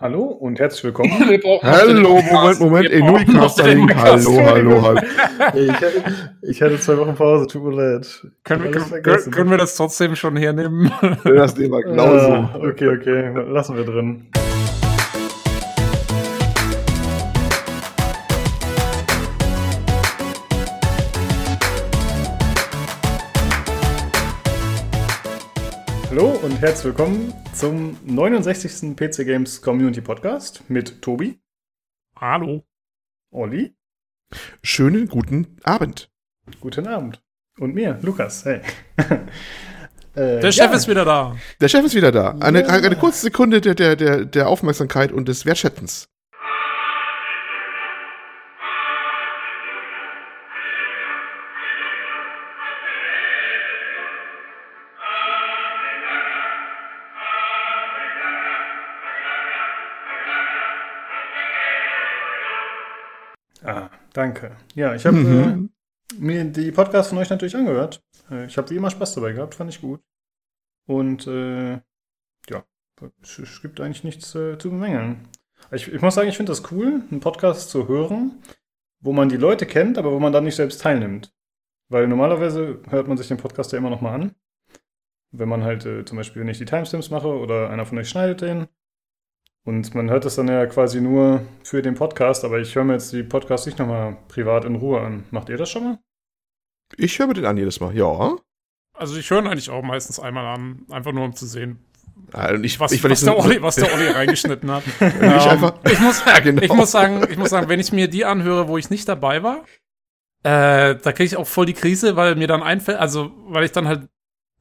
Hallo und herzlich willkommen. hallo, Moment, Moment, Enuicast. Hallo, hallo, hallo. Ich hatte, ich hatte zwei Wochen Pause, tut mir leid. Können wir, können, können wir das trotzdem schon hernehmen? Das nehmen wir genauso. Ah, okay, okay, lassen wir drin. Hallo und herzlich willkommen zum 69. PC Games Community Podcast mit Tobi. Hallo. Olli. Schönen guten Abend. Guten Abend. Und mir, Lukas. Hey. äh, der Chef ja. ist wieder da. Der Chef ist wieder da. Eine, ja. eine kurze Sekunde der, der, der, der Aufmerksamkeit und des Wertschätzens. Danke. Ja, ich habe mhm. äh, mir die Podcasts von euch natürlich angehört. Äh, ich habe wie immer Spaß dabei gehabt, fand ich gut. Und äh, ja, es gibt eigentlich nichts äh, zu bemängeln. Ich, ich muss sagen, ich finde das cool, einen Podcast zu hören, wo man die Leute kennt, aber wo man dann nicht selbst teilnimmt. Weil normalerweise hört man sich den Podcast ja immer noch mal an. Wenn man halt äh, zum Beispiel, wenn ich die Timestamps mache oder einer von euch schneidet den, und man hört das dann ja quasi nur für den Podcast, aber ich höre mir jetzt die Podcasts nicht nochmal privat in Ruhe an. Macht ihr das schon mal? Ich höre mir den an jedes Mal, ja. Also ich höre ihn eigentlich auch meistens einmal an, einfach nur um zu sehen, also ich, was, ich, was, der Olli, was der Olli reingeschnitten hat. ähm, ich, muss, ja, genau. ich, muss sagen, ich muss sagen, wenn ich mir die anhöre, wo ich nicht dabei war, äh, da kriege ich auch voll die Krise, weil mir dann einfällt, also weil ich dann halt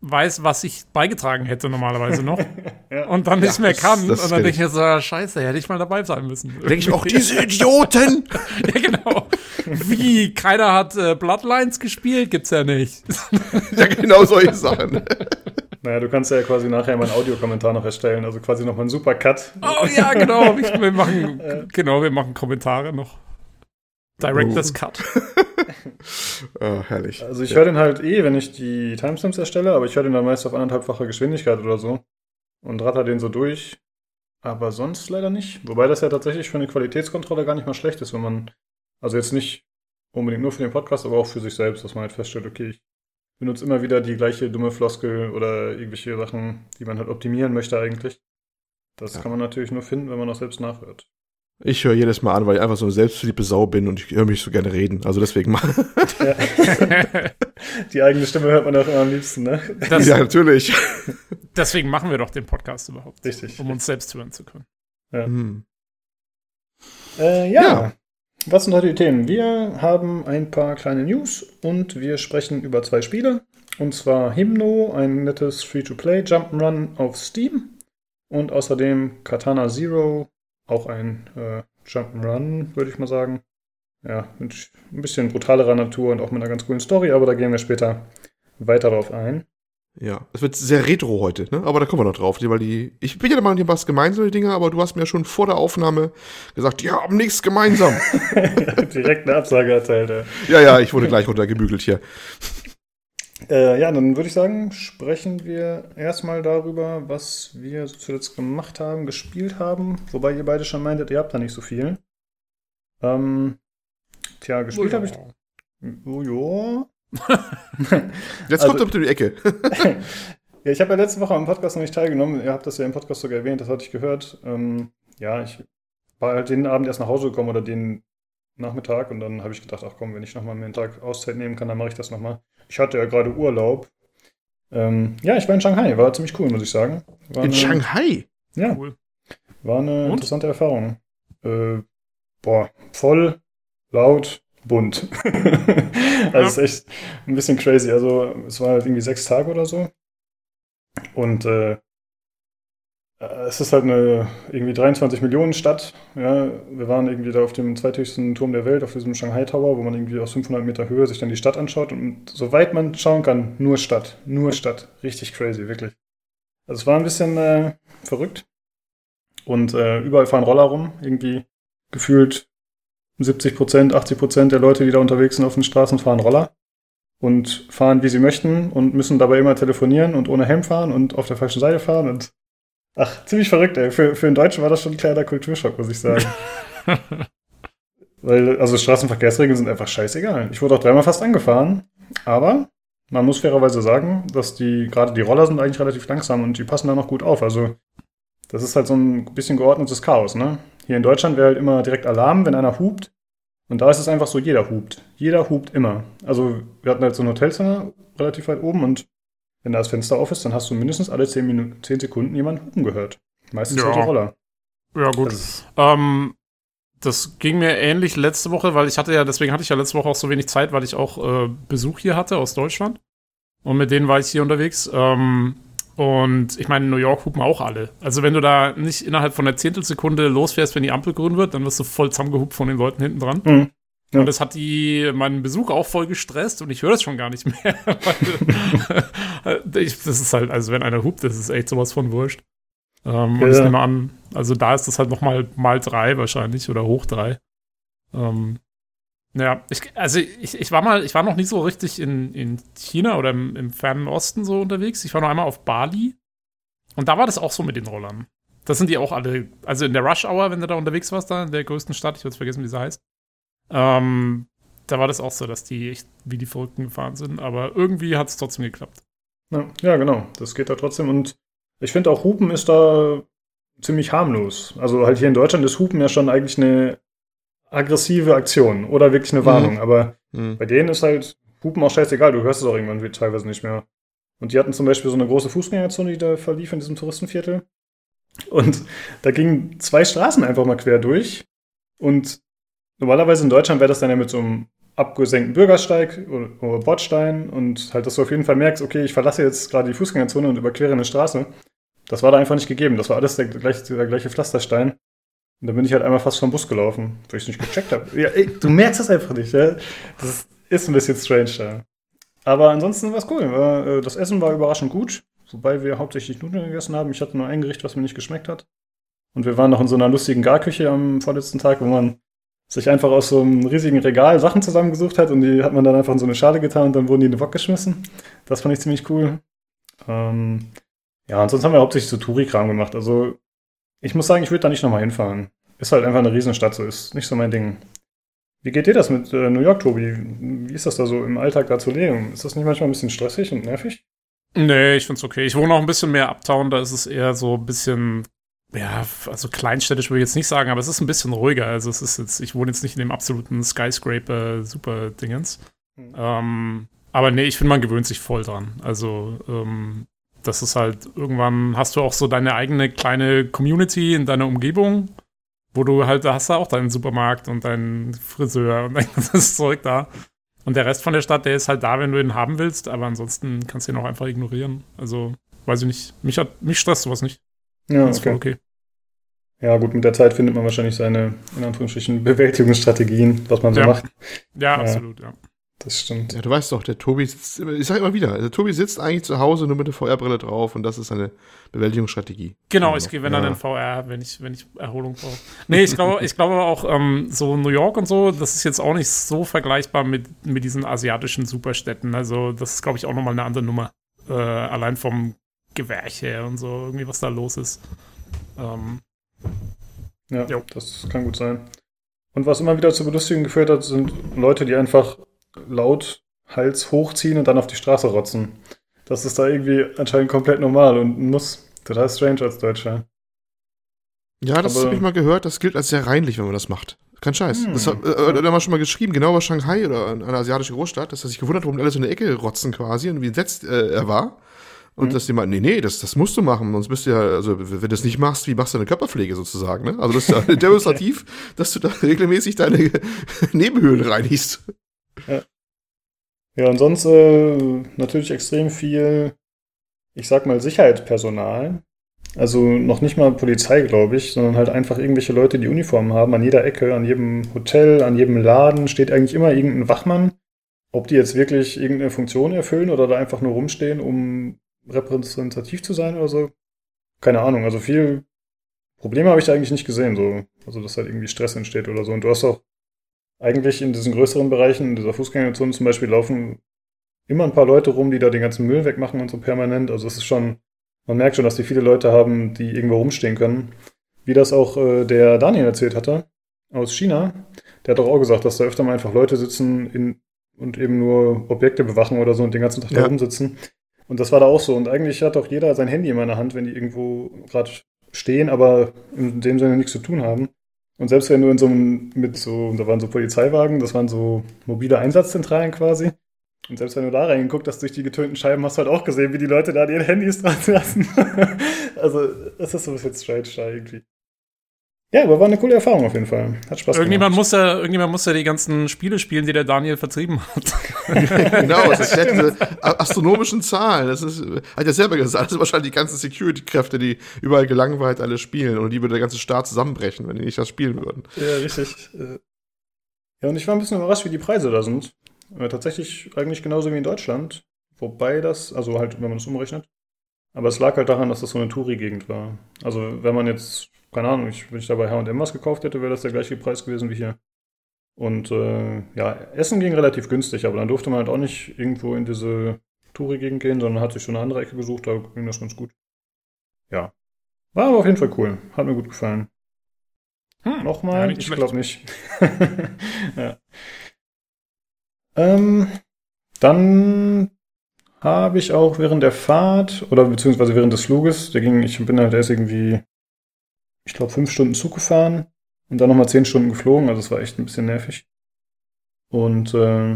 weiß, was ich beigetragen hätte normalerweise noch. ja. Und dann nicht ja, mehr kann. Das, das und dann denke ich so, ah, scheiße, hätte ich mal dabei sein müssen. Denke ich auch, diese Idioten! ja, genau. Wie, keiner hat äh, Bloodlines gespielt? Gibt's ja nicht. ja, genau solche Sachen. Naja, du kannst ja quasi nachher mal einen Audiokommentar noch erstellen, also quasi noch mal einen super Cut. Oh ja, genau. wir machen, genau, wir machen Kommentare noch. Director's oh. Cut. oh, herrlich. Also ich ja. höre den halt eh, wenn ich die Timestamps erstelle, aber ich höre den dann meist auf anderthalbfache Geschwindigkeit oder so und ratter den so durch. Aber sonst leider nicht. Wobei das ja tatsächlich für eine Qualitätskontrolle gar nicht mal schlecht ist, wenn man, also jetzt nicht unbedingt nur für den Podcast, aber auch für sich selbst, dass man halt feststellt, okay, ich benutze immer wieder die gleiche dumme Floskel oder irgendwelche Sachen, die man halt optimieren möchte eigentlich. Das ja. kann man natürlich nur finden, wenn man auch selbst nachhört. Ich höre jedes Mal an, weil ich einfach so eine selbstverliebte Sau bin und ich höre mich so gerne reden. Also deswegen mal. Ja. Die eigene Stimme hört man auch immer am liebsten, ne? Das, ja, natürlich. Deswegen machen wir doch den Podcast überhaupt. Richtig. Um uns selbst hören zu können. Ja. Hm. Äh, ja. ja. Was sind heute die Themen? Wir haben ein paar kleine News und wir sprechen über zwei Spiele. Und zwar Hymno, ein nettes Free-to-Play Jump'n'Run auf Steam. Und außerdem Katana Zero, auch ein äh, Jump'n'Run, würde ich mal sagen. Ja, mit ein bisschen brutalerer Natur und auch mit einer ganz coolen Story, aber da gehen wir später weiter drauf ein. Ja, es wird sehr retro heute, ne? Aber da kommen wir noch drauf, weil die. Ich bin ja der Meinung, die was gemeinsame Dinge, aber du hast mir schon vor der Aufnahme gesagt, die haben nichts gemeinsam. Direkt eine Absage erteilt, ja. Ja, ja, ich wurde gleich runtergebügelt hier. Äh, ja, dann würde ich sagen, sprechen wir erstmal darüber, was wir zuletzt gemacht haben, gespielt haben. Wobei ihr beide schon meintet, ihr habt da nicht so viel. Ähm, tja, gespielt oh, habe ich. Oh ja. Jetzt also, kommt er bitte die Ecke. ja, ich habe ja letzte Woche am Podcast noch nicht teilgenommen. Ihr habt das ja im Podcast sogar erwähnt, das hatte ich gehört. Ähm, ja, ich war halt den Abend erst nach Hause gekommen oder den Nachmittag und dann habe ich gedacht, ach komm, wenn ich nochmal einen Tag Auszeit nehmen kann, dann mache ich das nochmal. Ich hatte ja gerade Urlaub. Ähm, ja, ich war in Shanghai, war ziemlich cool, muss ich sagen. War in eine, Shanghai? Ja. Cool. War eine und? interessante Erfahrung. Äh, boah, voll, laut, bunt. also ja. ist echt ein bisschen crazy. Also es war halt irgendwie sechs Tage oder so. Und äh, äh, es ist halt eine irgendwie 23 Millionen Stadt. Ja, wir waren irgendwie da auf dem zweithöchsten Turm der Welt, auf diesem Shanghai Tower, wo man irgendwie aus 500 Meter Höhe sich dann die Stadt anschaut. Und soweit man schauen kann, nur Stadt, nur Stadt. Richtig crazy, wirklich. Also es war ein bisschen äh, verrückt. Und äh, überall fahren Roller rum. Irgendwie gefühlt 70 Prozent, 80 Prozent der Leute, die da unterwegs sind auf den Straßen, fahren Roller. Und fahren, wie sie möchten und müssen dabei immer telefonieren und ohne Helm fahren und auf der falschen Seite fahren. Und Ach, ziemlich verrückt, ey. Für, für einen Deutschen war das schon ein kleiner Kulturschock, muss ich sagen. Weil, also Straßenverkehrsregeln sind einfach scheißegal. Ich wurde auch dreimal fast angefahren, aber man muss fairerweise sagen, dass die, gerade die Roller sind eigentlich relativ langsam und die passen da noch gut auf. Also, das ist halt so ein bisschen geordnetes Chaos, ne? Hier in Deutschland wäre halt immer direkt Alarm, wenn einer hupt. Und da ist es einfach so, jeder hupt. Jeder hupt immer. Also, wir hatten halt so ein Hotelzimmer relativ weit oben und wenn da das Fenster auf ist, dann hast du mindestens alle 10, Minuten, 10 Sekunden jemanden hupen gehört. Meistens ja. Roller. Ja, gut. Also, ähm, das ging mir ähnlich letzte Woche, weil ich hatte ja, deswegen hatte ich ja letzte Woche auch so wenig Zeit, weil ich auch äh, Besuch hier hatte aus Deutschland. Und mit denen war ich hier unterwegs. Ähm, und ich meine, in New York hupen auch alle. Also wenn du da nicht innerhalb von einer Zehntelsekunde losfährst, wenn die Ampel grün wird, dann wirst du voll zusammengehupt von den Leuten hinten dran. Mhm. Ja. Und das hat die, meinen Besuch auch voll gestresst und ich höre das schon gar nicht mehr. weil, ich, das ist halt, also wenn einer hupt, das ist echt sowas von wurscht. Ähm, ja. Und ich nehme an, also da ist das halt noch mal, drei wahrscheinlich oder hoch drei. Ähm, ja, ich, also ich, ich war mal, ich war noch nicht so richtig in, in China oder im, im fernen Osten so unterwegs. Ich war noch einmal auf Bali und da war das auch so mit den Rollern. Das sind die auch alle, also in der Rush Hour, wenn du da unterwegs warst, da in der größten Stadt, ich habe vergessen, wie sie heißt. Ähm, da war das auch so, dass die echt wie die Verrückten gefahren sind, aber irgendwie hat es trotzdem geklappt. Ja, ja, genau, das geht da trotzdem und ich finde auch Hupen ist da ziemlich harmlos. Also halt hier in Deutschland ist Hupen ja schon eigentlich eine aggressive Aktion oder wirklich eine Warnung. Mhm. Aber mhm. bei denen ist halt Hupen auch scheißegal. Du hörst es auch irgendwann teilweise nicht mehr. Und die hatten zum Beispiel so eine große Fußgängerzone, die da verlief in diesem Touristenviertel. Und da gingen zwei Straßen einfach mal quer durch. Und normalerweise in Deutschland wäre das dann ja mit so einem abgesenkten Bürgersteig oder, oder Bordstein und halt, dass du auf jeden Fall merkst, okay, ich verlasse jetzt gerade die Fußgängerzone und überquere eine Straße. Das war da einfach nicht gegeben. Das war alles der gleiche, der gleiche Pflasterstein. Und dann bin ich halt einmal fast vom Bus gelaufen, weil ich es nicht gecheckt habe. Ja, ey, du merkst das einfach nicht, ja? Das ist ein bisschen strange, ja. Aber ansonsten war es cool. Äh, das Essen war überraschend gut, wobei wir hauptsächlich Nudeln gegessen haben. Ich hatte nur ein Gericht, was mir nicht geschmeckt hat. Und wir waren noch in so einer lustigen Garküche am vorletzten Tag, wo man sich einfach aus so einem riesigen Regal Sachen zusammengesucht hat und die hat man dann einfach in so eine Schale getan und dann wurden die in den Wok geschmissen. Das fand ich ziemlich cool. Ähm, ja, und sonst haben wir hauptsächlich so Touri-Kram gemacht. Also ich muss sagen, ich würde da nicht nochmal hinfahren. Ist halt einfach eine Riesenstadt, so ist nicht so mein Ding. Wie geht dir das mit äh, New York, Tobi? Wie ist das da so im Alltag da zu leben? Ist das nicht manchmal ein bisschen stressig und nervig? Nee, ich find's okay. Ich wohne auch ein bisschen mehr uptown, da ist es eher so ein bisschen, ja, also kleinstädtisch würde ich jetzt nicht sagen, aber es ist ein bisschen ruhiger. Also es ist jetzt, ich wohne jetzt nicht in dem absoluten Skyscraper-Super-Dingens. Mhm. Ähm, aber nee, ich finde, man gewöhnt sich voll dran. Also, ähm, das ist halt, irgendwann hast du auch so deine eigene kleine Community in deiner Umgebung, wo du halt, da hast du auch deinen Supermarkt und deinen Friseur und dein ganzes Zeug da. Und der Rest von der Stadt, der ist halt da, wenn du ihn haben willst, aber ansonsten kannst du ihn auch einfach ignorieren. Also, weiß ich nicht. Mich, hat, mich stresst sowas nicht. Ja, das okay. okay. Ja, gut, mit der Zeit findet man wahrscheinlich seine, in Anführungsstrichen, Bewältigungsstrategien, was man so ja. macht. Ja, ja, absolut, ja. Das stimmt. Ja, du weißt doch, der Tobi sitzt, ich sag immer wieder, der Tobi sitzt eigentlich zu Hause nur mit der VR-Brille drauf und das ist seine Bewältigungsstrategie. Genau, ich gehe, wenn ja. dann in VR, wenn ich, wenn ich Erholung brauche. Nee, ich glaube, ich glaube auch, ähm, so New York und so, das ist jetzt auch nicht so vergleichbar mit, mit diesen asiatischen Superstädten. Also, das ist, glaube ich, auch nochmal eine andere Nummer. Äh, allein vom Gewerch her und so, irgendwie, was da los ist. Ähm, ja, jo. das kann gut sein. Und was immer wieder zu Belustigung geführt hat, sind Leute, die einfach laut Hals hochziehen und dann auf die Straße rotzen. Das ist da irgendwie anscheinend komplett normal und muss. Total strange als Deutscher. Ja, das habe ich mal gehört. Das gilt als sehr reinlich, wenn man das macht. Kein Scheiß. Hm, das hat, äh, da haben wir schon mal geschrieben, genau bei Shanghai oder einer asiatischen Großstadt, dass er sich gewundert hat, warum alle so in der Ecke rotzen quasi und wie entsetzt äh, er war. Und mhm. dass die meinten, nee, nee, das, das musst du machen, sonst bist du ja, also wenn du das nicht machst, wie machst du deine Körperpflege sozusagen, ne? Also das ist ja demonstrativ, dass du da regelmäßig deine Nebenhöhlen reinigst. Ja. Ja, und sonst äh, natürlich extrem viel, ich sag mal, Sicherheitspersonal. Also noch nicht mal Polizei, glaube ich, sondern halt einfach irgendwelche Leute, die Uniformen haben. An jeder Ecke, an jedem Hotel, an jedem Laden steht eigentlich immer irgendein Wachmann. Ob die jetzt wirklich irgendeine Funktion erfüllen oder da einfach nur rumstehen, um repräsentativ zu sein oder so. Keine Ahnung. Also viel Probleme habe ich da eigentlich nicht gesehen. So. Also dass halt irgendwie Stress entsteht oder so. Und du hast auch eigentlich in diesen größeren Bereichen, in dieser Fußgängerzone zum Beispiel, laufen immer ein paar Leute rum, die da den ganzen Müll wegmachen und so permanent. Also es ist schon man merkt schon, dass die viele Leute haben, die irgendwo rumstehen können. Wie das auch äh, der Daniel erzählt hatte, aus China. Der hat doch auch gesagt, dass da öfter mal einfach Leute sitzen in, und eben nur Objekte bewachen oder so und den ganzen Tag ja. da rumsitzen. Und das war da auch so. Und eigentlich hat auch jeder sein Handy in meiner Hand, wenn die irgendwo gerade stehen, aber in dem Sinne nichts zu tun haben. Und selbst wenn du in so einem, mit so, da waren so Polizeiwagen, das waren so mobile Einsatzzentralen quasi. Und selbst wenn du da reingeguckt hast durch die getönten Scheiben, hast du halt auch gesehen, wie die Leute da ihre Handys dran lassen. also, das ist so ein bisschen strange da irgendwie. Ja, aber war eine coole Erfahrung auf jeden Fall. Hat Spaß irgendjemand gemacht. Muss ja, irgendjemand muss ja die ganzen Spiele spielen, die der Daniel vertrieben hat. genau, das ist ja astronomischen Zahlen. Das ist, hat er selber gesagt, das sind wahrscheinlich die ganzen Security-Kräfte, die überall gelangweilt alle spielen und die würde der ganze Staat zusammenbrechen, wenn die nicht das spielen würden. Ja, richtig. Äh, ja, und ich war ein bisschen überrascht, wie die Preise da sind. Äh, tatsächlich eigentlich genauso wie in Deutschland. Wobei das, also halt, wenn man es umrechnet. Aber es lag halt daran, dass das so eine Touri-Gegend war. Also, wenn man jetzt keine Ahnung, ich, wenn ich da bei H&M was gekauft hätte, wäre das der gleiche Preis gewesen wie hier. Und äh, ja, Essen ging relativ günstig, aber dann durfte man halt auch nicht irgendwo in diese Touri-Gegend gehen, sondern hat sich schon eine andere Ecke gesucht, da ging das ganz gut. Ja. War aber auf jeden Fall cool. Hat mir gut gefallen. Hm, Nochmal? Ja, ich glaube nicht. ja. ähm, dann habe ich auch während der Fahrt oder beziehungsweise während des Fluges, der ging, ich bin halt erst irgendwie ich glaube, fünf Stunden Zug gefahren und dann nochmal zehn Stunden geflogen. Also es war echt ein bisschen nervig. Und äh,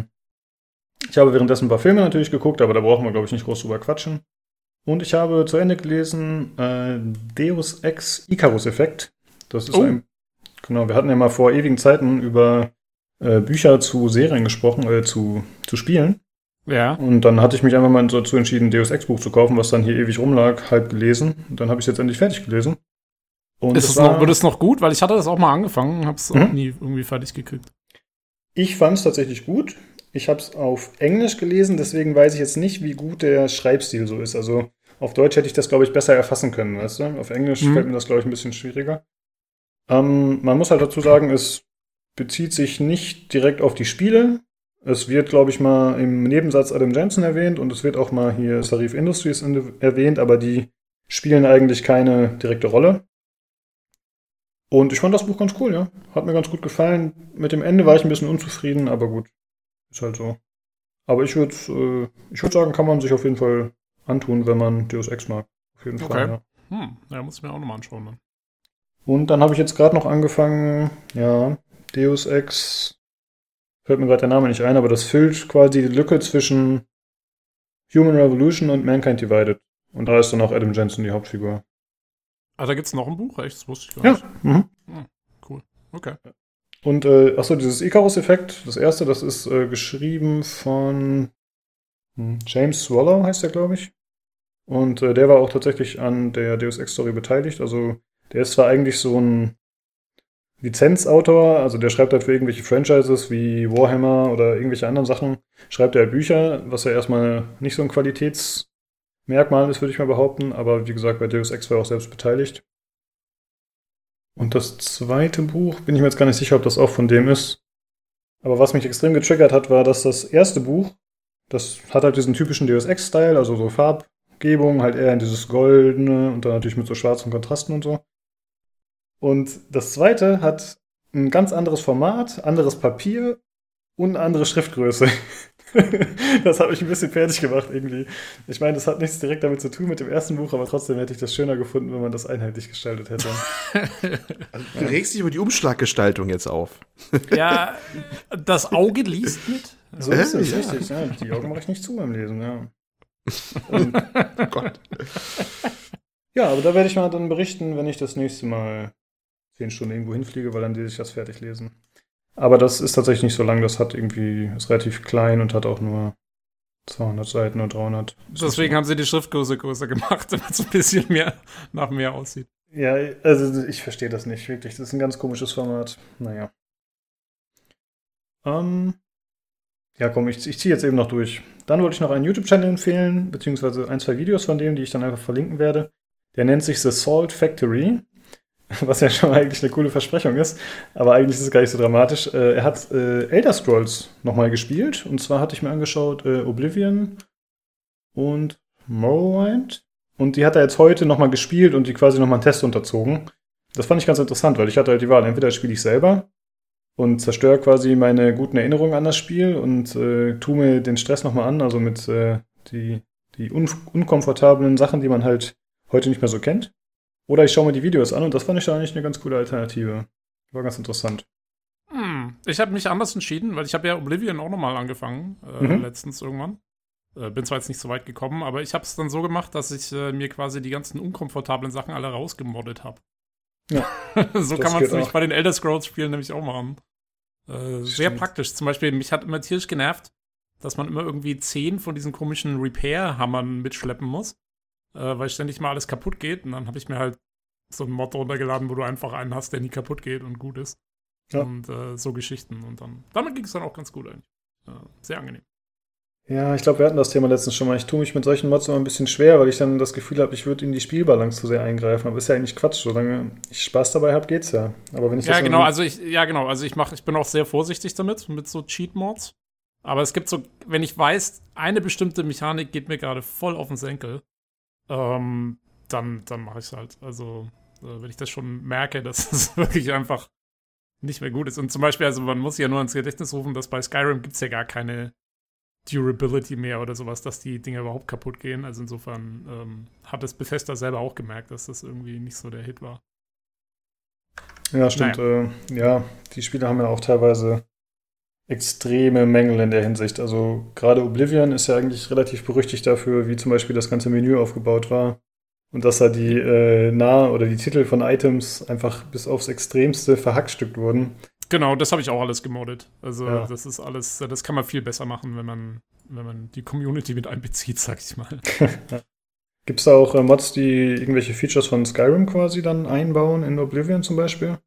ich habe währenddessen ein paar Filme natürlich geguckt, aber da brauchen wir, glaube ich, nicht groß drüber quatschen. Und ich habe zu Ende gelesen äh, Deus Ex Icarus Effekt. Das ist oh. ein. Genau, wir hatten ja mal vor ewigen Zeiten über äh, Bücher zu Serien gesprochen, äh, zu, zu Spielen. Ja. Und dann hatte ich mich einfach mal dazu entschieden, Deus Ex Buch zu kaufen, was dann hier ewig rumlag, halb gelesen. Und dann habe ich es jetzt endlich fertig gelesen. Und ist es noch, wird es noch gut? Weil ich hatte das auch mal angefangen, habe es mhm. auch nie irgendwie fertig gekriegt. Ich fand es tatsächlich gut. Ich habe es auf Englisch gelesen, deswegen weiß ich jetzt nicht, wie gut der Schreibstil so ist. Also auf Deutsch hätte ich das, glaube ich, besser erfassen können, weißt du? Auf Englisch mhm. fällt mir das, glaube ich, ein bisschen schwieriger. Ähm, man muss halt dazu sagen, es bezieht sich nicht direkt auf die Spiele. Es wird, glaube ich, mal im Nebensatz Adam Jensen erwähnt und es wird auch mal hier Sarif Industries erwähnt, aber die spielen eigentlich keine direkte Rolle. Und ich fand das Buch ganz cool, ja. Hat mir ganz gut gefallen. Mit dem Ende war ich ein bisschen unzufrieden, aber gut. Ist halt so. Aber ich würde äh, ich würd sagen, kann man sich auf jeden Fall antun, wenn man Deus Ex mag. Auf jeden okay. Fall. Ja. Hm, ja, muss ich mir auch nochmal anschauen. Dann. Und dann habe ich jetzt gerade noch angefangen, ja, Deus Ex. Fällt mir gerade der Name nicht ein, aber das füllt quasi die Lücke zwischen Human Revolution und Mankind Divided. Und da ist dann auch Adam Jensen die Hauptfigur. Ah, da gibt es noch ein Buch, echt? Das wusste ich gar nicht. Ja. Mhm. Hm, cool. Okay. Und, äh, achso, dieses Icarus-Effekt, das erste, das ist äh, geschrieben von hm, James Swallow, heißt der, glaube ich. Und äh, der war auch tatsächlich an der Deus Ex-Story beteiligt. Also, der ist zwar eigentlich so ein Lizenzautor, also der schreibt halt für irgendwelche Franchises wie Warhammer oder irgendwelche anderen Sachen, schreibt er halt Bücher, was ja erstmal nicht so ein Qualitäts- Merkmal ist, würde ich mal behaupten. Aber wie gesagt, bei Deus Ex war er auch selbst beteiligt. Und das zweite Buch, bin ich mir jetzt gar nicht sicher, ob das auch von dem ist. Aber was mich extrem getriggert hat, war, dass das erste Buch, das hat halt diesen typischen Deus Ex-Style, also so Farbgebung, halt eher in dieses Goldene und dann natürlich mit so schwarzen Kontrasten und so. Und das zweite hat ein ganz anderes Format, anderes Papier und eine andere Schriftgröße. das hat mich ein bisschen fertig gemacht irgendwie. Ich meine, das hat nichts direkt damit zu tun mit dem ersten Buch, aber trotzdem hätte ich das schöner gefunden, wenn man das einheitlich gestaltet hätte. Also, du regst dich über die Umschlaggestaltung jetzt auf. ja, das Auge liest mit. So ist es, ja. richtig. Ja, die Augen mache ich nicht zu beim Lesen, ja. Und, oh Gott. Ja, aber da werde ich mal dann berichten, wenn ich das nächste Mal zehn Stunden irgendwo hinfliege, weil dann lese ich das fertig lesen. Aber das ist tatsächlich nicht so lang. Das hat irgendwie, ist relativ klein und hat auch nur 200 Seiten und 300. Deswegen haben sie die Schriftgröße größer gemacht, damit es ein bisschen mehr nach mehr aussieht. Ja, also ich verstehe das nicht wirklich. Das ist ein ganz komisches Format. Naja. Ähm, ja, komm, ich, ich ziehe jetzt eben noch durch. Dann wollte ich noch einen YouTube-Channel empfehlen, beziehungsweise ein, zwei Videos von dem, die ich dann einfach verlinken werde. Der nennt sich The Salt Factory. was ja schon eigentlich eine coole Versprechung ist. Aber eigentlich ist es gar nicht so dramatisch. Äh, er hat äh, Elder Scrolls nochmal gespielt. Und zwar hatte ich mir angeschaut äh, Oblivion und Morrowind. Und die hat er jetzt heute nochmal gespielt und die quasi nochmal einen Test unterzogen. Das fand ich ganz interessant, weil ich hatte halt die Wahl, entweder spiele ich selber und zerstöre quasi meine guten Erinnerungen an das Spiel und äh, tue mir den Stress nochmal an, also mit äh, die, die un unkomfortablen Sachen, die man halt heute nicht mehr so kennt. Oder ich schaue mir die Videos an und das fand ich da eigentlich eine ganz coole Alternative. War ganz interessant. Hm, ich habe mich anders entschieden, weil ich habe ja Oblivion auch nochmal angefangen, äh, mhm. letztens irgendwann. Äh, bin zwar jetzt nicht so weit gekommen, aber ich habe es dann so gemacht, dass ich äh, mir quasi die ganzen unkomfortablen Sachen alle rausgemoddet habe. Ja, so kann man es nämlich bei den Elder Scrolls Spielen nämlich auch machen. Äh, sehr praktisch. Zum Beispiel, mich hat immer tierisch genervt, dass man immer irgendwie zehn von diesen komischen Repair-Hammern mitschleppen muss, äh, weil ständig mal alles kaputt geht. Und dann habe ich mir halt so ein Mod runtergeladen, wo du einfach einen hast, der nie kaputt geht und gut ist. Ja. Und äh, so Geschichten. Und dann, damit ging es dann auch ganz gut eigentlich. Äh, sehr angenehm. Ja, ich glaube, wir hatten das Thema letztens schon mal. Ich tue mich mit solchen Mods immer ein bisschen schwer, weil ich dann das Gefühl habe, ich würde in die Spielbalance zu sehr eingreifen. Aber ist ja eigentlich Quatsch. Solange ich Spaß dabei habe, geht's ja. Aber wenn ich ja, genau. Also ich, ja, genau. Also ich mache, ich bin auch sehr vorsichtig damit, mit so Cheat-Mods. Aber es gibt so, wenn ich weiß, eine bestimmte Mechanik geht mir gerade voll auf den Senkel, ähm, dann, dann mache ich es halt. Also, äh, wenn ich das schon merke, dass es wirklich einfach nicht mehr gut ist. Und zum Beispiel, also man muss ja nur ans Gedächtnis rufen, dass bei Skyrim gibt es ja gar keine Durability mehr oder sowas, dass die Dinge überhaupt kaputt gehen. Also insofern ähm, hat es Bethesda selber auch gemerkt, dass das irgendwie nicht so der Hit war. Ja, stimmt. Naja. Äh, ja, die Spiele haben ja auch teilweise extreme Mängel in der Hinsicht. Also gerade Oblivion ist ja eigentlich relativ berüchtigt dafür, wie zum Beispiel das ganze Menü aufgebaut war. Und dass da die äh, Nah- oder die Titel von Items einfach bis aufs Extremste verhackstückt wurden. Genau, das habe ich auch alles gemoddet. Also ja. das ist alles, das kann man viel besser machen, wenn man, wenn man die Community mit einbezieht, sag ich mal. Gibt es da auch äh, Mods, die irgendwelche Features von Skyrim quasi dann einbauen in Oblivion zum Beispiel?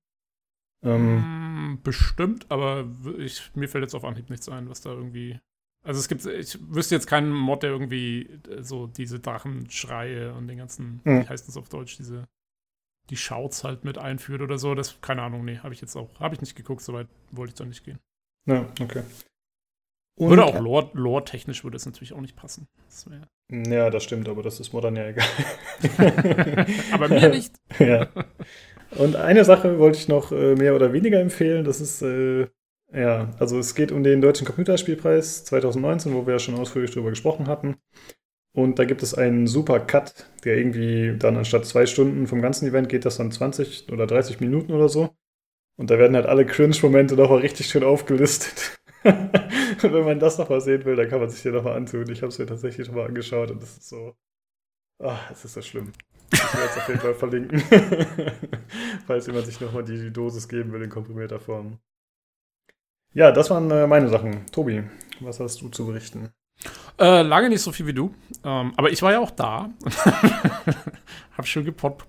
Ähm, mm, Bestimmt, aber ich, mir fällt jetzt auf Anhieb nichts ein, was da irgendwie. Also es gibt, ich wüsste jetzt keinen Mod, der irgendwie äh, so diese Drachenschreie und den ganzen, hm. wie heißt das auf Deutsch, diese die Shouts halt mit einführt oder so. Das, keine Ahnung, nee, habe ich jetzt auch, habe ich nicht geguckt, soweit wollte ich da nicht gehen. Ja, okay. Und würde auch lore-technisch lore würde es natürlich auch nicht passen. Das ja, das stimmt, aber das ist Modern ja egal. aber mir nicht. ja. Und eine Sache wollte ich noch äh, mehr oder weniger empfehlen. Das ist, äh, ja, also es geht um den Deutschen Computerspielpreis 2019, wo wir ja schon ausführlich darüber gesprochen hatten. Und da gibt es einen super Cut, der irgendwie dann anstatt zwei Stunden vom ganzen Event geht das dann 20 oder 30 Minuten oder so. Und da werden halt alle Cringe-Momente nochmal richtig schön aufgelistet. und wenn man das nochmal sehen will, dann kann man sich den nochmal antun. Ich habe es mir tatsächlich nochmal angeschaut und das ist so. Ach, es ist so schlimm. Ich werde es auf jeden Fall verlinken. Falls jemand sich nochmal die, Dosis geben will in komprimierter Form. Ja, das waren äh, meine Sachen. Tobi, was hast du zu berichten? Äh, lange nicht so viel wie du. Ähm, aber ich war ja auch da. hab schon gepod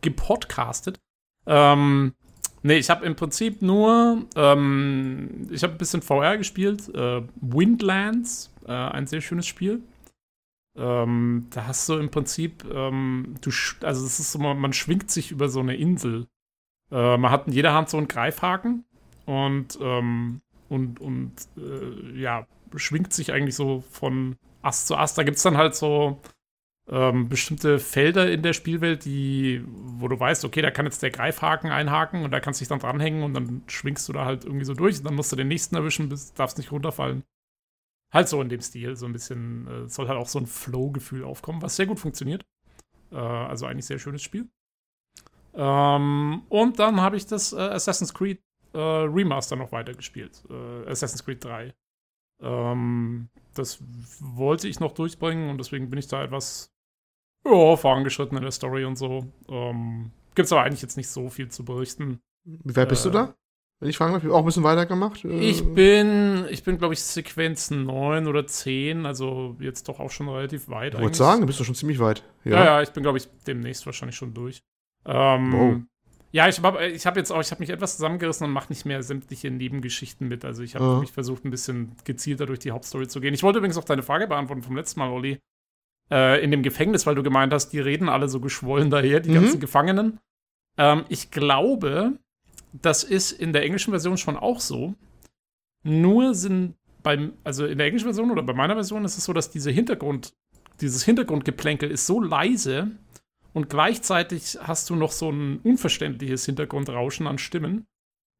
gepodcastet. Ähm, nee, ich habe im Prinzip nur, ähm, ich habe ein bisschen VR gespielt. Äh, Windlands, äh, ein sehr schönes Spiel. Ähm, da hast du im Prinzip, ähm, du, also es ist so, man, schwingt sich über so eine Insel. Äh, man hat in jeder Hand so einen Greifhaken und, ähm, und, und äh, ja, schwingt sich eigentlich so von Ast zu Ast. Da gibt es dann halt so ähm, bestimmte Felder in der Spielwelt, die, wo du weißt, okay, da kann jetzt der Greifhaken einhaken und da kannst du dich dann dranhängen und dann schwingst du da halt irgendwie so durch und dann musst du den nächsten erwischen, bis darfst nicht runterfallen. Halt so in dem Stil, so ein bisschen, äh, soll halt auch so ein Flow-Gefühl aufkommen, was sehr gut funktioniert. Äh, also eigentlich sehr schönes Spiel. Ähm, und dann habe ich das äh, Assassin's Creed äh, Remaster noch weitergespielt. Äh, Assassin's Creed 3. Ähm, das wollte ich noch durchbringen und deswegen bin ich da etwas ja, vorangeschritten in der Story und so. Ähm, Gibt es aber eigentlich jetzt nicht so viel zu berichten. Wie weit bist äh, du da? Wenn ich fragen darf, auch ein bisschen weitergemacht? Äh, ich bin, ich bin, glaube ich, Sequenz 9 oder 10, also jetzt doch auch schon relativ weit. Ich wollte sagen, du bist doch schon ziemlich weit. Ja, ja, ja ich bin, glaube ich, demnächst wahrscheinlich schon durch. Ähm, wow. Ja, ich habe ich hab jetzt auch, ich habe mich etwas zusammengerissen und mache nicht mehr sämtliche Nebengeschichten mit. Also ich habe ja. mich versucht, ein bisschen gezielter durch die Hauptstory zu gehen. Ich wollte übrigens auch deine Frage beantworten vom letzten Mal, Olli. Äh, in dem Gefängnis, weil du gemeint hast, die reden alle so geschwollen daher, die mhm. ganzen Gefangenen. Ähm, ich glaube, das ist in der englischen Version schon auch so. Nur sind beim, also in der englischen Version oder bei meiner Version ist es so, dass diese Hintergrund, dieses Hintergrundgeplänkel ist so leise und gleichzeitig hast du noch so ein unverständliches Hintergrundrauschen an Stimmen.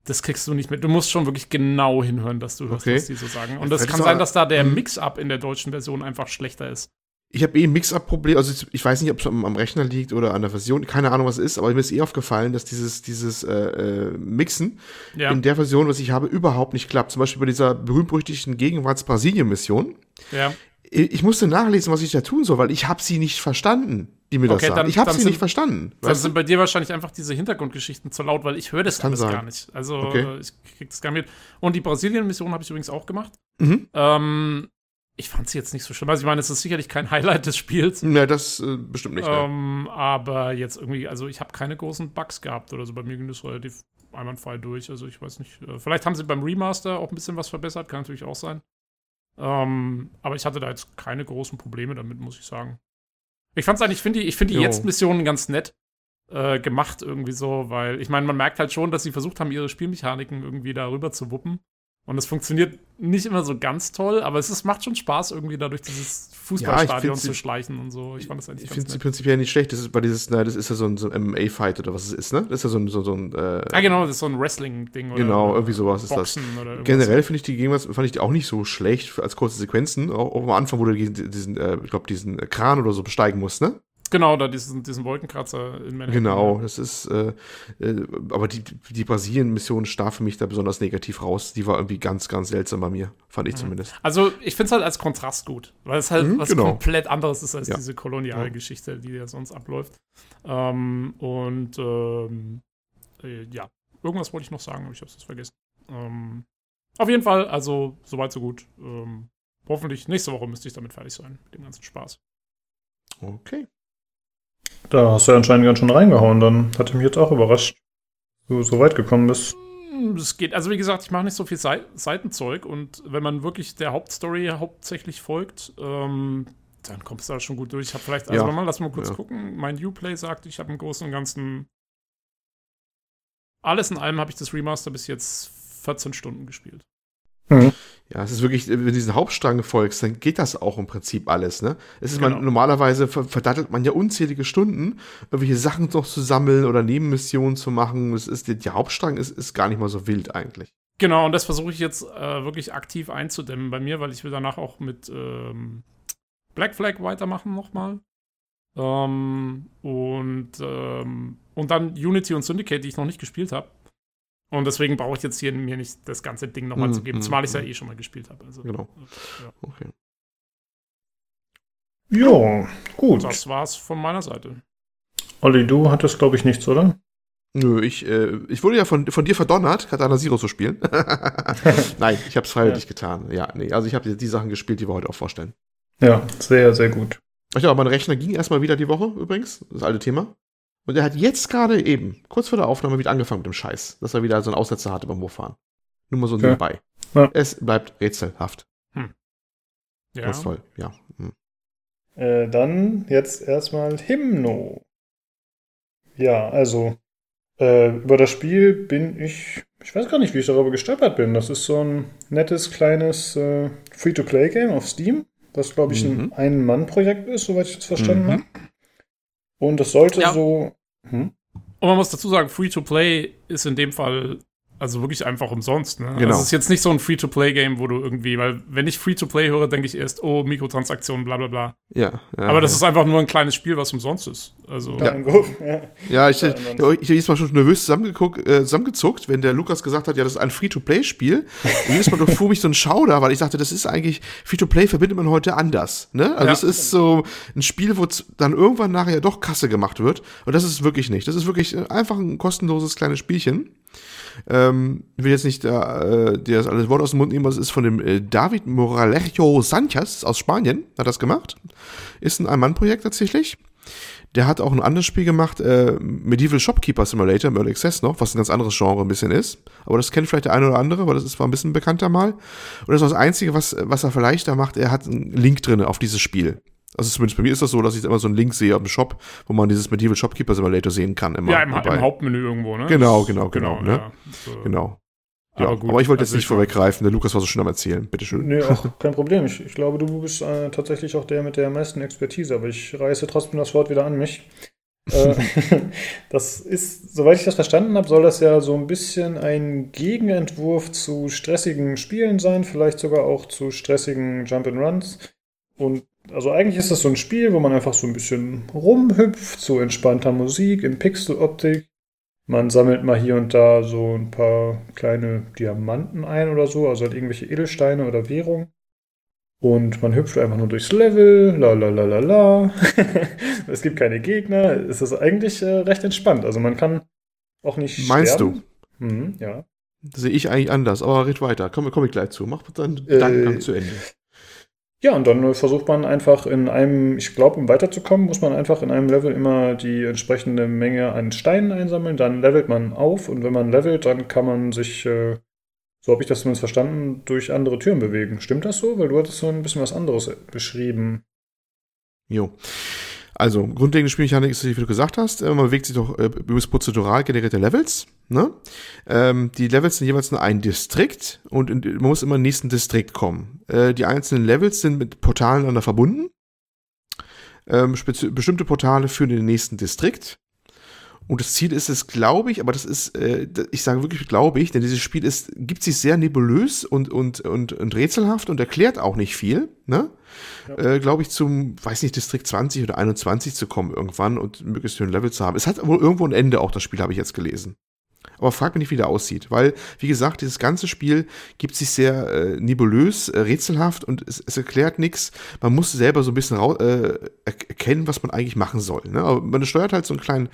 Das kriegst du nicht mit. Du musst schon wirklich genau hinhören, dass du hörst, okay. was die so sagen. Und es kann sein, dass da der mhm. Mix-up in der deutschen Version einfach schlechter ist. Ich habe eh ein Mix-up-Problem, also ich weiß nicht, ob es am, am, Rechner liegt oder an der Version, keine Ahnung, was es ist, aber mir ist eh aufgefallen, dass dieses, dieses äh, äh, Mixen ja. in der Version, was ich habe, überhaupt nicht klappt. Zum Beispiel bei dieser berühmt-berüchtigten Gegenwarts-Brasilien-Mission. Ja. Ich musste nachlesen, was ich da tun soll, weil ich habe sie nicht verstanden die mir okay, das sagen. ich habe sie sind, nicht verstanden. Dann sind bei dir wahrscheinlich einfach diese Hintergrundgeschichten zu laut, weil ich höre das, das alles sein. gar nicht. Also okay. ich krieg das gar nicht mit. Und die Brasilien-Mission habe ich übrigens auch gemacht. Mhm. Ähm, ich fand sie jetzt nicht so schlimm. Also ich meine, es ist sicherlich kein Highlight des Spiels. Ja, das äh, bestimmt nicht. Ähm, aber jetzt irgendwie, also ich habe keine großen Bugs gehabt oder so. Bei mir ging das relativ einwandfrei durch. Also ich weiß nicht. Äh, vielleicht haben sie beim Remaster auch ein bisschen was verbessert, kann natürlich auch sein. Ähm, aber ich hatte da jetzt keine großen Probleme damit, muss ich sagen. Ich fand's eigentlich, ich finde die, ich find die Jetzt-Missionen ganz nett äh, gemacht irgendwie so, weil ich meine, man merkt halt schon, dass sie versucht haben, ihre Spielmechaniken irgendwie darüber zu wuppen. Und es funktioniert nicht immer so ganz toll, aber es ist, macht schon Spaß, irgendwie da durch dieses Fußballstadion ja, zu schleichen und so. Ich fand das eigentlich Ich finde sie prinzipiell nicht schlecht. Das ist bei dieses, na, das ist ja so ein, so ein MMA-Fight oder was es ist, ne? Das ist ja so ein, so, so ein äh, Ah, genau, das ist so ein Wrestling-Ding. Genau, irgendwie sowas Boxen ist das. Generell finde ich die Gegenwarts, fand ich die auch nicht so schlecht als kurze Sequenzen. Auch, auch am Anfang, wo du diesen, diesen äh, ich glaube, diesen Kran oder so besteigen musst, ne? Genau, da diesen, diesen Wolkenkratzer in Manhattan. Genau, das ist, äh, äh, aber die, die Brasilien-Mission stach für mich da besonders negativ raus. Die war irgendwie ganz, ganz seltsam bei mir, fand ich mhm. zumindest. Also, ich finde es halt als Kontrast gut, weil es halt mhm, was genau. komplett anderes ist als ja. diese koloniale ja. Geschichte, die ja sonst abläuft. Ähm, und, ähm, äh, ja, irgendwas wollte ich noch sagen, aber ich habe es vergessen. Ähm, auf jeden Fall, also, soweit, so gut. Ähm, hoffentlich nächste Woche müsste ich damit fertig sein, mit dem ganzen Spaß. Okay. Da hast du ja anscheinend ganz schön reingehauen, dann hat mich jetzt auch überrascht, du so weit gekommen bist. Hm, es geht, also wie gesagt, ich mache nicht so viel Seitenzeug und wenn man wirklich der Hauptstory hauptsächlich folgt, ähm, dann kommst du da schon gut durch. Ich habe vielleicht, also ja. mal, lass mal kurz ja. gucken. Mein Uplay sagt, ich habe im Großen und Ganzen alles in allem habe ich das Remaster bis jetzt 14 Stunden gespielt. Mhm. Ja, es ist wirklich, wenn du diesen Hauptstrang folgst, dann geht das auch im Prinzip alles, ne? Es ist genau. man, normalerweise verdattelt man ja unzählige Stunden, irgendwelche Sachen noch zu sammeln oder Nebenmissionen zu machen. Es ist, der Hauptstrang ist, ist gar nicht mal so wild eigentlich. Genau, und das versuche ich jetzt äh, wirklich aktiv einzudämmen bei mir, weil ich will danach auch mit ähm, Black Flag weitermachen nochmal. Ähm, und, ähm, und dann Unity und Syndicate, die ich noch nicht gespielt habe. Und deswegen brauche ich jetzt hier mir nicht das ganze Ding nochmal mm, zu geben, mm, zumal ich es mm. ja eh schon mal gespielt habe. Also, genau. Ja. Okay. Ja, gut. Das war's von meiner Seite. Olli, du hattest, glaube ich, nichts, oder? Nö, ich, äh, ich wurde ja von, von dir verdonnert, Katana Zero zu spielen. Nein, ich habe es freiwillig ja. getan. Ja, nee, also ich habe die Sachen gespielt, die wir heute auch vorstellen. Ja, sehr, sehr gut. Ach ja, mein Rechner ging erstmal wieder die Woche übrigens, das alte Thema. Und er hat jetzt gerade eben, kurz vor der Aufnahme, wieder angefangen mit dem Scheiß, dass er wieder so einen Aussetzer hatte beim Hochfahren. Nur mal so ja. nebenbei. Ja. Es bleibt rätselhaft. Hm. Ja. Das ist toll, ja. Hm. Äh, dann jetzt erstmal Hymno. Ja, also äh, über das Spiel bin ich, ich weiß gar nicht, wie ich darüber gestolpert bin. Das ist so ein nettes kleines äh, Free-to-Play-Game auf Steam, was glaube ich mhm. ein Ein-Mann-Projekt ist, soweit ich das verstanden mhm. habe. Und es sollte ja. so. Hm? Und man muss dazu sagen, Free-to-Play ist in dem Fall also wirklich einfach umsonst. Ne? Genau. Also es ist jetzt nicht so ein Free-to-Play-Game, wo du irgendwie, weil wenn ich Free-to-Play höre, denke ich erst, oh, Mikrotransaktionen, bla bla bla. Ja. ja Aber das ja. ist einfach nur ein kleines Spiel, was umsonst ist. Also. Ja, ja. ich, ich, ich habe jedes Mal schon nervös zusammengeguckt, äh, zusammengezuckt, wenn der Lukas gesagt hat, ja, das ist ein Free-to-Play-Spiel. jedes Mal fuhr mich so ein Schauder, weil ich dachte, das ist eigentlich, Free-to-Play verbindet man heute anders. Ne? Also es ist so ein Spiel, wo dann irgendwann nachher doch Kasse gemacht wird. Und das ist wirklich nicht. Das ist wirklich einfach ein kostenloses kleines Spielchen. Ähm, will jetzt nicht äh, dir das alles Wort aus dem Mund nehmen, was ist von dem äh, David Moralejo Sanchez aus Spanien, hat das gemacht. Ist ein Ein-Mann-Projekt tatsächlich. Der hat auch ein anderes Spiel gemacht, äh, Medieval Shopkeeper Simulator im Early Access noch, was ein ganz anderes Genre ein bisschen ist. Aber das kennt vielleicht der eine oder andere, weil das ist, war ein bisschen bekannter mal. Und das ist das Einzige, was, was er vielleicht da macht, er hat einen Link drin auf dieses Spiel. Also zumindest bei mir ist das so, dass ich immer so einen Link sehe auf dem Shop, wo man dieses Medieval Shopkeeper Simulator sehen kann. Immer ja, im, im Hauptmenü irgendwo, ne? Genau, genau, genau. genau, ne? ja, so. genau. Ja, aber, gut, aber ich wollte also jetzt nicht vorweggreifen, der Lukas war so schön am Erzählen. Bitteschön. Nee, auch kein Problem. Ich, ich glaube, du bist äh, tatsächlich auch der mit der meisten Expertise, aber ich reiße trotzdem das Wort wieder an mich. Äh, das ist, soweit ich das verstanden habe, soll das ja so ein bisschen ein Gegenentwurf zu stressigen Spielen sein, vielleicht sogar auch zu stressigen Jump-and-Runs. Und also eigentlich ist das so ein Spiel, wo man einfach so ein bisschen rumhüpft, zu entspannter Musik, in Pixeloptik. Man sammelt mal hier und da so ein paar kleine Diamanten ein oder so, also halt irgendwelche Edelsteine oder Währung. Und man hüpft einfach nur durchs Level, la la la la la. es gibt keine Gegner. Es ist eigentlich äh, recht entspannt. Also man kann auch nicht Meinst sterben. du? Mhm, ja. Das sehe ich eigentlich anders, aber red weiter. Komme komm ich gleich zu. Mach dann äh, zu Ende. Ja, und dann versucht man einfach in einem, ich glaube, um weiterzukommen, muss man einfach in einem Level immer die entsprechende Menge an Steinen einsammeln. Dann levelt man auf und wenn man levelt, dann kann man sich, äh, so habe ich das zumindest verstanden, durch andere Türen bewegen. Stimmt das so? Weil du hattest so ein bisschen was anderes beschrieben. Jo. Also, grundlegende Spielmechanik ist, wie du gesagt hast, äh, man bewegt sich doch äh, das prozedural generierte Levels. Ne? Ähm, die Levels sind jeweils nur ein Distrikt und in, man muss immer im nächsten Distrikt kommen. Äh, die einzelnen Levels sind mit Portalen aneinander verbunden. Ähm, bestimmte Portale führen in den nächsten Distrikt. Und das Ziel ist es, glaube ich, aber das ist, äh, ich sage wirklich, glaube ich, denn dieses Spiel ist, gibt sich sehr nebulös und, und, und, und rätselhaft und erklärt auch nicht viel, ne? Ja. Äh, glaube ich, zum, weiß nicht, Distrikt 20 oder 21 zu kommen irgendwann und möglichst ein Level zu haben. Es hat wohl irgendwo ein Ende, auch das Spiel habe ich jetzt gelesen. Aber frag mich nicht, wie der aussieht, weil, wie gesagt, dieses ganze Spiel gibt sich sehr äh, nebulös, äh, rätselhaft und es, es erklärt nichts. Man muss selber so ein bisschen äh, erkennen, was man eigentlich machen soll. Ne? Aber man steuert halt so einen kleinen,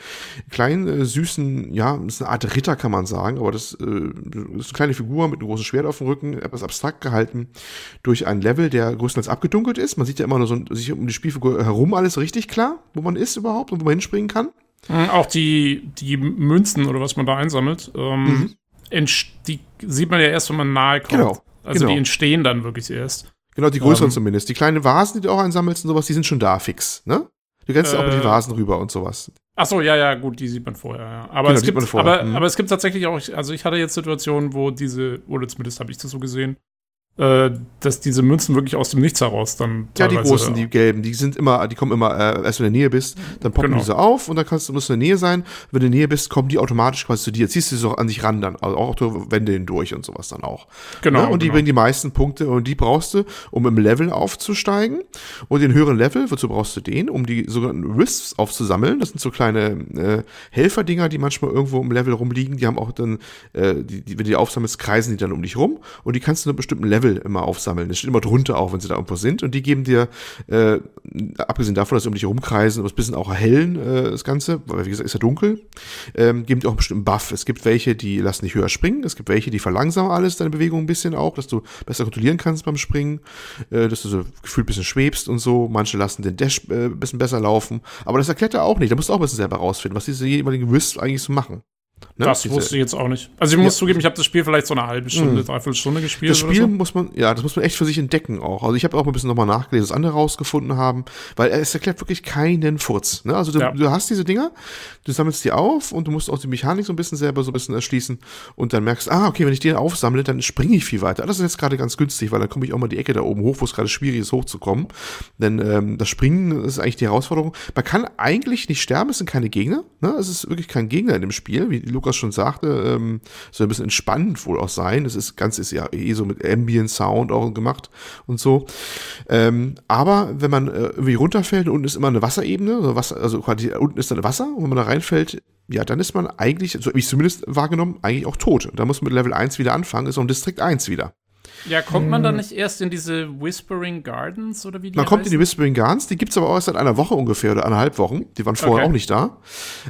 kleinen äh, süßen, ja, das ist eine Art Ritter, kann man sagen, aber das, äh, das ist eine kleine Figur mit einem großen Schwert auf dem Rücken, etwas abstrakt gehalten, durch ein Level, der größtenteils abgedunkelt ist. Man sieht ja immer nur so sich um die Spielfigur herum alles richtig klar, wo man ist überhaupt und wo man hinspringen kann. Mhm, auch die, die Münzen oder was man da einsammelt, ähm, mhm. die sieht man ja erst, wenn man nahe kommt. Genau. Also genau. die entstehen dann wirklich erst. Genau, die größeren ähm, zumindest. Die kleinen Vasen, die du auch einsammelst und sowas, die sind schon da fix, ne? Du kennst äh, auch mit die Vasen rüber und sowas. Ach so, ja, ja, gut, die sieht man vorher, ja. Aber, genau, es, gibt, aber, mhm. aber es gibt tatsächlich auch, also ich hatte jetzt Situationen, wo diese, oder zumindest habe ich das so gesehen, äh, dass diese Münzen wirklich aus dem Nichts heraus dann Ja, die großen, die gelben, die sind immer, die kommen immer, äh, erst wenn du in der Nähe bist, dann poppen genau. diese auf und dann kannst du, musst du in der Nähe sein. Wenn du in der Nähe bist, kommen die automatisch quasi zu dir. Ziehst du sie auch an sich ran dann, also auch durch Wände hindurch und sowas dann auch. Genau. Ja, ne? und die genau. bringen die meisten Punkte und die brauchst du, um im Level aufzusteigen. Und den höheren Level, wozu brauchst du den, um die sogenannten Wisps aufzusammeln. Das sind so kleine äh, Helferdinger, die manchmal irgendwo im Level rumliegen. Die haben auch dann, äh, die, die, wenn du die aufsammelst, kreisen die dann um dich rum und die kannst du in einem bestimmten Level Level immer aufsammeln. Das steht immer drunter auch, wenn sie da irgendwo sind. Und die geben dir, äh, abgesehen davon, dass sie um dich herumkreisen, aber ein bisschen auch erhellen, äh, das Ganze, weil wie gesagt, ist ja dunkel, ähm, geben dir auch einen bestimmten Buff. Es gibt welche, die lassen dich höher springen. Es gibt welche, die verlangsamen alles, deine Bewegung ein bisschen auch, dass du besser kontrollieren kannst beim Springen, äh, dass du so gefühlt ein bisschen schwebst und so. Manche lassen den Dash äh, ein bisschen besser laufen. Aber das erklärt er auch nicht. Da musst du auch ein bisschen selber rausfinden, was diese jeweiligen Wisps eigentlich so machen. Ne? Das Diese, wusste ich jetzt auch nicht. Also ich muss ja. zugeben, ich habe das Spiel vielleicht so eine halbe Stunde, mhm. dreiviertel Stunde gespielt. Das Spiel so. muss man, ja, das muss man echt für sich entdecken auch. Also ich habe auch ein bisschen nochmal nachgelesen, was andere rausgefunden haben, weil es erklärt wirklich keinen Furz. Ne? Also du, ja. du hast diese Dinger, du sammelst die auf und du musst auch die Mechanik so ein bisschen selber so ein bisschen erschließen und dann merkst, ah, okay, wenn ich den aufsammle, dann springe ich viel weiter. Das ist jetzt gerade ganz günstig, weil dann komme ich auch mal die Ecke da oben hoch, wo es gerade schwierig ist, hochzukommen. Denn ähm, das Springen ist eigentlich die Herausforderung. Man kann eigentlich nicht sterben, es sind keine Gegner. Ne? Es ist wirklich kein Gegner in dem Spiel, wie Lukas schon sagte ähm, soll ein bisschen entspannend wohl auch sein. Das ist ganz ist ja eh so mit Ambient Sound auch gemacht und so. Ähm, aber wenn man äh, irgendwie runterfällt, unten ist immer eine Wasserebene, also, Wasser, also quasi unten ist dann Wasser und wenn man da reinfällt, ja, dann ist man eigentlich, so habe ich zumindest wahrgenommen, eigentlich auch tot. Da muss man mit Level 1 wieder anfangen, ist auch ein Distrikt 1 wieder. Ja, kommt man dann hm. nicht erst in diese Whispering Gardens oder wie die Man kommt in die Whispering Gardens, die gibt es aber auch erst seit einer Woche ungefähr oder eineinhalb Wochen. Die waren vorher okay. auch nicht da.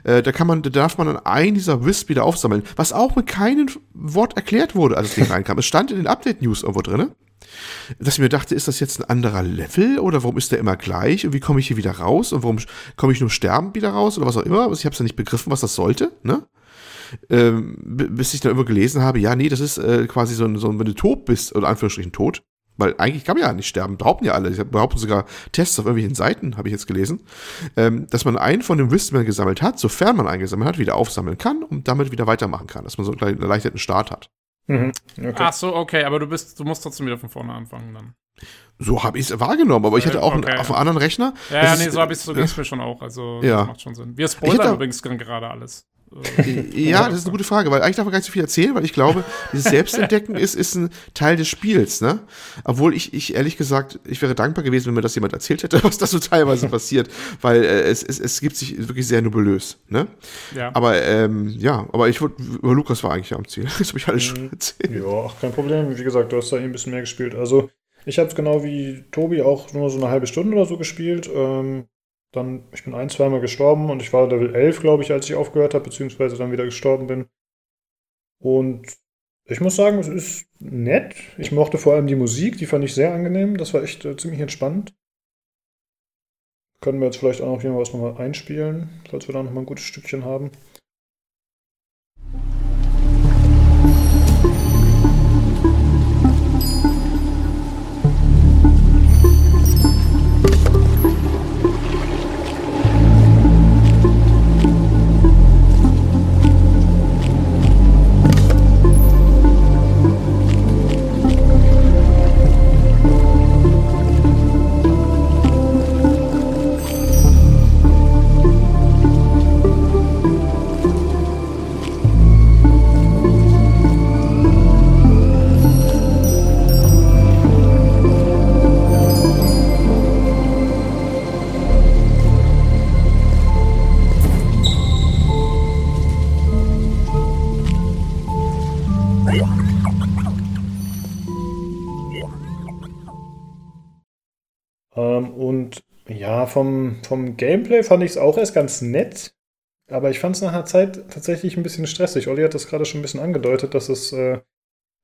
Äh, da kann man, da darf man dann einen dieser Wisp wieder aufsammeln, was auch mit keinem Wort erklärt wurde, als das Ding reinkam. Es stand in den Update-News irgendwo drin. Dass ich mir dachte, ist das jetzt ein anderer Level oder warum ist der immer gleich und wie komme ich hier wieder raus und warum komme ich nur sterben wieder raus oder was auch immer. Also ich habe es ja nicht begriffen, was das sollte. Ne? Ähm, bis ich dann immer gelesen habe, ja, nee, das ist äh, quasi so, so, wenn du tot bist, oder Anführungsstrichen tot, weil eigentlich kann man ja nicht sterben, behaupten ja alle. Ich behaupten sogar Tests auf irgendwelchen Seiten, habe ich jetzt gelesen, ähm, dass man einen von dem Wissen, gesammelt hat, sofern man einen gesammelt hat, wieder aufsammeln kann und damit wieder weitermachen kann, dass man so einen erleichterten Start hat. Mhm. Okay. Ach so, okay, aber du bist, du musst trotzdem wieder von vorne anfangen dann. So habe ich es wahrgenommen, aber ich hatte auch okay. einen, auf einem anderen Rechner. Ja, ja nee, so habe ich es so mir schon auch. Also ja. das macht schon Sinn. Wir spoilern übrigens gerade alles. Ja, das ist eine gute Frage, weil eigentlich darf man gar nicht so viel erzählen, weil ich glaube, dieses Selbstentdecken ist, ist ein Teil des Spiels, ne? Obwohl ich, ich ehrlich gesagt, ich wäre dankbar gewesen, wenn mir das jemand erzählt hätte, was da so teilweise passiert, weil äh, es, es, es gibt sich wirklich sehr nebulös, ne? Ja. Aber ähm, ja, aber ich wollte, über Lukas war eigentlich am Ziel. Das habe ich alles schon mhm. erzählt. Ja, ach, kein Problem. Wie gesagt, du hast da eh ein bisschen mehr gespielt. Also, ich habe es genau wie Tobi auch nur so eine halbe Stunde oder so gespielt. Ähm, dann, ich bin ein, zweimal gestorben und ich war Level 11, glaube ich, als ich aufgehört habe, beziehungsweise dann wieder gestorben bin. Und ich muss sagen, es ist nett. Ich mochte vor allem die Musik, die fand ich sehr angenehm. Das war echt äh, ziemlich entspannt. Können wir jetzt vielleicht auch noch hier was nochmal einspielen, falls wir da nochmal ein gutes Stückchen haben. Vom, vom Gameplay fand ich es auch erst ganz nett. Aber ich fand es nach einer Zeit tatsächlich ein bisschen stressig. Olli hat das gerade schon ein bisschen angedeutet, dass es äh,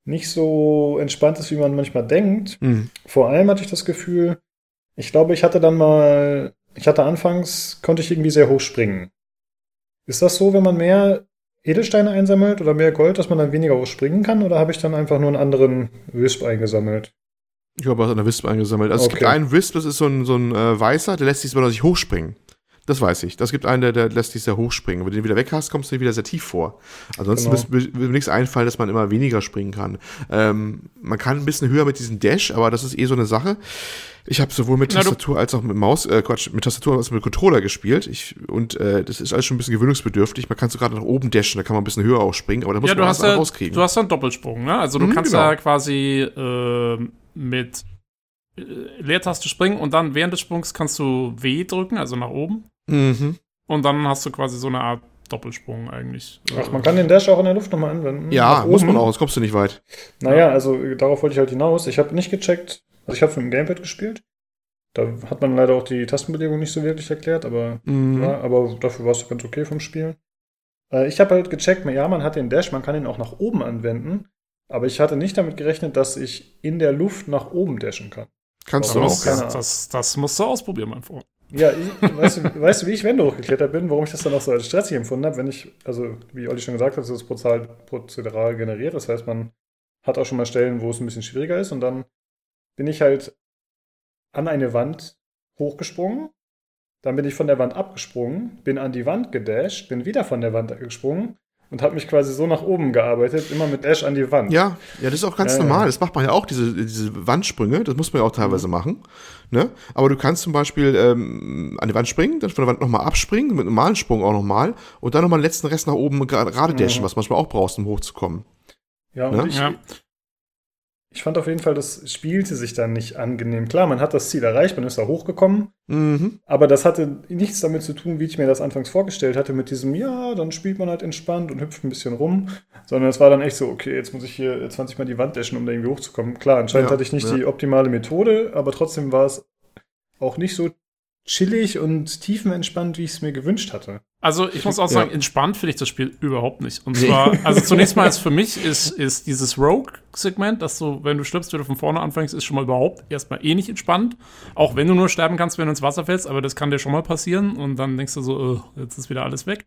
nicht so entspannt ist, wie man manchmal denkt. Mhm. Vor allem hatte ich das Gefühl, ich glaube, ich hatte dann mal, ich hatte anfangs, konnte ich irgendwie sehr hoch springen. Ist das so, wenn man mehr Edelsteine einsammelt oder mehr Gold, dass man dann weniger hoch springen kann? Oder habe ich dann einfach nur einen anderen Wisp eingesammelt? Ich habe aus einer Wisp eingesammelt. Also okay. es gibt einen Wisp, das ist so ein, so ein äh, weißer, der lässt sich zwar sich hochspringen. Das weiß ich. Das gibt einen, der, der lässt sich sehr hochspringen. Wenn du den wieder weg hast, kommst du wieder sehr tief vor. Ansonsten genau. wird mir nichts einfallen, dass man immer weniger springen kann. Ähm, man kann ein bisschen höher mit diesem Dash, aber das ist eh so eine Sache. Ich habe sowohl mit Tastatur als auch mit Maus, äh, Quatsch, mit Tastatur als auch mit Controller gespielt. Ich, und äh, das ist alles schon ein bisschen gewöhnungsbedürftig. Man kann so gerade nach oben dashen, da kann man ein bisschen höher auch springen, aber da muss ja, man was ja, rauskriegen. Du hast ja einen Doppelsprung, ne? Also du mhm, kannst genau. ja quasi äh, mit äh, Leertaste springen und dann während des Sprungs kannst du W drücken, also nach oben. Mhm. Und dann hast du quasi so eine Art Doppelsprung eigentlich. Ach, man kann den Dash auch in der Luft nochmal anwenden. Ja, muss man auch, sonst kommst du nicht weit. Naja, also darauf wollte ich halt hinaus. Ich habe nicht gecheckt, also ich habe mit dem Gamepad gespielt. Da hat man leider auch die Tastenbelegung nicht so wirklich erklärt, aber, mhm. ja, aber dafür war es ganz okay vom Spiel. Äh, ich habe halt gecheckt, ja, man hat den Dash, man kann ihn auch nach oben anwenden, aber ich hatte nicht damit gerechnet, dass ich in der Luft nach oben dashen kann. Kannst du auch. Das, das, das, musst du ausprobieren, mein Freund. Ja, ich, weißt, du, weißt du, wie ich Wände hochgeklettert bin, warum ich das dann auch so als stressig empfunden habe, wenn ich, also wie Olli schon gesagt hat, das ist prozedural generiert. Das heißt, man hat auch schon mal Stellen, wo es ein bisschen schwieriger ist und dann bin ich halt an eine Wand hochgesprungen. Dann bin ich von der Wand abgesprungen, bin an die Wand gedasht, bin wieder von der Wand gesprungen und habe mich quasi so nach oben gearbeitet, immer mit Dash an die Wand. Ja, ja, das ist auch ganz ja, normal. Ja. Das macht man ja auch, diese, diese Wandsprünge. Das muss man ja auch teilweise mhm. machen. Ne? Aber du kannst zum Beispiel ähm, an die Wand springen, dann von der Wand nochmal abspringen, mit normalen Sprung auch nochmal und dann nochmal den letzten Rest nach oben gerade dashen, mhm. was manchmal auch brauchst, um hochzukommen. Ja, und ne? ich, ja ich fand auf jeden Fall, das spielte sich dann nicht angenehm. Klar, man hat das Ziel erreicht, man ist da hochgekommen, mhm. aber das hatte nichts damit zu tun, wie ich mir das anfangs vorgestellt hatte, mit diesem, ja, dann spielt man halt entspannt und hüpft ein bisschen rum, sondern es war dann echt so, okay, jetzt muss ich hier 20 Mal die Wand dashen, um da irgendwie hochzukommen. Klar, anscheinend ja, hatte ich nicht ja. die optimale Methode, aber trotzdem war es auch nicht so chillig und tiefenentspannt, wie ich es mir gewünscht hatte. Also ich muss auch sagen, ja. entspannt finde ich das Spiel überhaupt nicht. Und zwar, also zunächst mal ist für mich ist, ist dieses Rogue-Segment, dass du, wenn du stirbst, wieder von vorne anfängst, ist schon mal überhaupt erstmal eh nicht entspannt. Auch wenn du nur sterben kannst, wenn du ins Wasser fällst, aber das kann dir schon mal passieren und dann denkst du so, oh, jetzt ist wieder alles weg.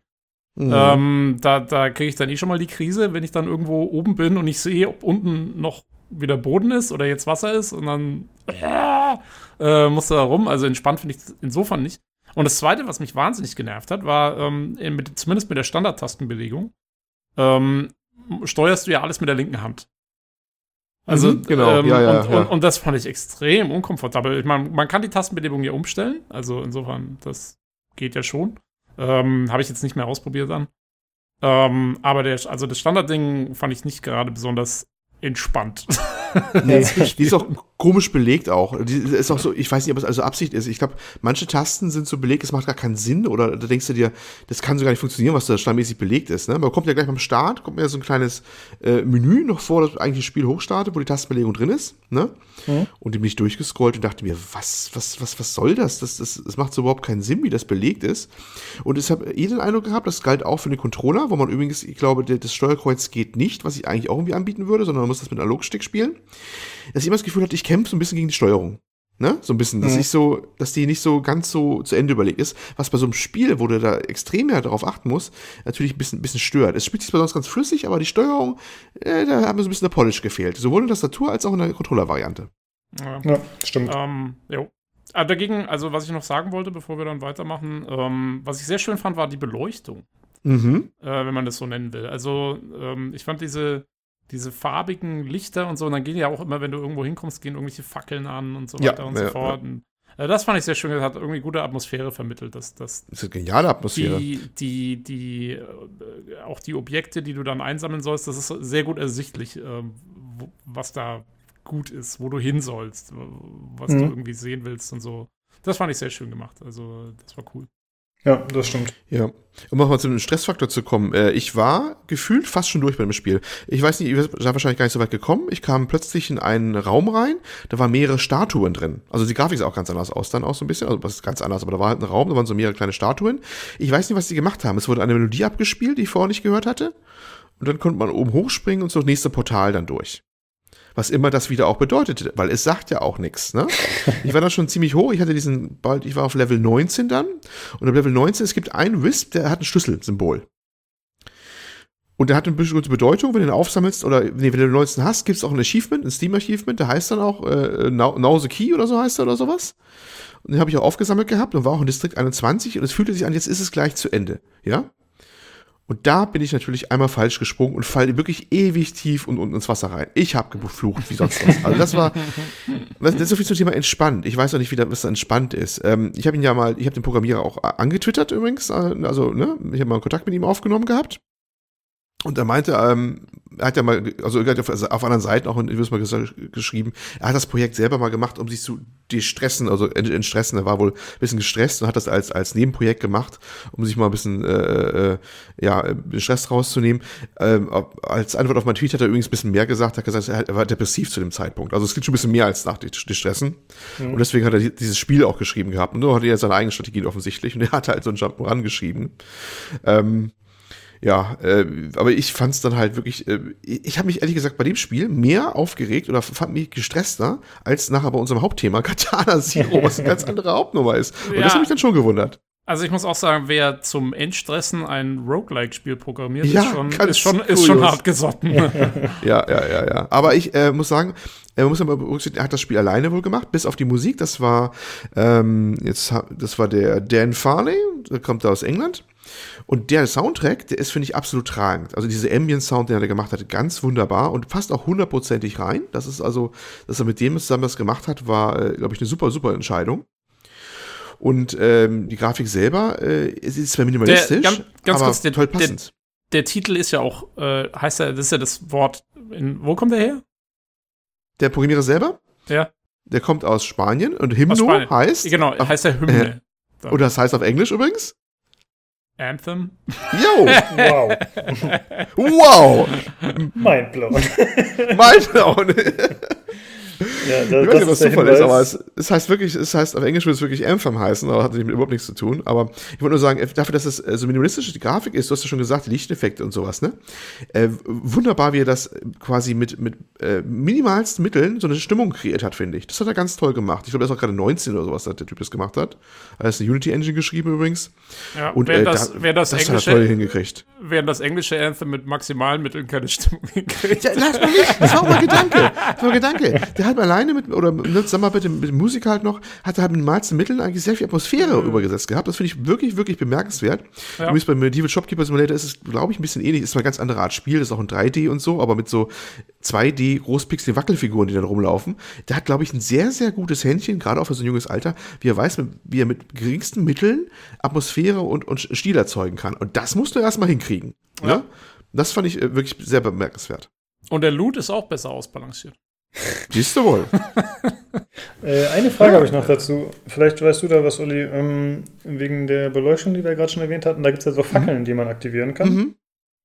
Mhm. Ähm, da da kriege ich dann eh schon mal die Krise, wenn ich dann irgendwo oben bin und ich sehe, ob unten noch wieder Boden ist oder jetzt Wasser ist und dann äh, äh, musst du da rum. Also entspannt finde ich insofern nicht. Und das Zweite, was mich wahnsinnig genervt hat, war ähm, mit, zumindest mit der Standardtastenbelegung, ähm, steuerst du ja alles mit der linken Hand. Also, mhm, genau, ähm, ja, ja, und, ja. Und, und, das fand ich extrem unkomfortabel. Ich meine, man kann die Tastenbelebung ja umstellen. Also insofern, das geht ja schon. Ähm, Habe ich jetzt nicht mehr ausprobiert dann. Ähm, aber der, also das Standardding fand ich nicht gerade besonders entspannt. nee, die ist auch komisch belegt auch. Die ist auch so, ich weiß nicht, ob es also Absicht ist. Ich glaube, manche Tasten sind so belegt, es macht gar keinen Sinn oder da denkst du dir, das kann so gar nicht funktionieren, was da standmäßig belegt ist. Ne? Man kommt ja gleich beim Start, kommt mir so ein kleines äh, Menü noch vor, das eigentlich das Spiel hochstartet, wo die Tastenbelegung drin ist. Ne? Mhm. Und die bin ich durchgescrollt und dachte mir, was, was, was, was soll das? Das, das, das macht so überhaupt keinen Sinn, wie das belegt ist. Und ich habe eh den Eindruck gehabt, das galt auch für den Controller, wo man übrigens, ich glaube, das Steuerkreuz geht nicht, was ich eigentlich auch irgendwie anbieten würde, sondern man muss das mit Analogstick spielen dass ich immer das Gefühl hatte, ich kämpfe so ein bisschen gegen die Steuerung. Ne? So ein bisschen, dass mhm. ich so, dass die nicht so ganz so zu Ende überlegt ist, was bei so einem Spiel, wo du da extrem mehr darauf achten musst, natürlich ein bisschen, ein bisschen stört. Es spielt sich zwar sonst ganz flüssig, aber die Steuerung, äh, da hat mir so ein bisschen der Polish gefehlt. Sowohl in der Tastatur als auch in der Controller-Variante. Ja, ja, stimmt. Ähm, jo. Aber ah, dagegen, also was ich noch sagen wollte, bevor wir dann weitermachen, ähm, was ich sehr schön fand, war die Beleuchtung. Mhm. Äh, wenn man das so nennen will. Also ähm, ich fand diese, diese farbigen Lichter und so, und dann gehen ja auch immer, wenn du irgendwo hinkommst, gehen irgendwelche Fackeln an und so ja, weiter und ja, so fort. Ja. Und, äh, das fand ich sehr schön, das hat irgendwie gute Atmosphäre vermittelt. Das, das, das ist eine geniale Atmosphäre. Die, die, die, äh, auch die Objekte, die du dann einsammeln sollst, das ist sehr gut ersichtlich, äh, wo, was da gut ist, wo du hin sollst, was mhm. du irgendwie sehen willst und so. Das fand ich sehr schön gemacht. Also, das war cool. Ja, das stimmt. Ja. Um nochmal zu dem Stressfaktor zu kommen. Äh, ich war gefühlt fast schon durch bei dem Spiel. Ich weiß nicht, ihr seid wahrscheinlich gar nicht so weit gekommen. Ich kam plötzlich in einen Raum rein, da waren mehrere Statuen drin. Also die Grafik sah auch ganz anders aus, dann auch so ein bisschen. Also was ist ganz anders, aber da war halt ein Raum, da waren so mehrere kleine Statuen. Ich weiß nicht, was die gemacht haben. Es wurde eine Melodie abgespielt, die ich vorher nicht gehört hatte. Und dann konnte man oben hochspringen und so das nächste Portal dann durch was immer das wieder auch bedeutet, weil es sagt ja auch nichts. Ne? Ich war dann schon ziemlich hoch, ich hatte diesen, bald, ich war auf Level 19 dann und auf Level 19, es gibt einen Wisp, der hat ein Schlüsselsymbol. Und der hat eine bestimmte Bedeutung, wenn du ihn aufsammelst oder nee, wenn du den 19 hast, gibt es auch ein Achievement, ein Steam-Achievement, der heißt dann auch äh, Now, Now the Key oder so heißt er oder sowas. Und den habe ich auch aufgesammelt gehabt und war auch in Distrikt 21 und es fühlte sich an, jetzt ist es gleich zu Ende. Ja? Und da bin ich natürlich einmal falsch gesprungen und falle wirklich ewig tief und unten ins Wasser rein. Ich habe geflucht wie sonst was. Also das war, das ist so viel zum Thema entspannt. Ich weiß auch nicht, wie das, entspannt ist. Ähm, ich habe ihn ja mal, ich habe den Programmierer auch angetwittert übrigens. Äh, also, ne, ich habe mal einen Kontakt mit ihm aufgenommen gehabt. Und er meinte, ähm, er hat ja mal, also er auf, anderen Seiten auch in mal geschrieben, er hat das Projekt selber mal gemacht, um sich zu destressen, also entstressen. Er war wohl ein bisschen gestresst und hat das als, als Nebenprojekt gemacht, um sich mal ein bisschen, äh, äh, ja, Stress rauszunehmen. Ähm, als Antwort auf mein Tweet hat er übrigens ein bisschen mehr gesagt, hat gesagt, er war depressiv zu dem Zeitpunkt. Also es gibt schon ein bisschen mehr als nach die, die Stressen. Mhm. Und deswegen hat er dieses Spiel auch geschrieben gehabt. Und nur hat er seine eigene Strategie offensichtlich. Und er hat halt so ein Jump'n'Run geschrieben. Ähm, ja, äh, aber ich fand es dann halt wirklich, äh, ich habe mich ehrlich gesagt bei dem Spiel mehr aufgeregt oder fand mich gestresster als nachher bei unserem Hauptthema Katana Zero, was eine ganz andere Hauptnummer ist. Und ja. das hat mich dann schon gewundert. Also ich muss auch sagen, wer zum Endstressen ein Roguelike-Spiel programmiert, ja, ist, schon, ist, schon, ist schon hart gesotten. ja, ja, ja, ja. Aber ich äh, muss sagen, er muss aber berücksichtigen, er hat das Spiel alleine wohl gemacht, bis auf die Musik. Das war ähm, jetzt, das war der Dan Farley, der kommt da aus England. Und der Soundtrack, der ist, finde ich, absolut tragend. Also diese Ambient-Sound, den er gemacht hat, ganz wunderbar und passt auch hundertprozentig rein. Das ist also, dass er mit dem zusammen das gemacht hat, war, äh, glaube ich, eine super, super Entscheidung. Und ähm, die Grafik selber äh, ist zwar minimalistisch, der, ganz, ganz aber kurz, der, toll passend. Der, der, Titel ist ja auch, äh, heißt ja, das ist ja das Wort, in, wo kommt der her? Der Programmierer selber? Ja. Der kommt aus Spanien und Hymno Spanien. heißt. Genau, heißt ja Hymne. Äh, und das heißt auf Englisch übrigens? Anthem. Yo! Wow. wow! Mindblown. Mindblown. Ja, da, ich weiß nicht, was Zufall ist, aber es, es, heißt wirklich, es heißt auf Englisch würde es wirklich Anthem heißen, aber hat damit überhaupt nichts zu tun. Aber ich wollte nur sagen, dafür, dass es äh, so minimalistisch die Grafik ist, du hast ja schon gesagt, Lichteffekte und sowas, ne? Äh, wunderbar, wie er das quasi mit, mit äh, minimalsten Mitteln so eine Stimmung kreiert hat, finde ich. Das hat er ganz toll gemacht. Ich glaube, er ist auch gerade 19 oder sowas, dass der Typ das gemacht hat. Er ist eine Unity Engine geschrieben übrigens. Ja, und äh, das, da, das, das hat er toll hingekriegt. Während das englische Anthem mit maximalen Mitteln keine Stimmung hinkriegt. Ja, lass mal nicht. Das war auch mal Gedanke. Das war ein Gedanke. Der hat alleine mit, oder ne, sag mal bitte, mit Musik halt noch, hat er halt mit malsten Mitteln eigentlich sehr viel Atmosphäre mhm. übergesetzt gehabt. Das finde ich wirklich, wirklich bemerkenswert. Ja. Übrigens bei Medieval Shopkeeper Simulator ist es, glaube ich, ein bisschen ähnlich. Ist eine ganz andere Art Spiel, ist auch in 3D und so, aber mit so 2D Großpixel Wackelfiguren, die dann rumlaufen. Der hat, glaube ich, ein sehr, sehr gutes Händchen, gerade auch für so ein junges Alter, wie er weiß, wie er mit geringsten Mitteln Atmosphäre und, und Stil erzeugen kann. Und das musst du erstmal hinkriegen. Ja. Ne? Das fand ich äh, wirklich sehr bemerkenswert. Und der Loot ist auch besser ausbalanciert. Siehst du wohl. äh, eine Frage habe ich noch dazu. Vielleicht weißt du da was, Olli, ähm, wegen der Beleuchtung, die wir gerade schon erwähnt hatten. Da gibt es ja so Fackeln, mhm. die man aktivieren kann. Mhm.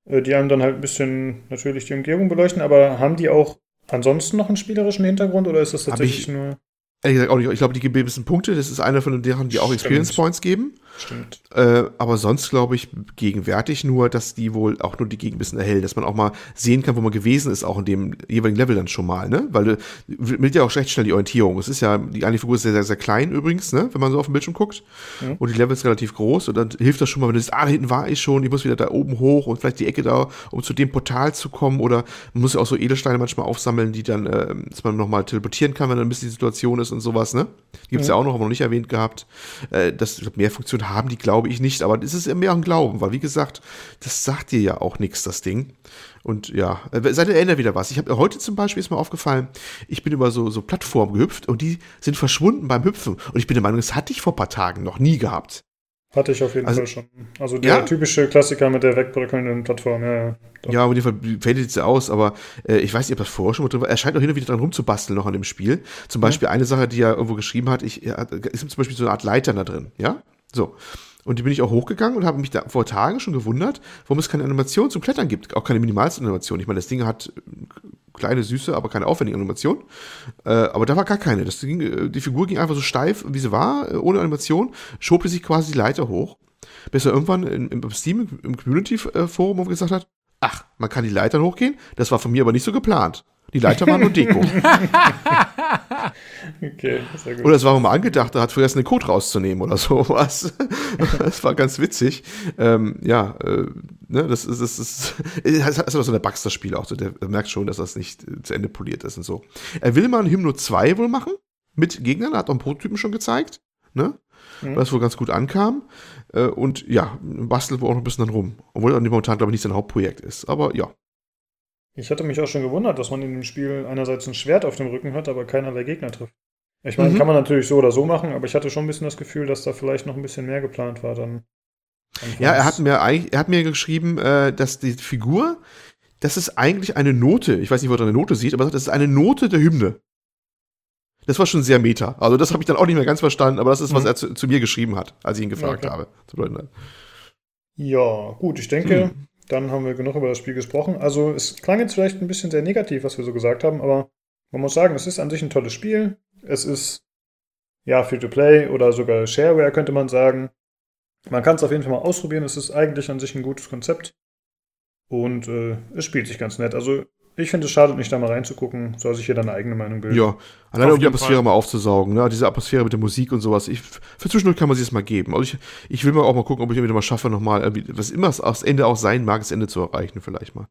Äh, die einem dann halt ein bisschen natürlich die Umgebung beleuchten, aber haben die auch ansonsten noch einen spielerischen Hintergrund oder ist das tatsächlich nur. Ehrlich gesagt auch nicht. Ich glaube, die geben ein bisschen Punkte. Das ist einer von deren, die auch Stimmt. Experience Points geben. Stimmt. Äh, aber sonst glaube ich gegenwärtig nur, dass die wohl auch nur die Gegend ein bisschen erhellen, dass man auch mal sehen kann, wo man gewesen ist, auch in dem jeweiligen Level dann schon mal, ne? Weil du mit ja auch recht schnell die Orientierung. Es ist ja, die eine Figur ist sehr, sehr, sehr klein übrigens, ne? Wenn man so auf dem Bildschirm guckt. Mhm. Und die Level ist relativ groß und dann hilft das schon mal, wenn du siehst, ah, da hinten war ich schon, ich muss wieder da oben hoch und vielleicht die Ecke da, um zu dem Portal zu kommen. Oder man muss ja auch so Edelsteine manchmal aufsammeln, die dann, äh, dass man nochmal teleportieren kann, wenn dann ein bisschen die Situation ist und sowas, ne? Gibt es mhm. ja auch noch, haben wir noch nicht erwähnt gehabt. Äh, das, mehr Funktionen haben die, glaube ich, nicht. Aber es ist mehr ein Glauben, weil wie gesagt, das sagt dir ja auch nichts, das Ding. Und ja, äh, seitdem erinnert wieder was. Ich habe heute zum Beispiel ist mir aufgefallen, ich bin über so, so Plattformen gehüpft und die sind verschwunden beim Hüpfen. Und ich bin der Meinung, das hatte ich vor ein paar Tagen noch nie gehabt. Hatte ich auf jeden also, Fall schon. Also der ja? typische Klassiker mit der wegbröckelnden Plattform, ja, ja. Doch. Ja, auf jeden Fall fällt jetzt aus, aber äh, ich weiß nicht, ob das vorher schon mal drin war. Er scheint auch hin und wieder dran rumzubasteln noch an dem Spiel. Zum Beispiel eine Sache, die er irgendwo geschrieben hat, ich, er, ist zum Beispiel so eine Art Leiter da drin, ja? So. Und die bin ich auch hochgegangen und habe mich da vor Tagen schon gewundert, warum es keine Animation zum Klettern gibt. Auch keine minimalste Animation. Ich meine, das Ding hat kleine, süße, aber keine aufwendige Animation. Äh, aber da war gar keine. Das ging, äh, die Figur ging einfach so steif, wie sie war, äh, ohne Animation, schobte sich quasi die Leiter hoch. Bis er irgendwann im, im Steam, im Community-Forum gesagt hat, ach, man kann die Leitern hochgehen. Das war von mir aber nicht so geplant. Die Leiter waren nur Deko. okay, sehr gut. Oder es war mal angedacht, er hat vergessen, den Code rauszunehmen oder sowas. das war ganz witzig. Ähm, ja, äh, ne, das ist, das ist, das ist so eine Baxter-Spiel auch. So, der merkt schon, dass das nicht äh, zu Ende poliert ist und so. Er will mal ein Hymno 2 wohl machen. Mit Gegnern, hat auch einen Prototypen schon gezeigt. Ne? Mhm. Was wohl ganz gut ankam. Äh, und ja, bastelt wohl auch noch ein bisschen dann rum. Obwohl er momentan, glaube ich, nicht sein Hauptprojekt ist. Aber ja. Ich hatte mich auch schon gewundert, dass man in dem Spiel einerseits ein Schwert auf dem Rücken hat, aber keinerlei Gegner trifft. Ich meine, mhm. kann man natürlich so oder so machen, aber ich hatte schon ein bisschen das Gefühl, dass da vielleicht noch ein bisschen mehr geplant war dann. Ja, er hat mir er hat mir geschrieben, äh, dass die Figur, das ist eigentlich eine Note. Ich weiß nicht, wo er eine Note sieht, aber das ist eine Note der Hymne. Das war schon sehr meta. Also das habe ich dann auch nicht mehr ganz verstanden, aber das ist, was mhm. er zu, zu, mir geschrieben hat, als ich ihn gefragt okay. habe. Ja, gut, ich denke, mhm. Dann haben wir genug über das Spiel gesprochen. Also es klang jetzt vielleicht ein bisschen sehr negativ, was wir so gesagt haben, aber man muss sagen, es ist an sich ein tolles Spiel. Es ist ja Free-to-Play oder sogar Shareware, könnte man sagen. Man kann es auf jeden Fall mal ausprobieren. Es ist eigentlich an sich ein gutes Konzept. Und äh, es spielt sich ganz nett. Also ich finde es schade, nicht da mal reinzugucken. Soll sich hier deine eigene Meinung bilden. Ja, alleine um die Atmosphäre Fall. mal aufzusaugen, ne? Diese Atmosphäre mit der Musik und sowas. Ich, für zwischendurch kann man sich das mal geben. Also ich, ich will mal auch mal gucken, ob ich irgendwie mal schaffe, nochmal, was immer das Ende auch sein mag, das Ende zu erreichen, vielleicht mal.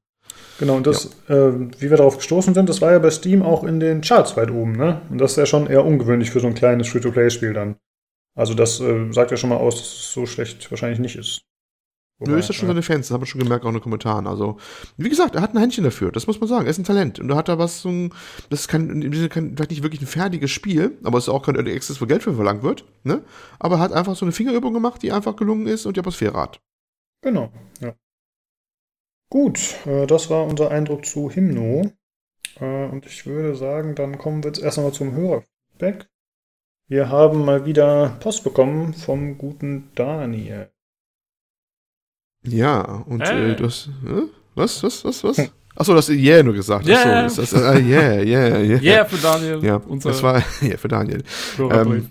Genau, und das, ja. äh, wie wir darauf gestoßen sind, das war ja bei Steam auch in den Charts weit oben, ne? Und das ist ja schon eher ungewöhnlich für so ein kleines Free-to-Play-Spiel dann. Also das äh, sagt ja schon mal aus, dass es so schlecht wahrscheinlich nicht ist. Nö, ist ja schon seine Fans, das hat man schon gemerkt, auch in den Kommentaren. Also, wie gesagt, er hat ein Händchen dafür, das muss man sagen. Er ist ein Talent. Und da hat er was, so ein, das ist kein, kein, vielleicht nicht wirklich ein fertiges Spiel, aber es ist auch kein Early Access, wo Geld für verlangt wird, ne? Aber er hat einfach so eine Fingerübung gemacht, die einfach gelungen ist und die Atmosphäre hat. Genau, ja. Gut, äh, das war unser Eindruck zu Hymno. Äh, und ich würde sagen, dann kommen wir jetzt erst einmal zum Hörerfeedback. Wir haben mal wieder Post bekommen vom guten Daniel. Ja, und äh, äh das. Äh, was, was, was, was? Achso, das Yeah nur gesagt. Yeah. Achso, ist das, uh, yeah, yeah, yeah. Yeah für Daniel. Ja, das war Yeah für Daniel. Ähm,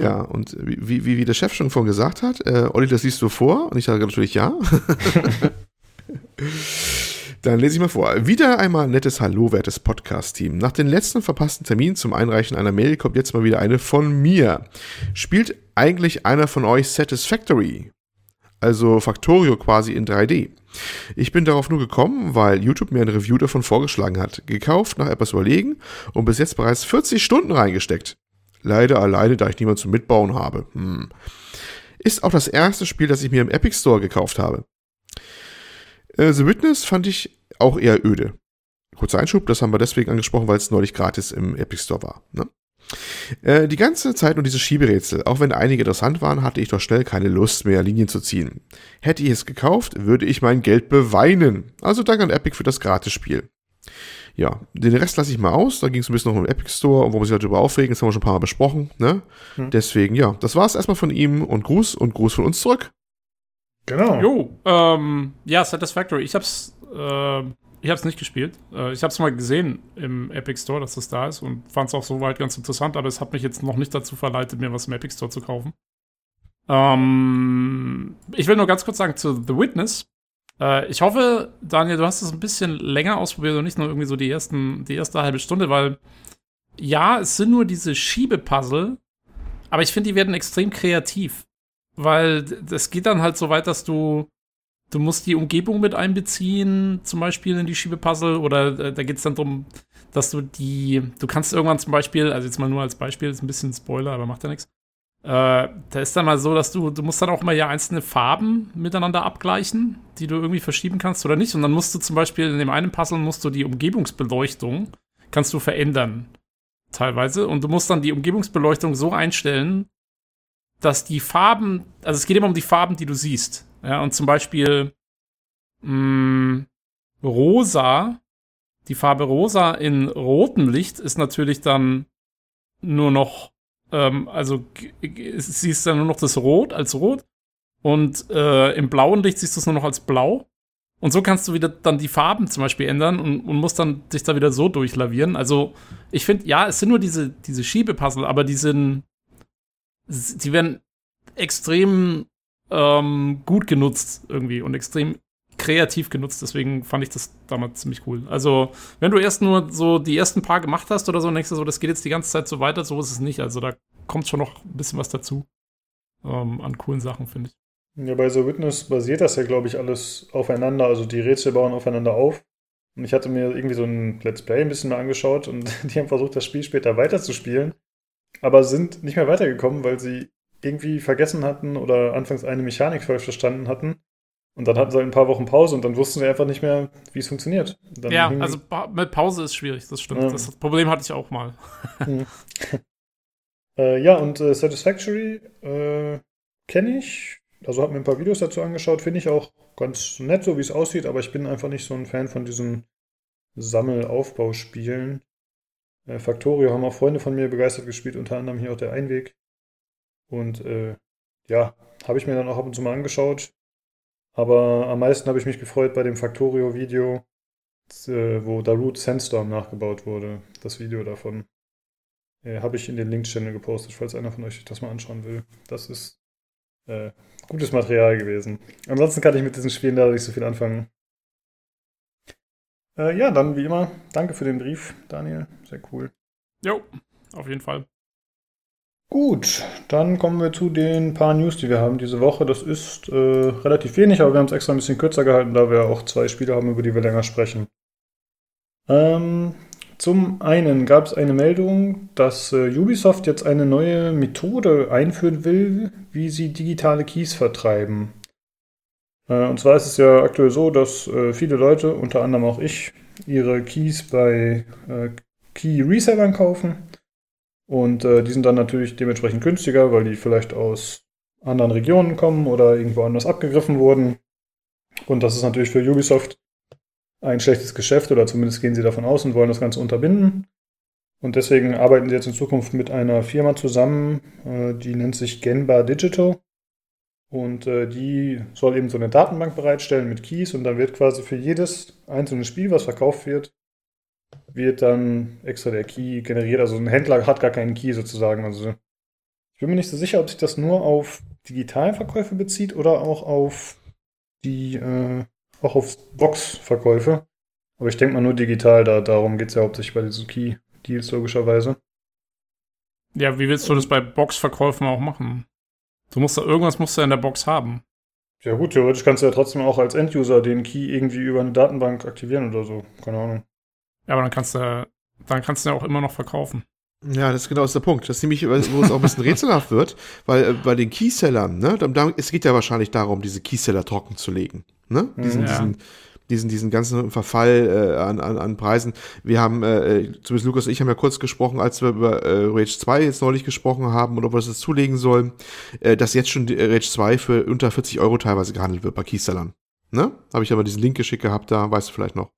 ja, und wie, wie, wie der Chef schon vorhin gesagt hat, äh, Olli, das siehst du vor? Und ich sage natürlich ja. Dann lese ich mal vor. Wieder einmal ein nettes Hallo, wertes Podcast-Team. Nach den letzten verpassten Terminen zum Einreichen einer Mail kommt jetzt mal wieder eine von mir. Spielt eigentlich einer von euch Satisfactory? Also Factorio quasi in 3D. Ich bin darauf nur gekommen, weil YouTube mir ein Review davon vorgeschlagen hat. Gekauft, nach etwas überlegen und bis jetzt bereits 40 Stunden reingesteckt. Leider alleine, da ich niemand zum Mitbauen habe. Hm. Ist auch das erste Spiel, das ich mir im Epic Store gekauft habe. Äh, The Witness fand ich auch eher öde. Kurzer Einschub, das haben wir deswegen angesprochen, weil es neulich gratis im Epic Store war. Ne? Äh, die ganze Zeit nur diese Schieberätsel. Auch wenn einige interessant waren, hatte ich doch schnell keine Lust mehr, Linien zu ziehen. Hätte ich es gekauft, würde ich mein Geld beweinen. Also danke an Epic für das Gratisspiel. Ja, den Rest lasse ich mal aus. Da ging es ein bisschen noch um den Epic Store und wo wir sich darüber aufregen. Das haben wir schon ein paar Mal besprochen. Ne? Hm. Deswegen, ja, das war es erstmal von ihm und Gruß und Gruß von uns zurück. Genau. Jo, ähm, ja, Satisfactory. Ich hab's äh, ich habe es nicht gespielt. Äh, ich habe es mal gesehen im Epic Store, dass das da ist und fand es auch soweit ganz interessant, aber es hat mich jetzt noch nicht dazu verleitet, mir was im Epic Store zu kaufen. Ähm, ich will nur ganz kurz sagen zu The Witness. Äh, ich hoffe, Daniel, du hast es ein bisschen länger ausprobiert und nicht nur irgendwie so die, ersten, die erste halbe Stunde, weil ja, es sind nur diese Schiebepuzzle, aber ich finde, die werden extrem kreativ. Weil es geht dann halt so weit, dass du Du musst die Umgebung mit einbeziehen, zum Beispiel in die Schiebepuzzle, oder äh, da geht es dann darum, dass du die, du kannst irgendwann zum Beispiel, also jetzt mal nur als Beispiel, ist ein bisschen Spoiler, aber macht ja nichts. Äh, da ist dann mal so, dass du, du musst dann auch immer ja einzelne Farben miteinander abgleichen, die du irgendwie verschieben kannst oder nicht. Und dann musst du zum Beispiel in dem einen Puzzle musst du die Umgebungsbeleuchtung, kannst du verändern. Teilweise. Und du musst dann die Umgebungsbeleuchtung so einstellen, dass die Farben, also es geht immer um die Farben, die du siehst. Ja, und zum Beispiel mh, mm, rosa, die Farbe rosa in rotem Licht ist natürlich dann nur noch, ähm, also siehst du dann nur noch das Rot als Rot und äh, im blauen Licht siehst du es nur noch als blau. Und so kannst du wieder dann die Farben zum Beispiel ändern und, und musst dann dich da wieder so durchlavieren. Also ich finde, ja, es sind nur diese, diese Schiebepuzzle, aber die sind, die werden extrem ähm, gut genutzt irgendwie und extrem kreativ genutzt. Deswegen fand ich das damals ziemlich cool. Also, wenn du erst nur so die ersten paar gemacht hast oder so, denkst du so, das geht jetzt die ganze Zeit so weiter, so ist es nicht. Also, da kommt schon noch ein bisschen was dazu ähm, an coolen Sachen, finde ich. Ja, bei The Witness basiert das ja, glaube ich, alles aufeinander. Also, die Rätsel bauen aufeinander auf. Und ich hatte mir irgendwie so ein Let's Play ein bisschen mal angeschaut und die haben versucht, das Spiel später weiterzuspielen, aber sind nicht mehr weitergekommen, weil sie irgendwie vergessen hatten oder anfangs eine Mechanik falsch verstanden hatten. Und dann hatten sie ein paar Wochen Pause und dann wussten sie einfach nicht mehr, wie es funktioniert. Dann ja, also mit Pause ist schwierig, das stimmt. Ja. Das Problem hatte ich auch mal. Mhm. äh, ja, und äh, Satisfactory äh, kenne ich. Also habe mir ein paar Videos dazu angeschaut. Finde ich auch ganz nett, so wie es aussieht, aber ich bin einfach nicht so ein Fan von diesen Sammelaufbauspielen. Äh, Factorio haben auch Freunde von mir begeistert gespielt, unter anderem hier auch der Einweg. Und äh, ja, habe ich mir dann auch ab und zu mal angeschaut. Aber am meisten habe ich mich gefreut bei dem Factorio-Video, äh, wo Darut Sandstorm nachgebaut wurde. Das Video davon. Äh, habe ich in den Link-Channel gepostet, falls einer von euch das mal anschauen will. Das ist äh, gutes Material gewesen. Ansonsten kann ich mit diesen Spielen da nicht so viel anfangen. Äh, ja, dann wie immer, danke für den Brief, Daniel. Sehr cool. Jo, auf jeden Fall. Gut, dann kommen wir zu den paar News, die wir haben diese Woche. Das ist äh, relativ wenig, aber wir haben es extra ein bisschen kürzer gehalten, da wir auch zwei Spiele haben, über die wir länger sprechen. Ähm, zum einen gab es eine Meldung, dass äh, Ubisoft jetzt eine neue Methode einführen will, wie sie digitale Keys vertreiben. Äh, und zwar ist es ja aktuell so, dass äh, viele Leute, unter anderem auch ich, ihre Keys bei äh, Key Resellern kaufen und äh, die sind dann natürlich dementsprechend günstiger, weil die vielleicht aus anderen Regionen kommen oder irgendwo anders abgegriffen wurden. Und das ist natürlich für Ubisoft ein schlechtes Geschäft oder zumindest gehen sie davon aus und wollen das Ganze unterbinden. Und deswegen arbeiten sie jetzt in Zukunft mit einer Firma zusammen, äh, die nennt sich Genba Digital. Und äh, die soll eben so eine Datenbank bereitstellen mit Keys und dann wird quasi für jedes einzelne Spiel, was verkauft wird, wird dann extra der Key generiert. Also ein Händler hat gar keinen Key sozusagen. Also ich bin mir nicht so sicher, ob sich das nur auf Digitalverkäufe bezieht oder auch auf die, äh, auch auf Box-Verkäufe. Aber ich denke mal nur digital, da, darum geht es ja hauptsächlich bei diesen Key-Deals logischerweise. Ja, wie willst du das bei Box-Verkäufen auch machen? Du musst da, irgendwas musst du in der Box haben. Ja gut, theoretisch kannst du ja trotzdem auch als Enduser den Key irgendwie über eine Datenbank aktivieren oder so. Keine Ahnung. Ja, aber dann kannst du, dann kannst du ja auch immer noch verkaufen. Ja, das ist genau der Punkt. Das ist nämlich, wo es auch ein bisschen rätselhaft wird, weil äh, bei den Keysellern, ne, da, es geht ja wahrscheinlich darum, diese Keyseller trocken zu legen. Ne? Diesen, ja. diesen, diesen, diesen ganzen Verfall äh, an, an, an Preisen. Wir haben, äh, zumindest Lukas und ich haben ja kurz gesprochen, als wir über äh, Rage 2 jetzt neulich gesprochen haben und ob wir das jetzt zulegen sollen, äh, dass jetzt schon die Rage 2 für unter 40 Euro teilweise gehandelt wird bei Keysellern. Ne? Habe ich aber diesen Link geschickt gehabt, da weißt du vielleicht noch.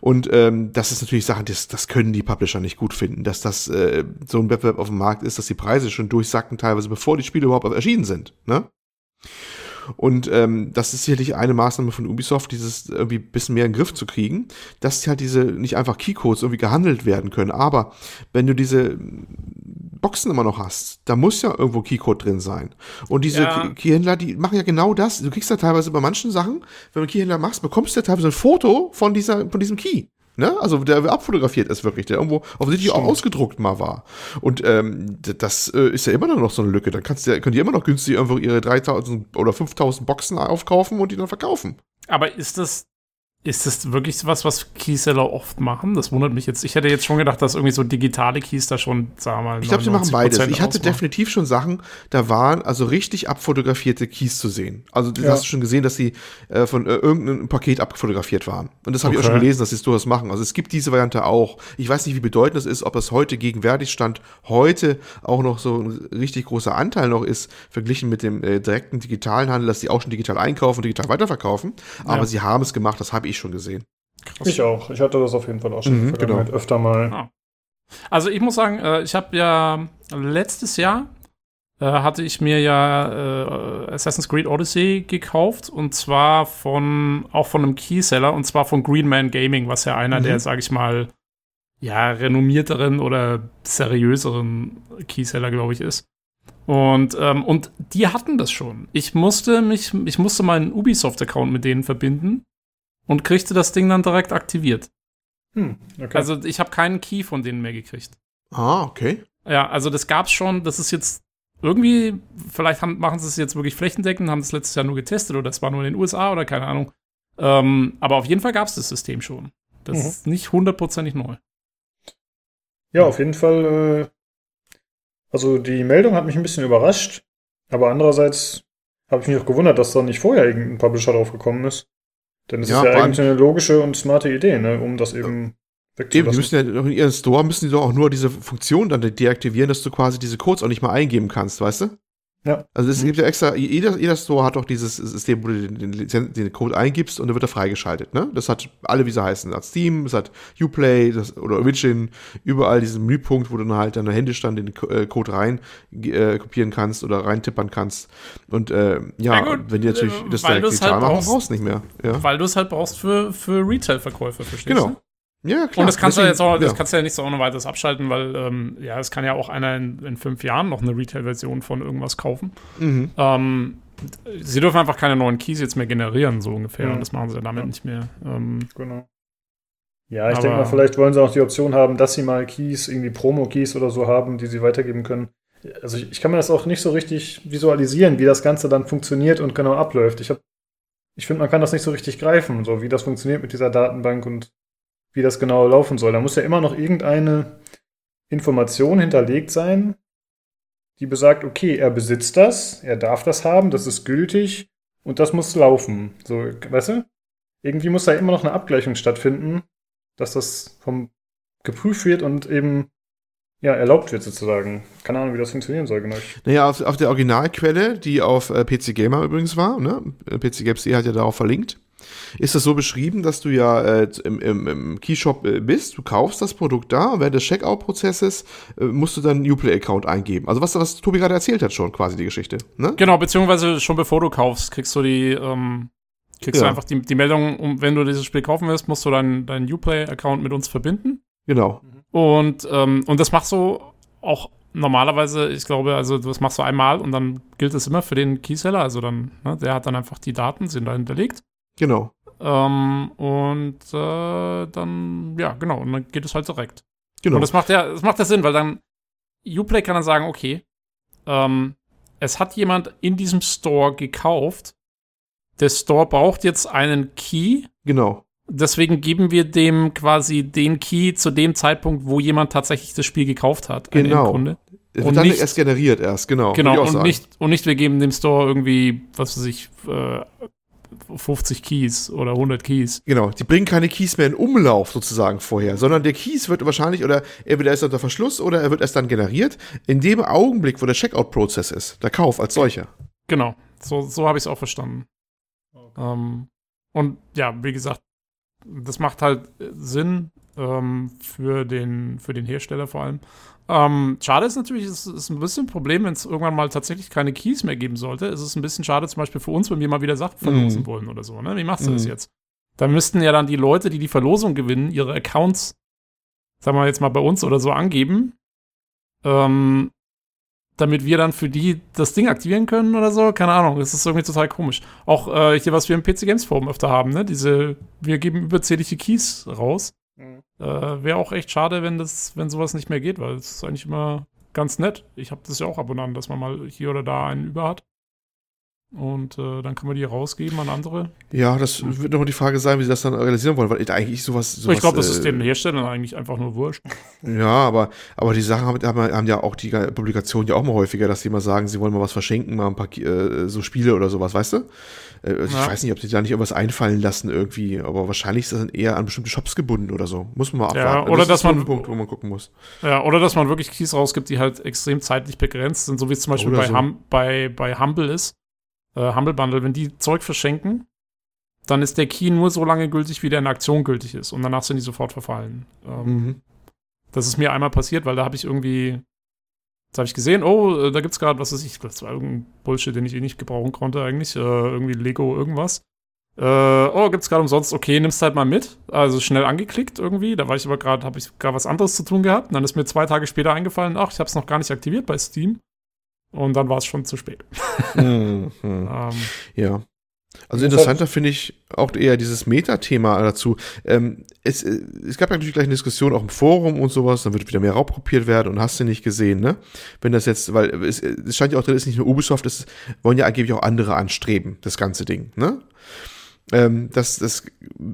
Und ähm, das ist natürlich Sachen, das, das können die Publisher nicht gut finden, dass das äh, so ein Wettbewerb auf dem Markt ist, dass die Preise schon durchsacken, teilweise bevor die Spiele überhaupt erschienen sind. Ne? Und ähm, das ist sicherlich eine Maßnahme von Ubisoft, dieses irgendwie bisschen mehr in den Griff zu kriegen, dass halt diese nicht einfach Keycodes irgendwie gehandelt werden können. Aber wenn du diese Boxen immer noch hast, da muss ja irgendwo Keycode drin sein. Und diese ja. Keyhändler, die machen ja genau das. Du kriegst ja teilweise bei manchen Sachen, wenn du Keyhändler machst, bekommst du ja teilweise ein Foto von dieser, von diesem Key. Ne? Also der abfotografiert ist wirklich, der irgendwo offensichtlich Stimmt. auch ausgedruckt mal war. Und ähm, das äh, ist ja immer noch so eine Lücke. Dann kannst du, können die immer noch günstig irgendwo ihre 3000 oder 5000 Boxen aufkaufen und die dann verkaufen. Aber ist das ist das wirklich was, was Keyseller oft machen? Das wundert mich jetzt. Ich hätte jetzt schon gedacht, dass irgendwie so digitale Keys da schon, sagen wir mal, Ich glaube, sie machen beides. Ich hatte ausmachen. definitiv schon Sachen, da waren also richtig abfotografierte Keys zu sehen. Also du ja. hast schon gesehen, dass sie äh, von äh, irgendeinem Paket abfotografiert waren. Und das habe okay. ich auch schon gelesen, dass sie es durchaus machen. Also es gibt diese Variante auch. Ich weiß nicht, wie bedeutend das ist, ob es heute gegenwärtig stand, heute auch noch so ein richtig großer Anteil noch ist, verglichen mit dem äh, direkten digitalen Handel, dass die auch schon digital einkaufen und digital weiterverkaufen. Aber ja. sie haben es gemacht, das habe ich ich schon gesehen. Krass. Ich auch. Ich hatte das auf jeden Fall auch schon mhm, genau. öfter mal. Ah. Also ich muss sagen, äh, ich habe ja letztes Jahr äh, hatte ich mir ja äh, Assassin's Creed Odyssey gekauft und zwar von auch von einem Keyseller und zwar von Green Gaming, was ja einer mhm. der, sag ich mal, ja renommierteren oder seriöseren Keyseller, glaube ich, ist. Und, ähm, und die hatten das schon. Ich musste mich, ich musste meinen Ubisoft-Account mit denen verbinden und kriegte das Ding dann direkt aktiviert. Hm, okay. Also ich habe keinen Key von denen mehr gekriegt. Ah, okay. Ja, also das gab's schon, das ist jetzt irgendwie, vielleicht haben, machen sie es jetzt wirklich flächendeckend, haben das letztes Jahr nur getestet oder das war nur in den USA oder keine Ahnung. Ähm, aber auf jeden Fall gab's das System schon. Das mhm. ist nicht hundertprozentig neu. Ja, auf jeden Fall. Äh, also die Meldung hat mich ein bisschen überrascht, aber andererseits habe ich mich auch gewundert, dass da nicht vorher irgendein Publisher drauf gekommen ist. Denn es ja, ist ja eigentlich eine logische und smarte Idee, ne, um das eben Eben, die müssen ja in ihren Store müssen die doch auch nur diese Funktion dann deaktivieren, dass du quasi diese Codes auch nicht mal eingeben kannst, weißt du? Ja. Also es mhm. gibt ja extra, jeder, jeder Store hat doch dieses System, wo du den, den, den Code eingibst und dann wird er freigeschaltet. Ne? Das hat alle, wie sie heißen. Das hat Steam, das hat Uplay das, oder Origin, überall diesen Menüpunkt, wo du dann halt deine Hände stand den äh, Code rein äh, kopieren kannst oder reintippern kannst. Und äh, ja, ja gut, wenn die natürlich äh, das direkt digital halt machen, brauchst du nicht mehr. Ja. Weil du es halt brauchst für, für Retail-Verkäufe, verstehst genau. du? Ja, klar. Und das kannst Deswegen, du jetzt auch, das ja. kannst du ja nicht so ohne weiteres abschalten, weil ähm, ja, es kann ja auch einer in, in fünf Jahren noch eine Retail-Version von irgendwas kaufen. Mhm. Ähm, sie dürfen einfach keine neuen Keys jetzt mehr generieren, so ungefähr. Mhm. Und das machen sie damit ja. nicht mehr. Ähm, genau. Ja, ich denke mal, vielleicht wollen sie auch die Option haben, dass sie mal Keys, irgendwie Promo-Keys oder so haben, die sie weitergeben können. Also ich, ich, kann mir das auch nicht so richtig visualisieren, wie das Ganze dann funktioniert und genau abläuft. Ich, ich finde, man kann das nicht so richtig greifen, so wie das funktioniert mit dieser Datenbank und wie das genau laufen soll. Da muss ja immer noch irgendeine Information hinterlegt sein, die besagt, okay, er besitzt das, er darf das haben, das ist gültig und das muss laufen. So, weißt du? Irgendwie muss da immer noch eine Abgleichung stattfinden, dass das vom geprüft wird und eben ja, erlaubt wird sozusagen. Keine Ahnung, wie das funktionieren soll, genau. Naja, auf, auf der Originalquelle, die auf äh, PC Gamer übrigens war, ne? PC Games hat ja darauf verlinkt, ist das so beschrieben, dass du ja äh, im, im, im Keyshop äh, bist, du kaufst das Produkt da und während des Checkout-Prozesses äh, musst du dann einen Uplay-Account eingeben. Also was, was Tobi gerade erzählt hat schon, quasi die Geschichte. Ne? Genau, beziehungsweise schon bevor du kaufst, kriegst du die, ähm, kriegst ja. du einfach die, die Meldung, um, wenn du dieses Spiel kaufen willst, musst du deinen dein Uplay-Account mit uns verbinden. Genau. Und, ähm, und das machst du auch normalerweise, ich glaube, also das machst du einmal und dann gilt es immer für den Keyseller. Also dann, ne, der hat dann einfach die Daten, sind da hinterlegt. Genau. Ähm, und äh, dann, ja, genau, und dann geht es halt direkt. Genau. Und das macht ja, das macht ja Sinn, weil dann Uplay kann dann sagen, okay, ähm, es hat jemand in diesem Store gekauft der Store braucht jetzt einen Key. Genau. Deswegen geben wir dem quasi den Key zu dem Zeitpunkt, wo jemand tatsächlich das Spiel gekauft hat. Genau. Es wird dann nicht, erst generiert erst, genau. Genau, und nicht, und nicht wir geben dem Store irgendwie, was weiß ich, äh, 50 Keys oder 100 Keys. Genau, die bringen keine Keys mehr in Umlauf sozusagen vorher, sondern der Keys wird wahrscheinlich oder entweder ist er unter Verschluss oder er wird erst dann generiert, in dem Augenblick, wo der Checkout-Prozess ist, der Kauf als solcher. Genau, so, so habe ich es auch verstanden. Okay. Ähm, und ja, wie gesagt, das macht halt Sinn ähm, für, den, für den Hersteller vor allem. Ähm, schade ist natürlich, es ist ein bisschen ein Problem, wenn es irgendwann mal tatsächlich keine Keys mehr geben sollte. Es ist ein bisschen schade zum Beispiel für uns, wenn wir mal wieder Sachen verlosen mm. wollen oder so. Ne? Wie machst du mm. das mhm. jetzt? Da müssten ja dann die Leute, die die Verlosung gewinnen, ihre Accounts, sagen wir jetzt mal bei uns oder so, angeben. Ähm, damit wir dann für die das Ding aktivieren können oder so. Keine Ahnung, das ist irgendwie total komisch. Auch äh, hier, was wir im PC Games Forum öfter haben, ne? Diese, wir geben überzählige Keys raus. Mhm. Äh, Wäre auch echt schade, wenn das, wenn sowas nicht mehr geht, weil es ist eigentlich immer ganz nett. Ich habe das ja auch ab und an, dass man mal hier oder da einen über hat. Und äh, dann kann man die rausgeben an andere. Ja, das wird noch die Frage sein, wie sie das dann realisieren wollen, weil eigentlich sowas. sowas ich glaube, das äh, ist den Herstellern eigentlich einfach nur wurscht. Ja, aber, aber die Sachen haben, haben, ja auch die Publikationen ja auch mal häufiger, dass die mal sagen, sie wollen mal was verschenken, mal ein paar äh, so Spiele oder sowas, weißt du? Äh, also ja. Ich weiß nicht, ob sie da nicht irgendwas einfallen lassen irgendwie, aber wahrscheinlich ist das dann eher an bestimmte Shops gebunden oder so. Muss man mal abwarten. Ja, oder das dass man. Ein Punkt, wo man gucken muss. Ja, oder dass man wirklich Keys rausgibt, die halt extrem zeitlich begrenzt sind, so wie es zum Beispiel bei, so. hum, bei, bei Humble ist äh, Humble Bundle, wenn die Zeug verschenken, dann ist der Key nur so lange gültig, wie der in Aktion gültig ist. Und danach sind die sofort verfallen. Ähm, mhm. Das ist mir einmal passiert, weil da habe ich irgendwie, da habe ich gesehen, oh, äh, da gibt es gerade, was weiß ich, das war irgendein Bullshit, den ich eh nicht gebrauchen konnte eigentlich, äh, irgendwie Lego irgendwas. Äh, oh, gibt's gerade umsonst, okay, nimmst halt mal mit. Also schnell angeklickt irgendwie. Da war ich aber gerade, habe ich gerade was anderes zu tun gehabt. Und dann ist mir zwei Tage später eingefallen, ach, ich habe es noch gar nicht aktiviert bei Steam. Und dann war es schon zu spät. Mhm. ähm, ja. Also interessanter finde ich auch eher dieses Meta-Thema dazu. Ähm, es, äh, es gab natürlich gleich eine Diskussion auch im Forum und sowas, dann wird wieder mehr raubkopiert werden und hast du nicht gesehen, ne? Wenn das jetzt, weil es, es scheint ja auch drin, ist nicht nur Ubisoft, es wollen ja angeblich auch andere anstreben, das ganze Ding, ne? Ähm, dass das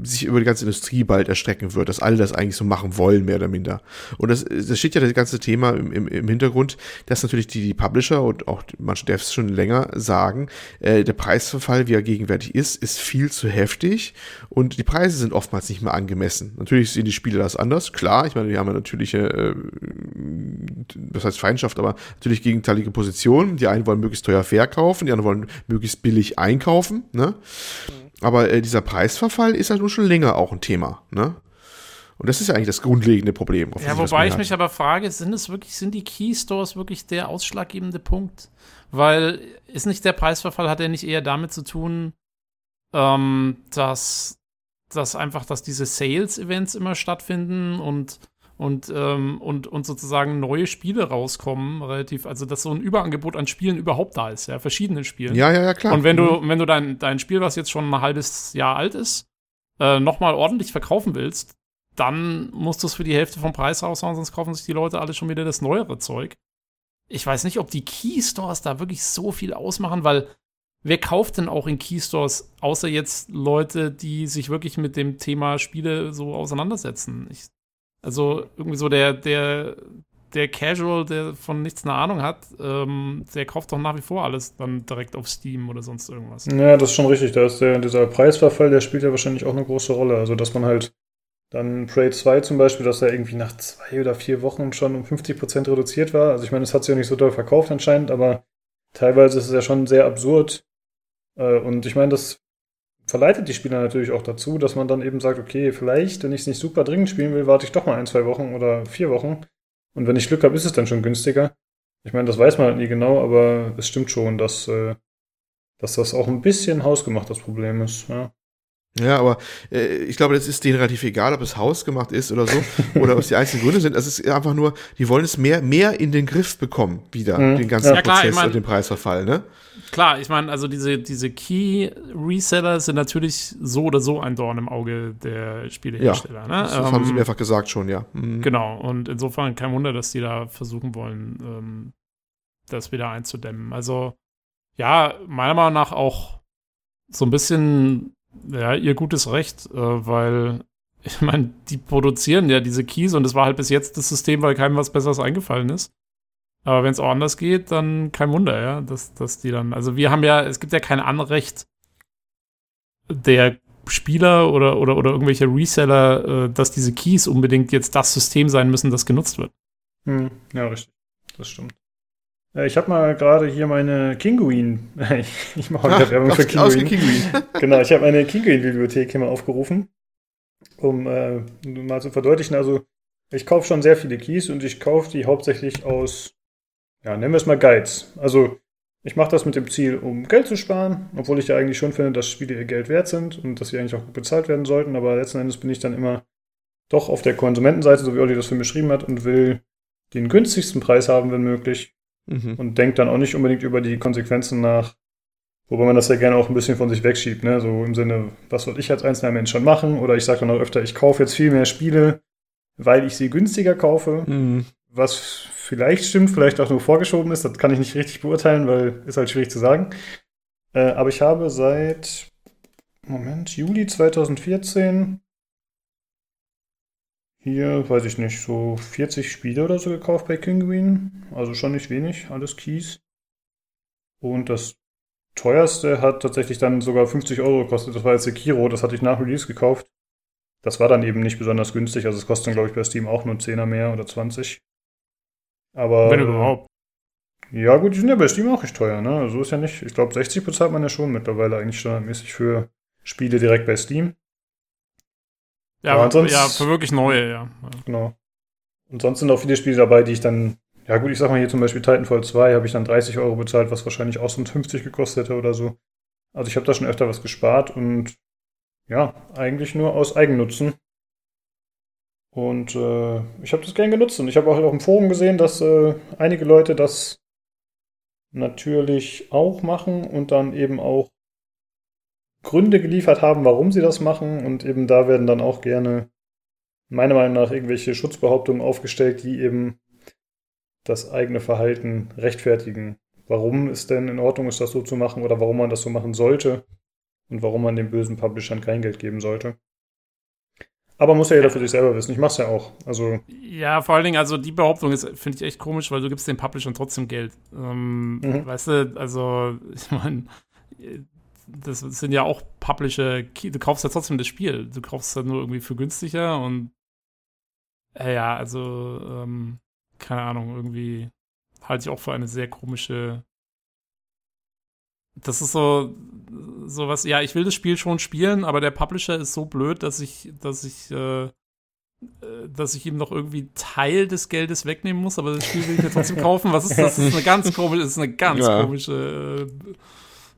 sich über die ganze Industrie bald erstrecken wird, dass alle das eigentlich so machen wollen, mehr oder minder. Und das, das steht ja das ganze Thema im, im, im Hintergrund, dass natürlich die, die Publisher und auch manche Devs schon länger sagen, äh, der Preisverfall, wie er gegenwärtig ist, ist viel zu heftig und die Preise sind oftmals nicht mehr angemessen. Natürlich sehen die Spiele das anders, klar, ich meine, die haben ja natürliche, äh, das heißt Feindschaft, aber natürlich gegenteilige Positionen. Die einen wollen möglichst teuer verkaufen, die anderen wollen möglichst billig einkaufen, ne? Mhm. Aber äh, dieser Preisverfall ist ja nun schon länger auch ein Thema, ne? Und das ist ja eigentlich das grundlegende Problem. Ja, wobei ich mich aber frage, sind es wirklich, sind die Key Stores wirklich der ausschlaggebende Punkt? Weil ist nicht der Preisverfall, hat er nicht eher damit zu tun, ähm, dass, dass einfach, dass diese Sales-Events immer stattfinden und und, ähm, und, und sozusagen neue Spiele rauskommen, relativ, also dass so ein Überangebot an Spielen überhaupt da ist, ja, verschiedenen Spielen. Ja, ja, ja, klar. Und wenn du, mhm. wenn du dein, dein Spiel, was jetzt schon ein halbes Jahr alt ist, äh, nochmal ordentlich verkaufen willst, dann musst du es für die Hälfte vom Preis raushauen, sonst kaufen sich die Leute alle schon wieder das neuere Zeug. Ich weiß nicht, ob die Keystores da wirklich so viel ausmachen, weil wer kauft denn auch in Keystores, außer jetzt Leute, die sich wirklich mit dem Thema Spiele so auseinandersetzen? Ich, also irgendwie so der, der, der Casual, der von nichts eine Ahnung hat, ähm, der kauft doch nach wie vor alles dann direkt auf Steam oder sonst irgendwas. Ja, das ist schon richtig. Da ist der, dieser Preisverfall, der spielt ja wahrscheinlich auch eine große Rolle. Also, dass man halt dann Prey 2 zum Beispiel, dass er irgendwie nach zwei oder vier Wochen schon um 50% reduziert war. Also, ich meine, es hat sich ja nicht so doll verkauft anscheinend, aber teilweise ist es ja schon sehr absurd. Äh, und ich meine, das verleitet die Spieler natürlich auch dazu, dass man dann eben sagt, okay, vielleicht, wenn ich es nicht super dringend spielen will, warte ich doch mal ein, zwei Wochen oder vier Wochen. Und wenn ich Glück habe, ist es dann schon günstiger. Ich meine, das weiß man halt nie genau, aber es stimmt schon, dass, äh, dass das auch ein bisschen hausgemacht das Problem ist. Ja. Ja, aber äh, ich glaube, das ist denen relativ egal, ob es hausgemacht ist oder so, oder was die einzelnen Gründe sind. Es ist einfach nur, die wollen es mehr, mehr in den Griff bekommen, wieder, mhm. den ganzen ja, klar, Prozess ich mein, und den Preisverfall, ne? Klar, ich meine, also diese, diese Key-Reseller sind natürlich so oder so ein Dorn im Auge der Spielehersteller. Ja, ne? Das ähm, haben sie mehrfach gesagt schon, ja. Mhm. Genau, und insofern kein Wunder, dass die da versuchen wollen, ähm, das wieder einzudämmen. Also, ja, meiner Meinung nach auch so ein bisschen, ja, ihr gutes Recht, äh, weil ich meine, die produzieren ja diese Keys und das war halt bis jetzt das System, weil keinem was Besseres eingefallen ist. Aber wenn es auch anders geht, dann kein Wunder, ja, dass, dass die dann, also wir haben ja, es gibt ja kein Anrecht der Spieler oder, oder, oder irgendwelche Reseller, äh, dass diese Keys unbedingt jetzt das System sein müssen, das genutzt wird. Hm, ja, richtig. Das stimmt. Äh, ich habe mal gerade hier meine Kinguin. ich mache wieder Werbung für Kinguin. Kinguin. genau, ich habe meine Kinguin-Bibliothek hier mal aufgerufen, um äh, mal zu verdeutlichen. Also, ich kaufe schon sehr viele Keys und ich kaufe die hauptsächlich aus, ja, nennen wir es mal Guides. Also, ich mache das mit dem Ziel, um Geld zu sparen, obwohl ich ja eigentlich schon finde, dass Spiele ihr Geld wert sind und dass sie eigentlich auch gut bezahlt werden sollten. Aber letzten Endes bin ich dann immer doch auf der Konsumentenseite, so wie Olli das für mich beschrieben hat, und will den günstigsten Preis haben, wenn möglich. Mhm. Und denkt dann auch nicht unbedingt über die Konsequenzen nach, wobei man das ja gerne auch ein bisschen von sich wegschiebt, ne? So im Sinne, was soll ich als einzelner Mensch schon machen? Oder ich sage dann auch öfter, ich kaufe jetzt viel mehr Spiele, weil ich sie günstiger kaufe. Mhm. Was vielleicht stimmt, vielleicht auch nur vorgeschoben ist, das kann ich nicht richtig beurteilen, weil ist halt schwierig zu sagen. Äh, aber ich habe seit, Moment, Juli 2014 hier, weiß ich nicht, so 40 Spiele oder so gekauft bei Kinguin. Also schon nicht wenig, alles Keys. Und das teuerste hat tatsächlich dann sogar 50 Euro gekostet. Das war jetzt Sekiro, das hatte ich nach Release gekauft. Das war dann eben nicht besonders günstig. Also es kostet dann, glaube ich, bei Steam auch nur 10er mehr oder 20. Aber. Wenn überhaupt. Ja, gut, die sind ja bei Steam auch nicht teuer, ne? So also ist ja nicht. Ich glaube, 60 bezahlt man ja schon mittlerweile eigentlich standardmäßig für Spiele direkt bei Steam. Ja, aber sonst, ja, für wirklich neue, ja. Genau. Und sonst sind auch viele Spiele dabei, die ich dann, ja gut, ich sag mal hier zum Beispiel Titanfall 2 habe ich dann 30 Euro bezahlt, was wahrscheinlich auch so 50 gekostet hätte oder so. Also ich habe da schon öfter was gespart und ja, eigentlich nur aus Eigennutzen. Und äh, ich habe das gern genutzt und ich habe auch dem Forum gesehen, dass äh, einige Leute das natürlich auch machen und dann eben auch Gründe geliefert haben, warum sie das machen. Und eben da werden dann auch gerne, meiner Meinung nach, irgendwelche Schutzbehauptungen aufgestellt, die eben das eigene Verhalten rechtfertigen. Warum es denn in Ordnung ist, das so zu machen oder warum man das so machen sollte und warum man den bösen Publishern kein Geld geben sollte. Aber muss ja jeder für sich selber wissen. Ich mach's ja auch. Also ja, vor allen Dingen, also die Behauptung ist, finde ich echt komisch, weil du gibst den Publishern trotzdem Geld. Ähm, mhm. Weißt du, also ich meine, das sind ja auch Publisher, du kaufst ja trotzdem das Spiel. Du kaufst es ja nur irgendwie für günstiger und äh, ja, also, ähm, keine Ahnung, irgendwie halte ich auch für eine sehr komische. Das ist so, so was, ja, ich will das Spiel schon spielen, aber der Publisher ist so blöd, dass ich, dass ich, äh, äh dass ich ihm noch irgendwie Teil des Geldes wegnehmen muss, aber das Spiel will ich mir trotzdem kaufen. Was ist das? Das ist eine ganz komische, ist eine ganz ja. komische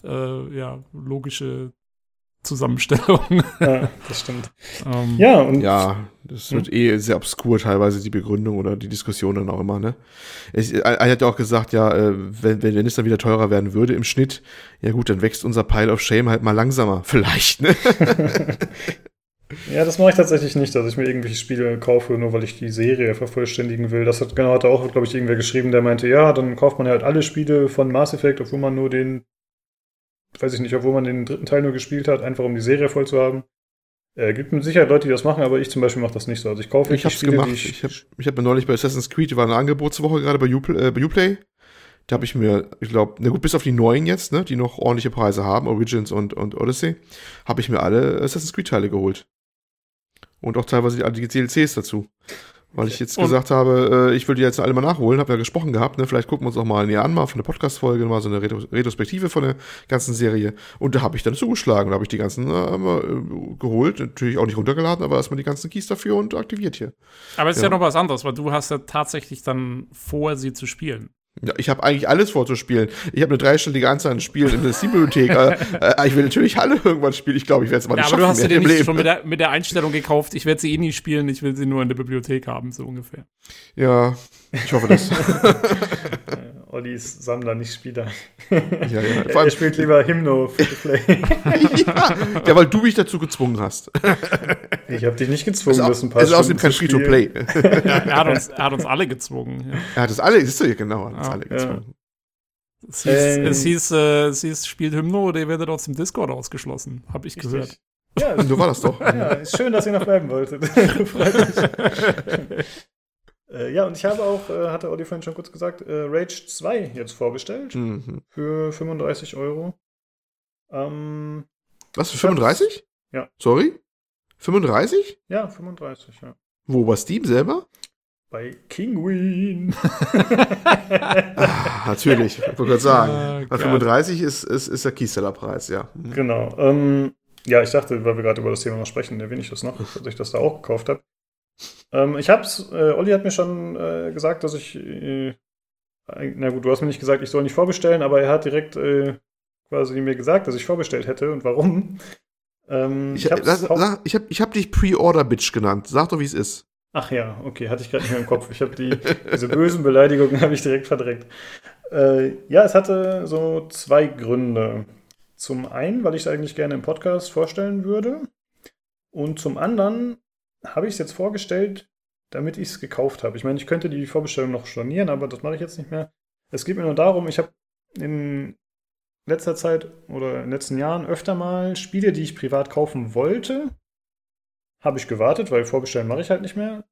äh, äh, ja, logische Zusammenstellung. Ja, das stimmt. ähm, ja, und ja, das wird hm? eh sehr obskur teilweise, die Begründung oder die Diskussion dann auch immer, ne? Ich, einer hat ja auch gesagt, ja, äh, wenn, wenn es dann wieder teurer werden würde im Schnitt, ja gut, dann wächst unser Pile of Shame halt mal langsamer. Vielleicht, ne? ja, das mache ich tatsächlich nicht, dass ich mir irgendwelche Spiele kaufe, nur weil ich die Serie vervollständigen will. Das hat genau hat auch, glaube ich, irgendwer geschrieben, der meinte, ja, dann kauft man halt alle Spiele von Mass Effect, obwohl man nur den weiß ich nicht, obwohl man den dritten Teil nur gespielt hat, einfach um die Serie voll zu haben. Äh, gibt mit Sicherheit Leute, die das machen, aber ich zum Beispiel mache das nicht so. Also ich kaufe ich hab's Spiele, gemacht. ich, ich habe ich hab mir neulich bei Assassin's Creed, die war eine Angebotswoche gerade bei, Uplay, äh, bei Uplay. Da habe ich mir, ich glaube, na gut, bis auf die neuen jetzt, ne, die noch ordentliche Preise haben, Origins und, und Odyssey, habe ich mir alle Assassin's Creed-Teile geholt. Und auch teilweise die, die DLCs dazu. Weil ich jetzt und gesagt habe, äh, ich will die jetzt alle mal nachholen, habe ja gesprochen gehabt, ne? Vielleicht gucken wir uns auch mal näher an, mal von der Podcast-Folge, mal so eine Retrospektive von der ganzen Serie. Und da habe ich dann zugeschlagen, da habe ich die ganzen äh, äh, geholt, natürlich auch nicht runtergeladen, aber erstmal die ganzen Keys dafür und aktiviert hier. Aber es ist ja. ja noch was anderes, weil du hast ja tatsächlich dann vor, sie zu spielen. Ja, ich habe eigentlich alles vorzuspielen. Ich habe eine dreistellige Anzahl an Spielen in der Steam-Bibliothek. äh, ich will natürlich alle irgendwann spielen. Ich glaube, ich werde es mal ja, nicht aber du hast sie dir schon mit der, mit der Einstellung gekauft, ich werde sie eh nie spielen, ich will sie nur in der Bibliothek haben, so ungefähr. Ja, ich hoffe das. Olli ist Sammler, nicht Spieler. Ja, ja. Vor allem, er spielt lieber Hymno Free to Play. ja, ja, weil du mich dazu gezwungen hast. ich habe dich nicht gezwungen, das ist ein paar ist außerdem kein Free to Play. Ja, er, hat uns, er, hat uns, alle gezwungen. Er hat uns alle, siehst du ja genau, er hat uns alle gezwungen. Es hieß, ähm, es, hieß, äh, es hieß, spielt Hymno, der werdet aus dem Discord ausgeschlossen, habe ich richtig. gehört. Ja, so war das doch. Ja, ist schön, dass ihr noch bleiben wolltet. Freut mich. Äh, ja, und ich habe auch, äh, hatte Olli vorhin schon kurz gesagt, äh, Rage 2 jetzt vorbestellt. Mhm. Für 35 Euro. Ähm, Was, für 35? Ja. Sorry? 35? Ja, 35, ja. Wo, bei Steam selber? Bei Kinguin. ah, natürlich, ich wollte gerade sagen. Bei 35 ist, ist, ist der Keyseller-Preis, ja. Mhm. Genau. Ähm, ja, ich dachte, weil wir gerade über das Thema noch sprechen, erwähne ich das noch, dass ich das da auch gekauft habe. Ähm, ich hab's, äh, Olli hat mir schon äh, gesagt, dass ich, äh, na gut, du hast mir nicht gesagt, ich soll nicht vorbestellen, aber er hat direkt äh, quasi mir gesagt, dass ich vorbestellt hätte und warum. Ähm, ich, ich, hab, ich, hab, hab dich Pre-Order-Bitch genannt. Sag doch, wie es ist. Ach ja, okay, hatte ich gerade nicht mehr im Kopf. Ich habe die, diese bösen Beleidigungen habe ich direkt verdreckt. Äh, ja, es hatte so zwei Gründe. Zum einen, weil ich es eigentlich gerne im Podcast vorstellen würde. Und zum anderen habe ich es jetzt vorgestellt, damit ich es gekauft habe. Ich meine, ich könnte die Vorbestellung noch stornieren, aber das mache ich jetzt nicht mehr. Es geht mir nur darum, ich habe in letzter Zeit oder in den letzten Jahren öfter mal Spiele, die ich privat kaufen wollte, habe ich gewartet, weil vorbestellen mache ich halt nicht mehr.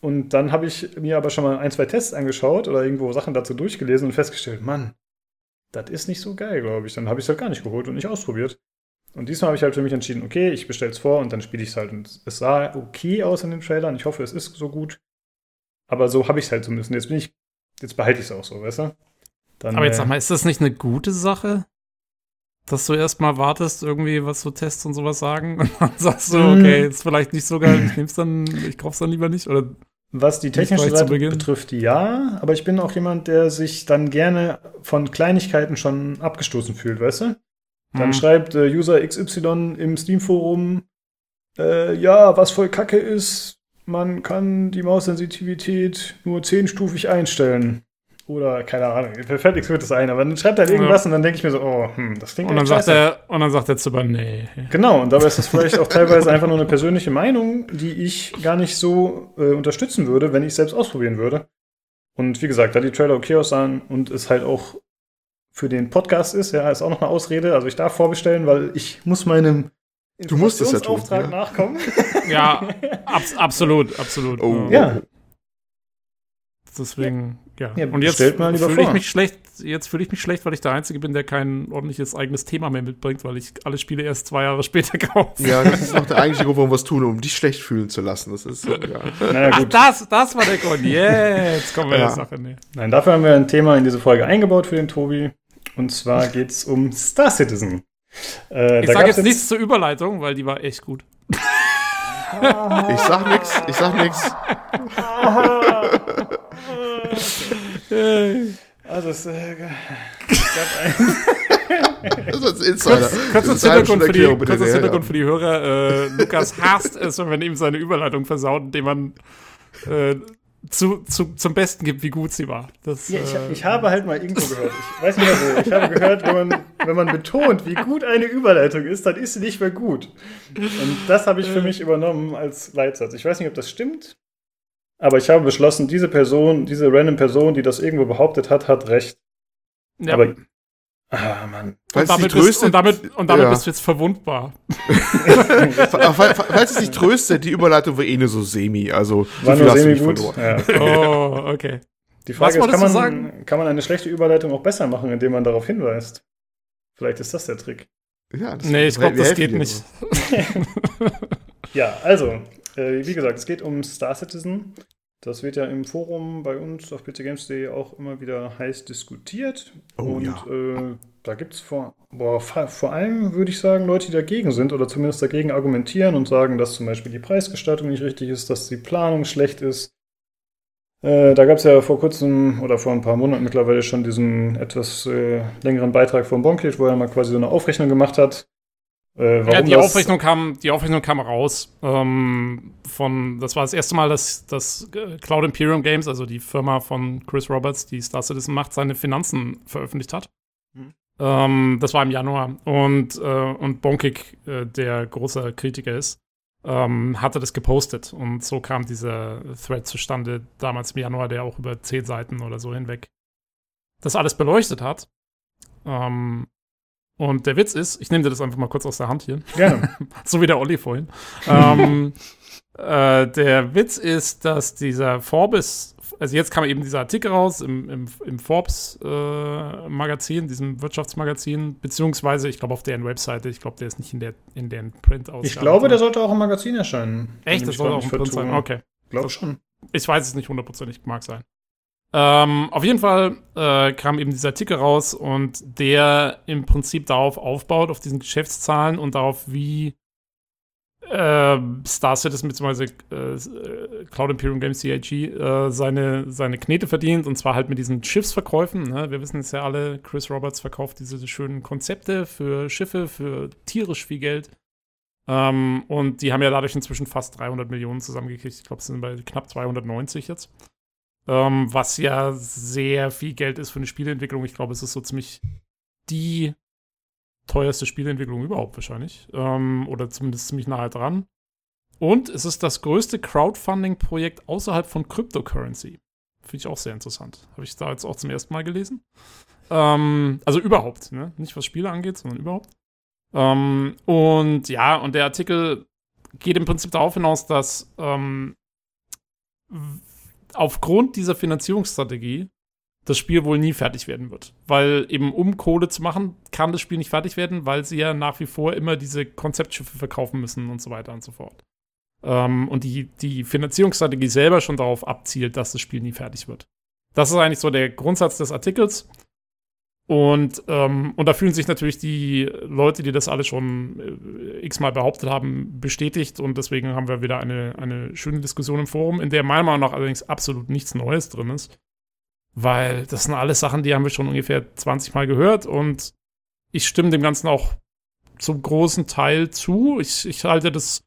Und dann habe ich mir aber schon mal ein, zwei Tests angeschaut oder irgendwo Sachen dazu durchgelesen und festgestellt, Mann, das ist nicht so geil, glaube ich. Dann habe ich es halt gar nicht geholt und nicht ausprobiert. Und diesmal habe ich halt für mich entschieden, okay, ich bestelle es vor und dann spiele ich es halt. Und es sah okay aus in den Trailern. Ich hoffe, es ist so gut. Aber so habe ich es halt so müssen. Jetzt bin ich, jetzt behalte ich es auch so, weißt du? Dann, aber jetzt sag äh, mal, ist das nicht eine gute Sache? dass du erstmal wartest, irgendwie, was so Tests und sowas sagen und dann sagst du, mhm. okay, ist vielleicht nicht so geil, ich nehm's dann, ich kauf's dann lieber nicht oder was die technische Seite betrifft, ja, aber ich bin auch jemand, der sich dann gerne von Kleinigkeiten schon abgestoßen fühlt, weißt du? Dann hm. schreibt äh, User XY im Steam-Forum, äh, ja, was voll kacke ist, man kann die Maussensitivität nur zehnstufig einstellen. Oder keine Ahnung, perfekt nichts Gutes ein, aber dann schreibt er halt irgendwas ja. und dann denke ich mir so, oh, hm, das klingt und dann sagt er Und dann sagt er zu nee. Genau, und dabei ist das vielleicht auch teilweise einfach nur eine persönliche Meinung, die ich gar nicht so äh, unterstützen würde, wenn ich es selbst ausprobieren würde. Und wie gesagt, da die Trailer okay aussahen und es halt auch für den Podcast ist, ja, ist auch noch eine Ausrede. Also ich darf vorbestellen, weil ich muss meinem Du musst es ja tun, Auftrag ja. nachkommen. Ja, ab, absolut, absolut. Oh. Ja. Deswegen, ja. ja. und jetzt fühle ich mich schlecht, jetzt fühle ich mich schlecht, weil ich der Einzige bin, der kein ordentliches eigenes Thema mehr mitbringt, weil ich alle Spiele erst zwei Jahre später kaufe. Ja, das ist auch der eigentliche Grund, warum wir es tun, um dich schlecht fühlen zu lassen. Das ist, ja. naja, Ach, das, das war der Grund. Jetzt kommen wir ja. der Sache näher. Nein, dafür haben wir ein Thema in diese Folge eingebaut für den Tobi. Und zwar geht es um Star Citizen. Äh, ich sage jetzt nichts zur Überleitung, weil die war echt gut. Ich sag nix, ich sag nix. Also es äh, gab ein das ist Insider. Kurz, kurzes Hintergrund, für die, kurzes Hintergrund für die Hörer. Äh, Lukas hasst es, wenn man ihm seine Überleitung versaut, indem man äh, zu, zu, zum Besten gibt, wie gut sie war. Das, ja, ich, äh, ich, habe halt mal irgendwo gehört, ich weiß nicht mehr wo, ich habe gehört, wenn man, wenn man betont, wie gut eine Überleitung ist, dann ist sie nicht mehr gut. Und das habe ich für mich übernommen als Leitsatz. Ich weiß nicht, ob das stimmt, aber ich habe beschlossen, diese Person, diese random Person, die das irgendwo behauptet hat, hat recht. Ja. Aber Ah, Mann. Und damit, bist, und damit, und damit ja. bist du jetzt verwundbar. falls es dich tröstet, die Überleitung war eh nur so semi. Also, war so nur semi gut. Ja, okay. Oh, okay. Die Frage ist, kann man, sagen? kann man eine schlechte Überleitung auch besser machen, indem man darauf hinweist? Vielleicht ist das der Trick. Ja, das nee, ich glaube, das geht nicht. ja, also, äh, wie gesagt, es geht um Star Citizen. Das wird ja im Forum bei uns auf pcgames.de auch immer wieder heiß diskutiert. Oh, und ja. äh, da gibt es vor, boah, vor allem, würde ich sagen, Leute, die dagegen sind oder zumindest dagegen argumentieren und sagen, dass zum Beispiel die Preisgestaltung nicht richtig ist, dass die Planung schlecht ist. Äh, da gab es ja vor kurzem oder vor ein paar Monaten mittlerweile schon diesen etwas äh, längeren Beitrag von Bonkit, wo er mal quasi so eine Aufrechnung gemacht hat, äh, ja, die Aufrechnung kam, die Aufrechnung kam raus. Ähm, von, das war das erste Mal, dass, dass Cloud Imperium Games, also die Firma von Chris Roberts, die Star Citizen macht, seine Finanzen veröffentlicht hat. Mhm. Ähm, das war im Januar. Und, äh, und Bonkik, äh, der großer Kritiker ist, ähm, hatte das gepostet. Und so kam dieser Thread zustande, damals im Januar, der auch über zehn Seiten oder so hinweg das alles beleuchtet hat. Ähm, und der Witz ist, ich nehme dir das einfach mal kurz aus der Hand hier. Gerne. so wie der Olli vorhin. ähm, äh, der Witz ist, dass dieser Forbes, also jetzt kam eben dieser Artikel raus im, im, im Forbes-Magazin, äh, diesem Wirtschaftsmagazin, beziehungsweise ich glaube auf deren Webseite, ich glaube, der ist nicht in der in deren print aus. Ich glaube, der sollte auch im Magazin erscheinen. Echt? Das sollte auch im Print sein? Okay. Glaube schon. Ich weiß es nicht hundertprozentig, mag sein. Ähm, auf jeden Fall äh, kam eben dieser Artikel raus und der im Prinzip darauf aufbaut, auf diesen Geschäftszahlen und darauf, wie äh, Star Citizen bzw. Äh, Cloud Imperium Games CIG äh, seine, seine Knete verdient und zwar halt mit diesen Schiffsverkäufen. Ne? Wir wissen es ja alle, Chris Roberts verkauft diese schönen Konzepte für Schiffe, für tierisch viel Geld. Ähm, und die haben ja dadurch inzwischen fast 300 Millionen zusammengekriegt. Ich glaube, es sind bei knapp 290 jetzt. Ähm, was ja sehr viel Geld ist für eine Spieleentwicklung. Ich glaube, es ist so ziemlich die teuerste Spieleentwicklung überhaupt wahrscheinlich. Ähm, oder zumindest ziemlich nahe dran. Und es ist das größte Crowdfunding-Projekt außerhalb von Cryptocurrency. Finde ich auch sehr interessant. Habe ich da jetzt auch zum ersten Mal gelesen. Ähm, also überhaupt, ne? Nicht was Spiele angeht, sondern überhaupt. Ähm, und ja, und der Artikel geht im Prinzip darauf hinaus, dass ähm, aufgrund dieser Finanzierungsstrategie das Spiel wohl nie fertig werden wird. Weil eben um Kohle zu machen, kann das Spiel nicht fertig werden, weil sie ja nach wie vor immer diese Konzeptschiffe verkaufen müssen und so weiter und so fort. Ähm, und die, die Finanzierungsstrategie selber schon darauf abzielt, dass das Spiel nie fertig wird. Das ist eigentlich so der Grundsatz des Artikels. Und, ähm, und da fühlen sich natürlich die Leute, die das alle schon äh, x-mal behauptet haben, bestätigt. Und deswegen haben wir wieder eine, eine schöne Diskussion im Forum, in der meiner Meinung nach allerdings absolut nichts Neues drin ist. Weil das sind alles Sachen, die haben wir schon ungefähr 20 Mal gehört. Und ich stimme dem Ganzen auch zum großen Teil zu. Ich, ich halte das,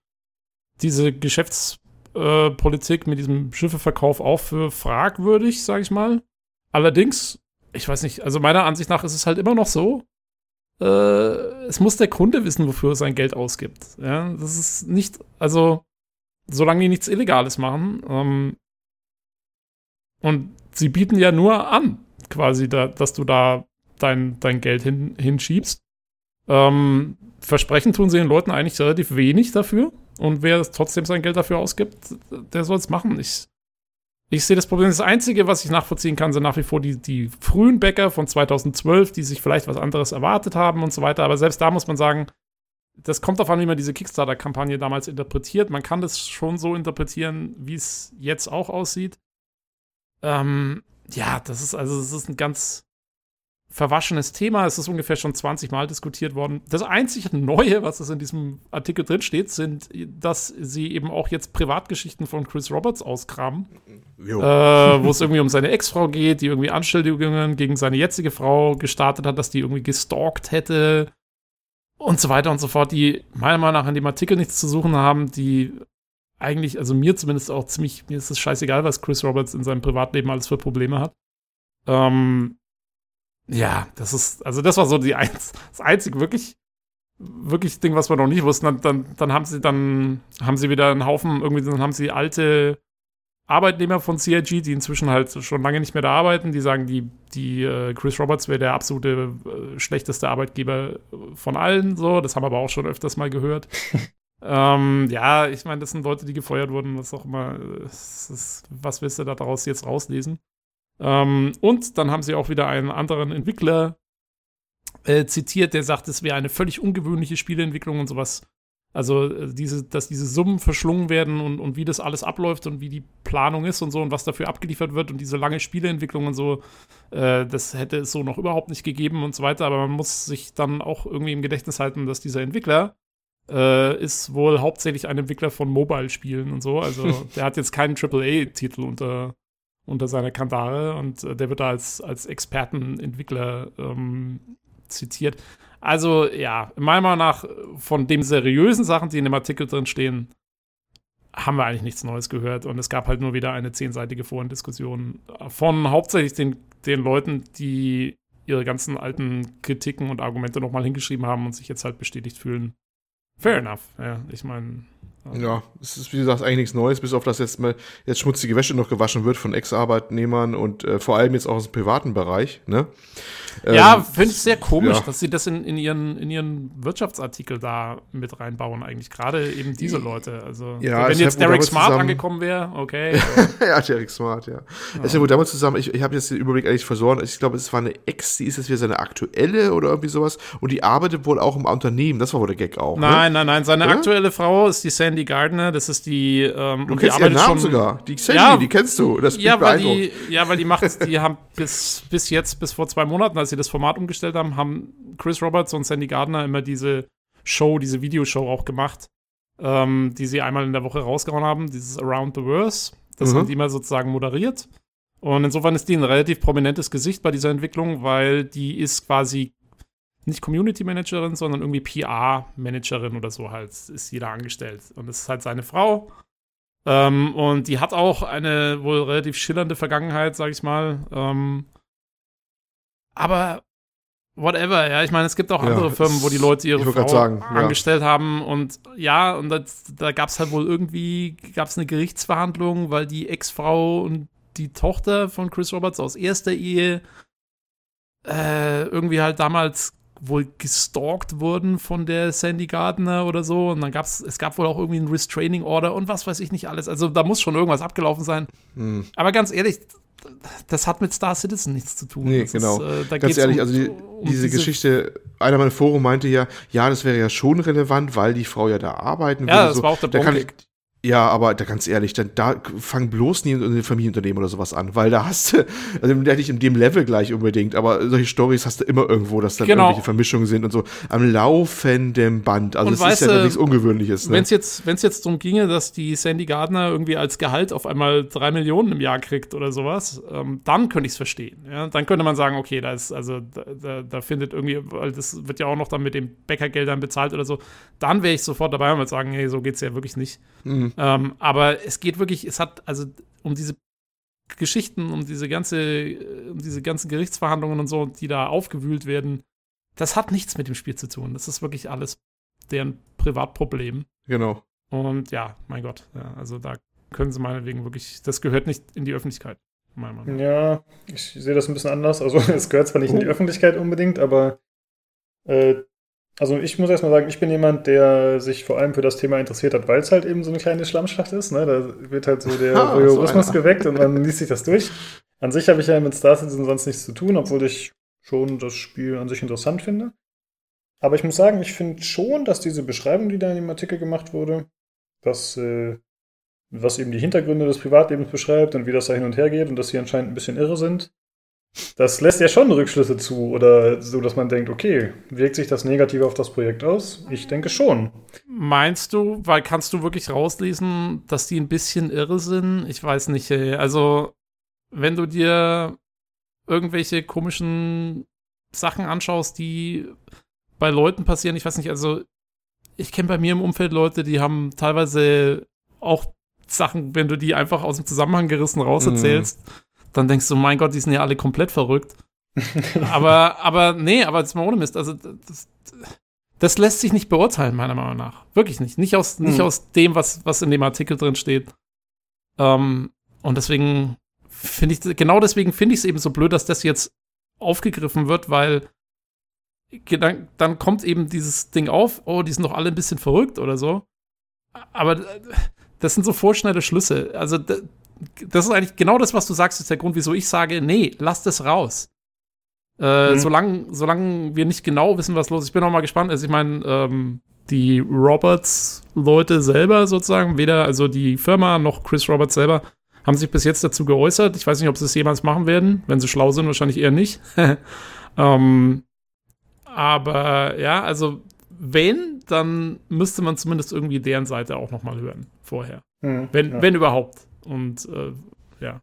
diese Geschäftspolitik äh, mit diesem Schiffeverkauf auch für fragwürdig, sage ich mal. Allerdings ich weiß nicht, also meiner Ansicht nach ist es halt immer noch so, äh, es muss der Kunde wissen, wofür er sein Geld ausgibt. Ja, das ist nicht, also, solange die nichts Illegales machen, ähm, und sie bieten ja nur an, quasi, da, dass du da dein, dein Geld hin, hinschiebst. Ähm, Versprechen tun sie den Leuten eigentlich relativ wenig dafür. Und wer trotzdem sein Geld dafür ausgibt, der soll es machen. Ich, ich sehe das Problem, das Einzige, was ich nachvollziehen kann, sind nach wie vor die, die frühen Bäcker von 2012, die sich vielleicht was anderes erwartet haben und so weiter. Aber selbst da muss man sagen, das kommt darauf an, wie man diese Kickstarter-Kampagne damals interpretiert. Man kann das schon so interpretieren, wie es jetzt auch aussieht. Ähm, ja, das ist also, das ist ein ganz, verwaschenes Thema. Es ist ungefähr schon 20 Mal diskutiert worden. Das einzige Neue, was es in diesem Artikel drin steht, sind, dass sie eben auch jetzt Privatgeschichten von Chris Roberts auskramen. Äh, wo es irgendwie um seine Ex-Frau geht, die irgendwie Anschuldigungen gegen seine jetzige Frau gestartet hat, dass die irgendwie gestalkt hätte und so weiter und so fort, die meiner Meinung nach in dem Artikel nichts zu suchen haben, die eigentlich, also mir zumindest auch ziemlich, mir ist es scheißegal, was Chris Roberts in seinem Privatleben alles für Probleme hat. Ähm, ja, das ist, also das war so die eins, das einzige wirklich, wirklich Ding, was wir noch nicht wussten. Dann, dann, dann haben sie, dann haben sie wieder einen Haufen, irgendwie, dann haben sie alte Arbeitnehmer von CIG, die inzwischen halt schon lange nicht mehr da arbeiten, die sagen, die, die äh, Chris Roberts wäre der absolute äh, schlechteste Arbeitgeber von allen, so. Das haben wir aber auch schon öfters mal gehört. ähm, ja, ich meine, das sind Leute, die gefeuert wurden, was auch immer. Ist, was willst du da daraus jetzt rauslesen? Ähm, und dann haben sie auch wieder einen anderen Entwickler äh, zitiert, der sagt, es wäre eine völlig ungewöhnliche Spieleentwicklung und sowas. Also, äh, diese, dass diese Summen verschlungen werden und, und wie das alles abläuft und wie die Planung ist und so und was dafür abgeliefert wird und diese lange Spieleentwicklung und so, äh, das hätte es so noch überhaupt nicht gegeben und so weiter. Aber man muss sich dann auch irgendwie im Gedächtnis halten, dass dieser Entwickler äh, ist wohl hauptsächlich ein Entwickler von Mobile-Spielen und so. Also, der hat jetzt keinen AAA-Titel unter, unter seiner Kandare und äh, der wird da als, als Expertenentwickler ähm, zitiert. Also ja, meiner Meinung nach von den seriösen Sachen, die in dem Artikel drin stehen, haben wir eigentlich nichts Neues gehört und es gab halt nur wieder eine zehnseitige Forendiskussion von hauptsächlich den, den Leuten, die ihre ganzen alten Kritiken und Argumente nochmal hingeschrieben haben und sich jetzt halt bestätigt fühlen. Fair enough, ja, ich meine, Ja, es ist wie gesagt eigentlich nichts Neues, bis auf das jetzt mal jetzt schmutzige Wäsche noch gewaschen wird von Ex-Arbeitnehmern und äh, vor allem jetzt auch aus dem privaten Bereich. Ne? Ja, ähm, finde ich sehr komisch, ja. dass sie das in, in, ihren, in ihren Wirtschaftsartikel da mit reinbauen, eigentlich. Gerade eben diese Leute. Also, ja, wenn jetzt Derek Smart zusammen, angekommen wäre, okay. ja, Derek Smart, ja. ja. Es ist ja wohl damals zusammen, ich, ich habe jetzt den Überblick eigentlich verloren. Ich glaube, es war eine Ex, die ist jetzt wieder seine aktuelle oder irgendwie sowas. Und die arbeitet wohl auch im Unternehmen. Das war wohl der Gag auch. Ne? Nein, ne? nein, nein. Seine aktuelle Frau ist die Sandy Gardner. Das ist die. Ähm, du kennst ihren Namen schon, sogar. Die Sandy, ja, die kennst du. Das ja, weil die, ja, weil die macht, die haben bis, bis jetzt, bis vor zwei Monaten, als sie das Format umgestellt haben, haben Chris Roberts und Sandy Gardner immer diese Show, diese Videoshow auch gemacht, ähm, die sie einmal in der Woche rausgehauen haben, dieses Around the Verse. Das mhm. haben die immer sozusagen moderiert. Und insofern ist die ein relativ prominentes Gesicht bei dieser Entwicklung, weil die ist quasi nicht Community Managerin, sondern irgendwie PR-Managerin oder so halt, ist jeder angestellt. Und das ist halt seine Frau. Ähm, und die hat auch eine wohl relativ schillernde Vergangenheit, sag ich mal. Ähm, aber whatever, ja. Ich meine, es gibt auch andere ja, Firmen, wo die Leute ihre Frau sagen, angestellt ja. haben und ja, und das, da gab es halt wohl irgendwie, gab es eine Gerichtsverhandlung, weil die Ex-Frau und die Tochter von Chris Roberts aus erster Ehe äh, irgendwie halt damals wohl gestalkt wurden von der Sandy Gardner oder so. Und dann gab es, es gab wohl auch irgendwie ein Restraining Order und was weiß ich nicht alles. Also da muss schon irgendwas abgelaufen sein. Hm. Aber ganz ehrlich, das hat mit Star Citizen nichts zu tun. Nee, das genau. Ist, äh, Ganz ehrlich, um, also die, um diese, diese, Geschichte, einer meiner Foren meinte ja, ja, das wäre ja schon relevant, weil die Frau ja da arbeiten ja, würde. Ja, das so. war auch der da kann ich, ja, aber da ganz ehrlich, dann da fang bloß nie in ein Familienunternehmen oder sowas an, weil da hast du, also nicht in dem Level gleich unbedingt, aber solche Stories hast du immer irgendwo, dass da genau. irgendwelche Vermischungen sind und so am laufenden Band. Also es ist ja nichts Ungewöhnliches. Ne? Wenn es jetzt, wenn es jetzt darum ginge, dass die Sandy Gardner irgendwie als Gehalt auf einmal drei Millionen im Jahr kriegt oder sowas, ähm, dann könnte ich es verstehen. Ja? Dann könnte man sagen, okay, da ist, also da, da, da, findet irgendwie, weil das wird ja auch noch dann mit den Bäckergeldern bezahlt oder so, dann wäre ich sofort dabei und würde sagen, hey, so geht's ja wirklich nicht. Mhm. Ähm, aber es geht wirklich, es hat also um diese Geschichten, um diese ganze, um diese ganzen Gerichtsverhandlungen und so, die da aufgewühlt werden, das hat nichts mit dem Spiel zu tun. Das ist wirklich alles deren Privatproblem. Genau. Und ja, mein Gott, ja, also da können sie meinetwegen wirklich, das gehört nicht in die Öffentlichkeit. Ja, ich sehe das ein bisschen anders. Also es gehört zwar nicht in die Öffentlichkeit unbedingt, aber äh, also ich muss erstmal sagen, ich bin jemand, der sich vor allem für das Thema interessiert hat, weil es halt eben so eine kleine Schlammschlacht ist. Ne? Da wird halt so der ah, Voyeurismus so geweckt und man liest sich das durch. An sich habe ich ja mit Star Citizen sonst nichts zu tun, obwohl ich schon das Spiel an sich interessant finde. Aber ich muss sagen, ich finde schon, dass diese Beschreibung, die da in dem Artikel gemacht wurde, was, äh, was eben die Hintergründe des Privatlebens beschreibt und wie das da hin und her geht und dass sie anscheinend ein bisschen irre sind, das lässt ja schon Rückschlüsse zu oder so, dass man denkt, okay, wirkt sich das negativ auf das Projekt aus? Ich denke schon. Meinst du, weil kannst du wirklich rauslesen, dass die ein bisschen irre sind? Ich weiß nicht. Also, wenn du dir irgendwelche komischen Sachen anschaust, die bei Leuten passieren, ich weiß nicht, also ich kenne bei mir im Umfeld Leute, die haben teilweise auch Sachen, wenn du die einfach aus dem Zusammenhang gerissen rauserzählst. Mm dann denkst du, mein Gott, die sind ja alle komplett verrückt. aber, aber, nee, aber jetzt mal ohne Mist. Also, das, das lässt sich nicht beurteilen, meiner Meinung nach. Wirklich nicht. Nicht aus, hm. nicht aus dem, was, was in dem Artikel drin steht. Ähm, und deswegen finde ich, genau deswegen finde ich es eben so blöd, dass das jetzt aufgegriffen wird, weil dann, dann kommt eben dieses Ding auf, oh, die sind doch alle ein bisschen verrückt oder so. Aber äh, das sind so vorschnelle Schlüsse. Also, das ist eigentlich genau das, was du sagst, ist der Grund, wieso ich sage, nee, lass das raus. Äh, mhm. solange, solange wir nicht genau wissen, was los ist. Ich bin auch mal gespannt. Also, ich meine, ähm, die Roberts-Leute selber sozusagen, weder also die Firma noch Chris Roberts selber, haben sich bis jetzt dazu geäußert. Ich weiß nicht, ob sie es jemals machen werden. Wenn sie schlau sind, wahrscheinlich eher nicht. ähm, aber ja, also wenn, dann müsste man zumindest irgendwie deren Seite auch noch mal hören vorher. Mhm, wenn, ja. wenn überhaupt. Und äh, ja.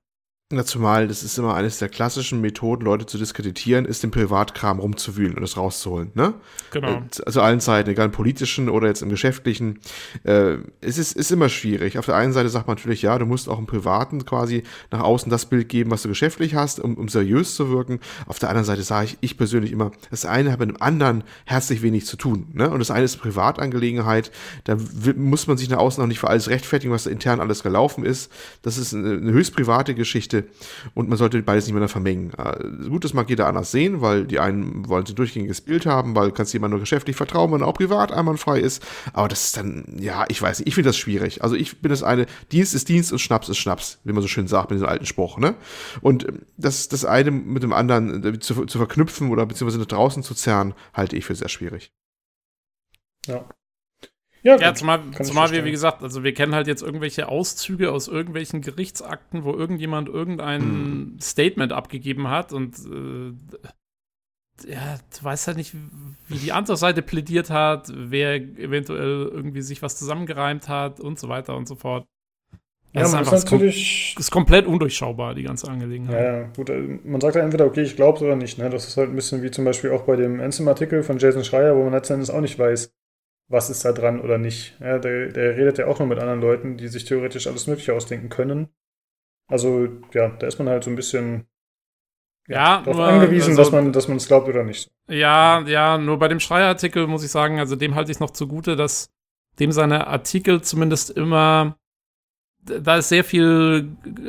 Zumal das ist immer eines der klassischen Methoden, Leute zu diskreditieren, ist den Privatkram rumzuwühlen und es rauszuholen, ne? Genau. Also allen Zeiten, egal im politischen oder jetzt im geschäftlichen. Äh, es ist, ist immer schwierig. Auf der einen Seite sagt man natürlich, ja, du musst auch im Privaten quasi nach außen das Bild geben, was du geschäftlich hast, um, um seriös zu wirken. Auf der anderen Seite sage ich, ich persönlich immer, das eine hat mit dem anderen herzlich wenig zu tun, ne? Und das eine ist Privatangelegenheit. Da muss man sich nach außen auch nicht für alles rechtfertigen, was intern alles gelaufen ist. Das ist eine, eine höchst private Geschichte und man sollte beides nicht miteinander vermengen. Äh, gut, das mag jeder anders sehen, weil die einen wollen ein durchgängiges Bild haben, weil kannst jemand nur geschäftlich vertrauen, wenn er auch privat einwandfrei ist. Aber das ist dann, ja, ich weiß nicht, ich finde das schwierig. Also ich bin das eine, Dienst ist Dienst und Schnaps ist Schnaps, wie man so schön sagt mit diesem alten Spruch, ne? Und ähm, das, das eine mit dem anderen äh, zu, zu verknüpfen oder beziehungsweise nach draußen zu zerren, halte ich für sehr schwierig. Ja. Ja, ja zumal, zumal wir, wie gesagt, also wir kennen halt jetzt irgendwelche Auszüge aus irgendwelchen Gerichtsakten, wo irgendjemand irgendein hm. Statement abgegeben hat und äh, ja, du weißt halt nicht, wie die andere Seite plädiert hat, wer eventuell irgendwie sich was zusammengereimt hat und so weiter und so fort. Ja, das ist einfach natürlich ist komplett undurchschaubar, die ganze Angelegenheit. Ja, ja, gut. Äh, man sagt ja entweder, okay, ich glaube es oder nicht. Ne? Das ist halt ein bisschen wie zum Beispiel auch bei dem Enzim-Artikel von Jason Schreier, wo man letztendlich auch nicht weiß, was ist da dran oder nicht. Ja, der, der redet ja auch nur mit anderen Leuten, die sich theoretisch alles Mögliche ausdenken können. Also, ja, da ist man halt so ein bisschen ja, ja darauf nur, angewiesen, also, dass man dass man es glaubt oder nicht. Ja, ja, nur bei dem Schreier-Artikel muss ich sagen, also dem halte ich noch zugute, dass dem seine Artikel zumindest immer da ist sehr viel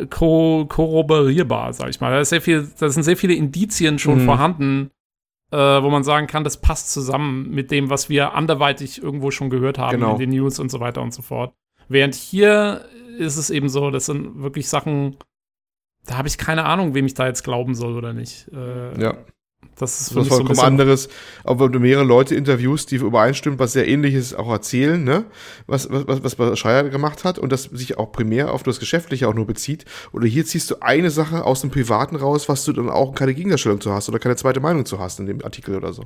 korroborierbar, sag ich mal. Da ist sehr viel, da sind sehr viele Indizien schon mhm. vorhanden, äh, wo man sagen kann, das passt zusammen mit dem, was wir anderweitig irgendwo schon gehört haben genau. in den News und so weiter und so fort. Während hier ist es eben so, das sind wirklich Sachen, da habe ich keine Ahnung, wem ich da jetzt glauben soll oder nicht. Äh, ja. Das ist was vollkommen so anderes, aber du mehrere Leute interviewst, die übereinstimmen, was sehr ähnliches auch erzählen, ne? Was, was, was, was Schreier gemacht hat und das sich auch primär auf das Geschäftliche auch nur bezieht. Oder hier ziehst du eine Sache aus dem Privaten raus, was du dann auch keine Gegendarstellung zu hast oder keine zweite Meinung zu hast in dem Artikel oder so.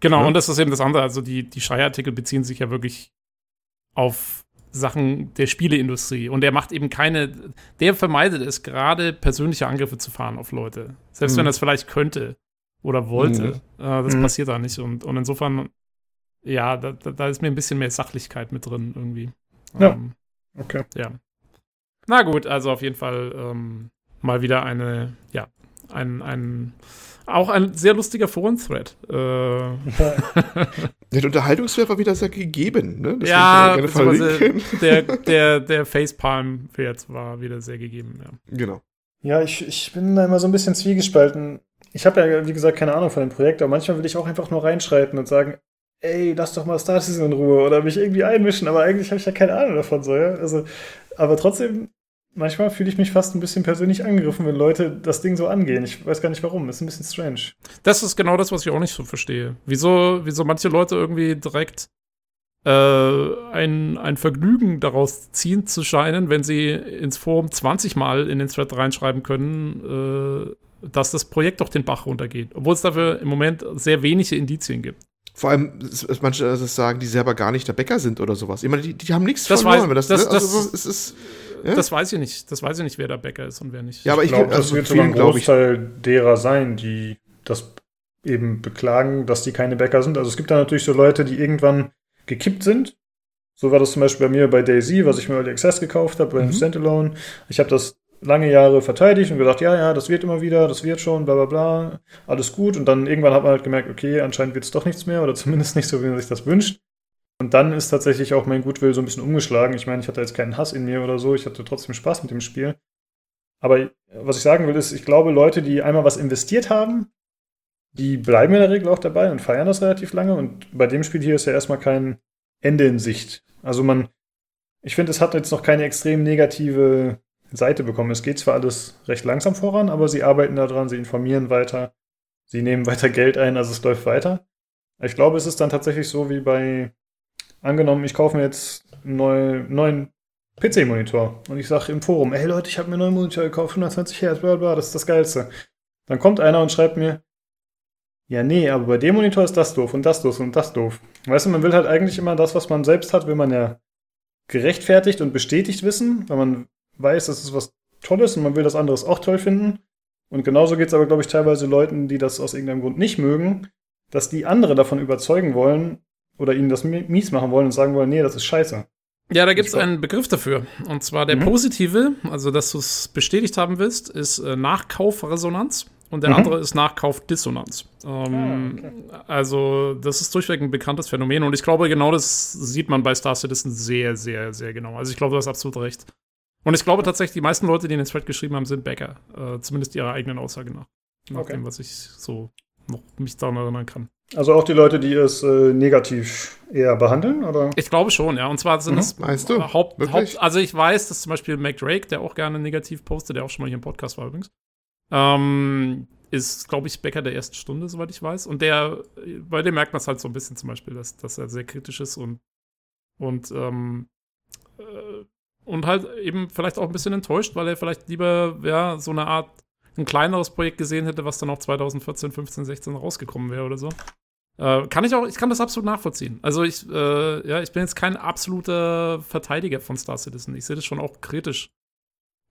Genau, ja? und das ist eben das andere. Also die, die Schreier-Artikel beziehen sich ja wirklich auf Sachen der Spieleindustrie. Und er macht eben keine, der vermeidet es gerade, persönliche Angriffe zu fahren auf Leute. Selbst mhm. wenn er es vielleicht könnte oder wollte. Mhm. Äh, das mhm. passiert da nicht. Und, und insofern, ja, da, da, ist mir ein bisschen mehr Sachlichkeit mit drin irgendwie. Ja. Ähm, okay. Ja. Na gut, also auf jeden Fall ähm, mal wieder eine, ja, ein, ein auch ein sehr lustiger Foren-Thread. Äh. Der Unterhaltungswert war wieder sehr gegeben, ne? Das ja, der, der, der Facepalm-Wert war wieder sehr gegeben, ja. Genau. Ja, ich, ich bin da immer so ein bisschen zwiegespalten ich habe ja, wie gesagt, keine Ahnung von dem Projekt, aber manchmal will ich auch einfach nur reinschreiten und sagen, ey, lass doch mal Star Citizen in Ruhe oder mich irgendwie einmischen, aber eigentlich habe ich ja keine Ahnung davon, so, ja. Also, aber trotzdem, manchmal fühle ich mich fast ein bisschen persönlich angegriffen, wenn Leute das Ding so angehen. Ich weiß gar nicht warum, das ist ein bisschen strange. Das ist genau das, was ich auch nicht so verstehe. Wieso, wieso manche Leute irgendwie direkt äh, ein, ein Vergnügen daraus ziehen zu scheinen, wenn sie ins Forum 20 Mal in den Thread reinschreiben können, äh, dass das Projekt doch den Bach runtergeht, obwohl es dafür im Moment sehr wenige Indizien gibt. Vor allem, manche das sagen, die selber gar nicht der Bäcker sind oder sowas. Ich meine, die, die haben nichts das verloren. Weiß, das, das, also, das, ist, ja? das weiß ich nicht. Das weiß ich nicht, wer der Bäcker ist und wer nicht. Ja, aber ich, ich glaube, also das wird sogar ein Großteil derer sein, die das eben beklagen, dass die keine Bäcker sind. Also es gibt da natürlich so Leute, die irgendwann gekippt sind. So war das zum Beispiel bei mir bei Daisy, was ich mir Early Access gekauft habe, bei mhm. Standalone. Ich habe das lange Jahre verteidigt und gesagt, ja, ja, das wird immer wieder, das wird schon, bla bla bla, alles gut. Und dann irgendwann hat man halt gemerkt, okay, anscheinend wird es doch nichts mehr oder zumindest nicht so, wie man sich das wünscht. Und dann ist tatsächlich auch mein Gutwill so ein bisschen umgeschlagen. Ich meine, ich hatte jetzt keinen Hass in mir oder so, ich hatte trotzdem Spaß mit dem Spiel. Aber was ich sagen will, ist, ich glaube, Leute, die einmal was investiert haben, die bleiben in der Regel auch dabei und feiern das relativ lange. Und bei dem Spiel hier ist ja erstmal kein Ende in Sicht. Also man, ich finde, es hat jetzt noch keine extrem negative Seite bekommen. Es geht zwar alles recht langsam voran, aber sie arbeiten daran, sie informieren weiter, sie nehmen weiter Geld ein, also es läuft weiter. Ich glaube, es ist dann tatsächlich so wie bei, angenommen, ich kaufe mir jetzt einen neuen, PC-Monitor und ich sage im Forum, hey Leute, ich habe mir einen neuen Monitor gekauft, 120 Hertz, bla bla, das ist das Geilste. Dann kommt einer und schreibt mir, ja, nee, aber bei dem Monitor ist das doof und das doof und das doof. Weißt du, man will halt eigentlich immer das, was man selbst hat, will man ja gerechtfertigt und bestätigt wissen, weil man weiß, das ist was toll ist und man will das andere auch toll finden. Und genauso geht es aber, glaube ich, teilweise Leuten, die das aus irgendeinem Grund nicht mögen, dass die andere davon überzeugen wollen oder ihnen das mies machen wollen und sagen wollen, nee, das ist scheiße. Ja, da gibt es einen Begriff dafür. Und zwar der mhm. positive, also dass du es bestätigt haben willst, ist äh, Nachkaufresonanz und der mhm. andere ist Nachkaufdissonanz. Ähm, ah, okay. Also, das ist durchweg ein bekanntes Phänomen und ich glaube, genau das sieht man bei Star Citizen sehr, sehr, sehr genau. Also, ich glaube, du hast absolut recht. Und ich glaube tatsächlich, die meisten Leute, die in den Thread geschrieben haben, sind Bäcker. Äh, zumindest ihrer eigenen Aussage nach. Nach okay. dem, was ich so noch mich daran erinnern kann. Also auch die Leute, die es äh, negativ eher behandeln, oder? Ich glaube schon, ja. Und zwar sind mhm. es weißt du? Haupt, Haupt, also ich weiß, dass zum Beispiel Mac Drake, der auch gerne negativ postet, der auch schon mal hier im Podcast war übrigens, ähm, ist, glaube ich, Bäcker der ersten Stunde, soweit ich weiß. Und der, bei dem merkt man es halt so ein bisschen zum Beispiel, dass, dass er sehr kritisch ist und, und, ähm, äh, und halt eben vielleicht auch ein bisschen enttäuscht, weil er vielleicht lieber, ja, so eine Art ein kleineres Projekt gesehen hätte, was dann auch 2014, 15, 16 rausgekommen wäre oder so. Äh, kann ich auch, ich kann das absolut nachvollziehen. Also ich, äh, ja, ich bin jetzt kein absoluter Verteidiger von Star Citizen. Ich sehe das schon auch kritisch,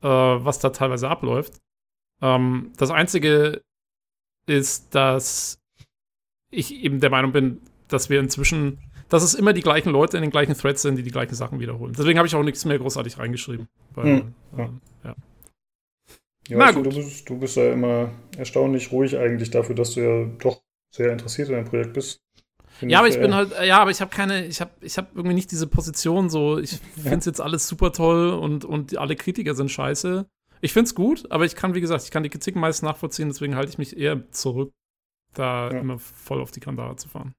äh, was da teilweise abläuft. Ähm, das Einzige ist, dass ich eben der Meinung bin, dass wir inzwischen, dass es immer die gleichen Leute in den gleichen Threads sind, die die gleichen Sachen wiederholen. Deswegen habe ich auch nichts mehr großartig reingeschrieben. Weil, hm. ähm, ja. Ja, Na, also, du, bist, du bist ja immer erstaunlich ruhig eigentlich dafür, dass du ja doch sehr interessiert in deinem Projekt bist. ja, aber ich bin halt, ja, aber ich habe keine, ich habe ich hab irgendwie nicht diese Position so, ich finde es jetzt alles super toll und, und alle Kritiker sind scheiße. Ich finde es gut, aber ich kann, wie gesagt, ich kann die Kritik meist nachvollziehen, deswegen halte ich mich eher zurück, da ja. immer voll auf die Kandare zu fahren.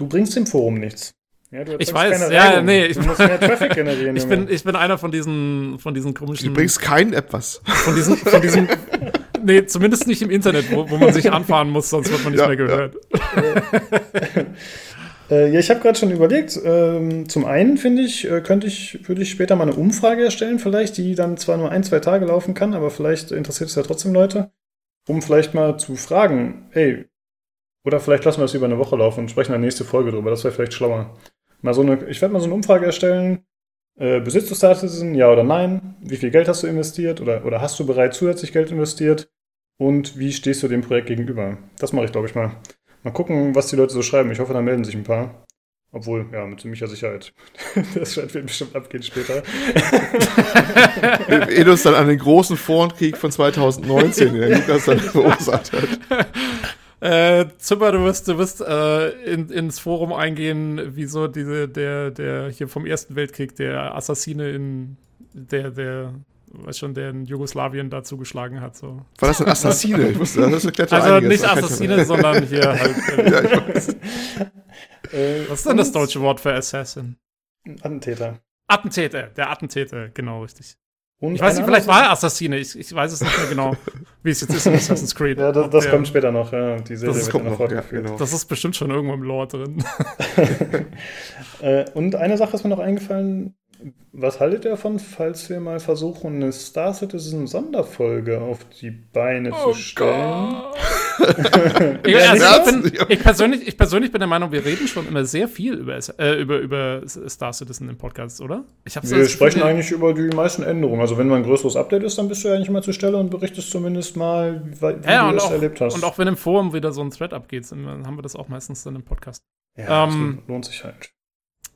Du bringst dem Forum nichts. Ja, ich weiß, ja, nee. Ich, du musst mehr Traffic generieren. ich, bin, ich bin einer von diesen, von diesen komischen. Du bringst kein etwas. Von diesen, von diesen nee, zumindest nicht im Internet, wo, wo man sich anfahren muss, sonst wird man nicht ja, mehr gehört. Ja, äh, ja ich habe gerade schon überlegt. Ähm, zum einen finde ich, äh, könnte ich, würde ich später mal eine Umfrage erstellen, vielleicht, die dann zwar nur ein, zwei Tage laufen kann, aber vielleicht interessiert es ja trotzdem Leute, um vielleicht mal zu fragen, hey, oder vielleicht lassen wir das über eine Woche laufen und sprechen eine nächste Folge drüber. Das wäre vielleicht schlauer. Mal so eine, ich werde mal so eine Umfrage erstellen. Äh, besitzt du Star Citizen, ja oder nein? Wie viel Geld hast du investiert oder, oder hast du bereits zusätzlich Geld investiert? Und wie stehst du dem Projekt gegenüber? Das mache ich, glaube ich, mal. Mal gucken, was die Leute so schreiben. Ich hoffe, da melden sich ein paar. Obwohl, ja, mit ziemlicher Sicherheit. Das wird bestimmt abgehen später. Edus dann an den großen Forenkrieg von 2019, den Lukas dann verursacht hat. Äh, Zimmer, du wirst, du wirst äh, in, ins Forum eingehen, wieso diese, der, der hier vom Ersten Weltkrieg, der Assassine in der, der, weiß schon, der in Jugoslawien da zugeschlagen hat. So. War das ein Assassine? Ich wusste, das erklärt Also einiges. nicht Assassine, sondern hier halt. Äh, ja, ich weiß. Äh, Was ist denn das deutsche Wort für Assassin? Attentäter. Attentäter, der Attentäter, genau, richtig. Und ich weiß nicht, vielleicht war er Assassine, ich, ich weiß es nicht mehr genau, wie es jetzt ist in Assassin's Creed. Ja, das, das kommt später noch, ja. Die Serie das wird noch, ja, genau. Das ist bestimmt schon irgendwo im Lore drin. äh, und eine Sache ist mir noch eingefallen, was haltet ihr davon, falls wir mal versuchen, eine Star Citizen Sonderfolge auf die Beine oh zu stellen? ich, also ich, bin, ich, persönlich, ich persönlich bin der Meinung, wir reden schon immer sehr viel über, äh, über, über Star Citizen im Podcast, oder? wir sprechen eigentlich über die meisten Änderungen. Also wenn mal ein größeres Update ist, dann bist du ja eigentlich mal zur Stelle und berichtest zumindest mal, wie, wie ja, du es erlebt hast. Und auch wenn im Forum wieder so ein Thread abgeht, dann haben wir das auch meistens dann im Podcast. Ja, ähm, das lohnt sich halt.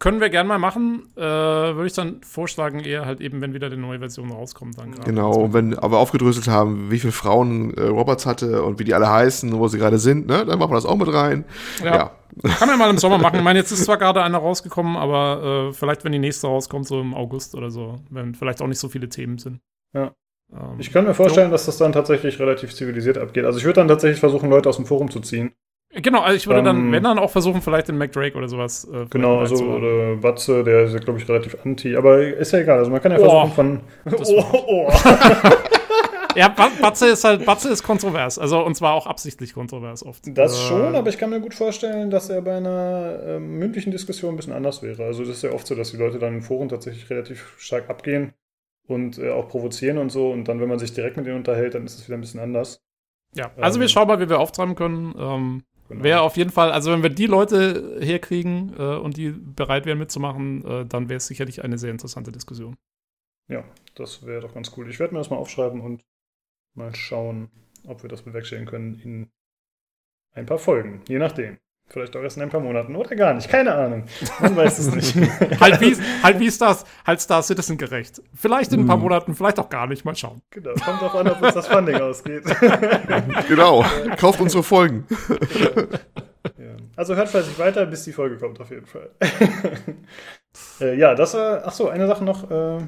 Können wir gerne mal machen. Äh, Würde ich dann vorschlagen, eher halt eben, wenn wieder die neue Version rauskommt. Dann genau, wenn aber aufgedröselt haben, wie viele Frauen äh, Roberts hatte und wie die alle heißen, wo sie gerade sind, ne? dann machen wir das auch mit rein. Ja. ja. Kann man mal im Sommer machen. Ich meine, jetzt ist zwar gerade eine rausgekommen, aber äh, vielleicht, wenn die nächste rauskommt, so im August oder so, wenn vielleicht auch nicht so viele Themen sind. Ja. Ähm, ich kann mir vorstellen, so. dass das dann tatsächlich relativ zivilisiert abgeht. Also ich würde dann tatsächlich versuchen, Leute aus dem Forum zu ziehen. Genau, also ich würde ähm, dann, wenn dann auch versuchen, vielleicht den McDrake oder sowas. Äh, genau, also oder Batze, der ist, glaube ich, relativ anti, aber ist ja egal. Also man kann ja versuchen oh, von. Oh, oh. ja, Batze ist halt, Batze ist kontrovers, also und zwar auch absichtlich kontrovers oft. Das äh, schon, aber ich kann mir gut vorstellen, dass er bei einer äh, mündlichen Diskussion ein bisschen anders wäre. Also das ist ja oft so, dass die Leute dann in Foren tatsächlich relativ stark abgehen und äh, auch provozieren und so. Und dann, wenn man sich direkt mit denen unterhält, dann ist es wieder ein bisschen anders. Ja, also ähm, wir schauen mal, wie wir auftreiben können. Ähm, Genau. Wäre auf jeden Fall, also wenn wir die Leute herkriegen äh, und die bereit wären mitzumachen, äh, dann wäre es sicherlich eine sehr interessante Diskussion. Ja, das wäre doch ganz cool. Ich werde mir das mal aufschreiben und mal schauen, ob wir das bewerkstelligen können in ein paar Folgen. Je nachdem. Vielleicht auch erst in ein paar Monaten oder gar nicht. Keine Ahnung. Man weiß es nicht. halt, wie, halt wie Stars, halt Star Citizen gerecht. Vielleicht in ein paar hm. Monaten, vielleicht auch gar nicht. Mal schauen. Genau. Kommt drauf an, ob uns das Funding ausgeht. genau. Kauft unsere Folgen. Ja. Also hört fleißig weiter, bis die Folge kommt, auf jeden Fall. äh, ja, das war. Achso, eine Sache noch. Äh,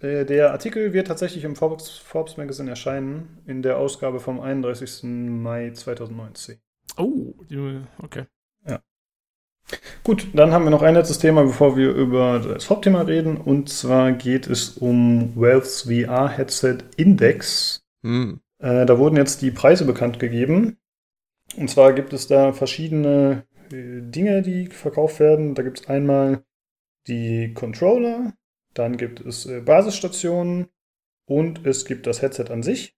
äh, der Artikel wird tatsächlich im Forbes, Forbes Magazine erscheinen, in der Ausgabe vom 31. Mai 2019. Oh, okay. Ja. Gut, dann haben wir noch ein letztes Thema, bevor wir über das Hauptthema reden. Und zwar geht es um Valve's VR Headset Index. Hm. Äh, da wurden jetzt die Preise bekannt gegeben. Und zwar gibt es da verschiedene äh, Dinge, die verkauft werden. Da gibt es einmal die Controller, dann gibt es äh, Basisstationen und es gibt das Headset an sich.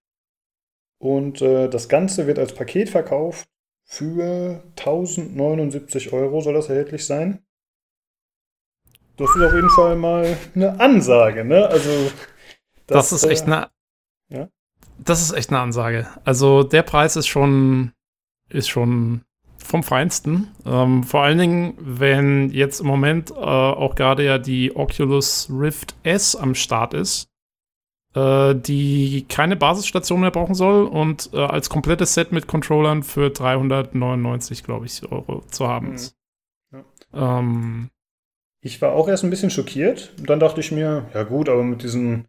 Und äh, das Ganze wird als Paket verkauft für 1079 Euro soll das erhältlich sein. Das ist auf jeden Fall mal eine Ansage, ne? Also das, das ist echt äh, eine. Ja? Das ist echt eine Ansage. Also der Preis ist schon ist schon vom Feinsten. Ähm, vor allen Dingen, wenn jetzt im Moment äh, auch gerade ja die Oculus Rift S am Start ist, äh, die keine Basisstation mehr brauchen soll und äh, als komplettes Set mit Controllern für 399, glaube ich, Euro zu haben ist. Mhm. Ja. Ähm, ich war auch erst ein bisschen schockiert. Dann dachte ich mir, ja gut, aber mit diesen,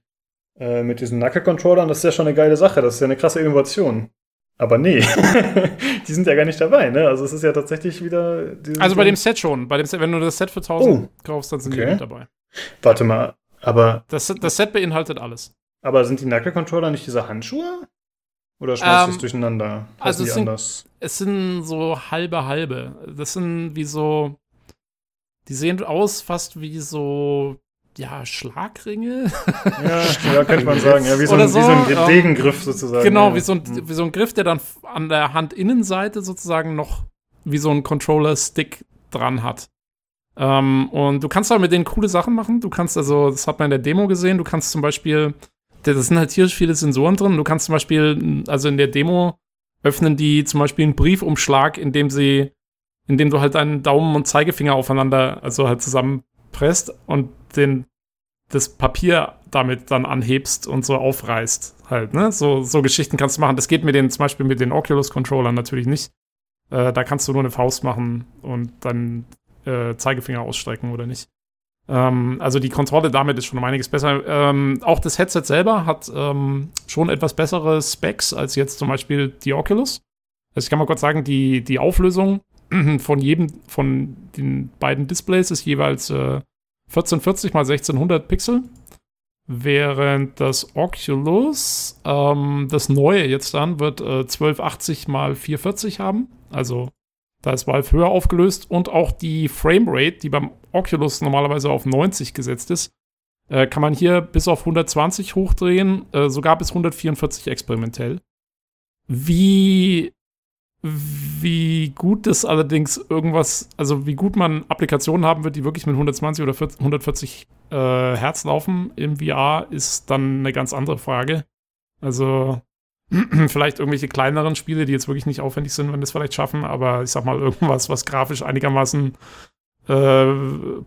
äh, mit diesen Knuckle-Controllern, das ist ja schon eine geile Sache. Das ist ja eine krasse Innovation. Aber nee, die sind ja gar nicht dabei, ne? Also es ist ja tatsächlich wieder. Also bei dem Set schon. Bei dem Set, wenn du das Set für 1000 oh. kaufst, dann sind okay. die mit dabei. Warte mal, aber. Das, das Set beinhaltet alles. Aber sind die Knuckle-Controller nicht diese Handschuhe? Oder schmeißt ähm, es durcheinander? Also es sind, anders? es sind so halbe halbe. Das sind wie so. Die sehen aus fast wie so ja, Schlagringe. Ja, ja, könnte man sagen. Ja, wie so, ein, so, wie so ein ähm, Degengriff sozusagen. Genau, ja. wie, so ein, wie so ein Griff, der dann an der Handinnenseite sozusagen noch wie so ein Controller-Stick dran hat. Ähm, und du kannst halt mit denen coole Sachen machen. Du kannst also, das hat man in der Demo gesehen, du kannst zum Beispiel, da sind halt hier viele Sensoren drin. Du kannst zum Beispiel, also in der Demo öffnen die zum Beispiel einen Briefumschlag, in dem sie, in dem du halt deinen Daumen und Zeigefinger aufeinander, also halt zusammenpresst und den, das Papier damit dann anhebst und so aufreißt halt, ne? So, so Geschichten kannst du machen. Das geht mit den, zum Beispiel mit den Oculus-Controllern natürlich nicht. Äh, da kannst du nur eine Faust machen und dann äh, Zeigefinger ausstrecken oder nicht. Ähm, also die Kontrolle damit ist schon um einiges besser. Ähm, auch das Headset selber hat ähm, schon etwas bessere Specs als jetzt zum Beispiel die Oculus. Also ich kann mal kurz sagen, die, die Auflösung von jedem von den beiden Displays ist jeweils äh, 1440 x 1600 Pixel. Während das Oculus, ähm, das neue jetzt dann, wird äh, 1280 x 440 haben. Also da ist Valve höher aufgelöst und auch die Framerate, die beim Oculus normalerweise auf 90 gesetzt ist, äh, kann man hier bis auf 120 hochdrehen, äh, sogar bis 144 experimentell. Wie wie gut das allerdings irgendwas, also wie gut man Applikationen haben wird, die wirklich mit 120 oder 40, 140 äh, Hertz laufen im VR, ist dann eine ganz andere Frage. Also vielleicht irgendwelche kleineren Spiele, die jetzt wirklich nicht aufwendig sind, wenn das vielleicht schaffen, aber ich sag mal, irgendwas, was grafisch einigermaßen äh,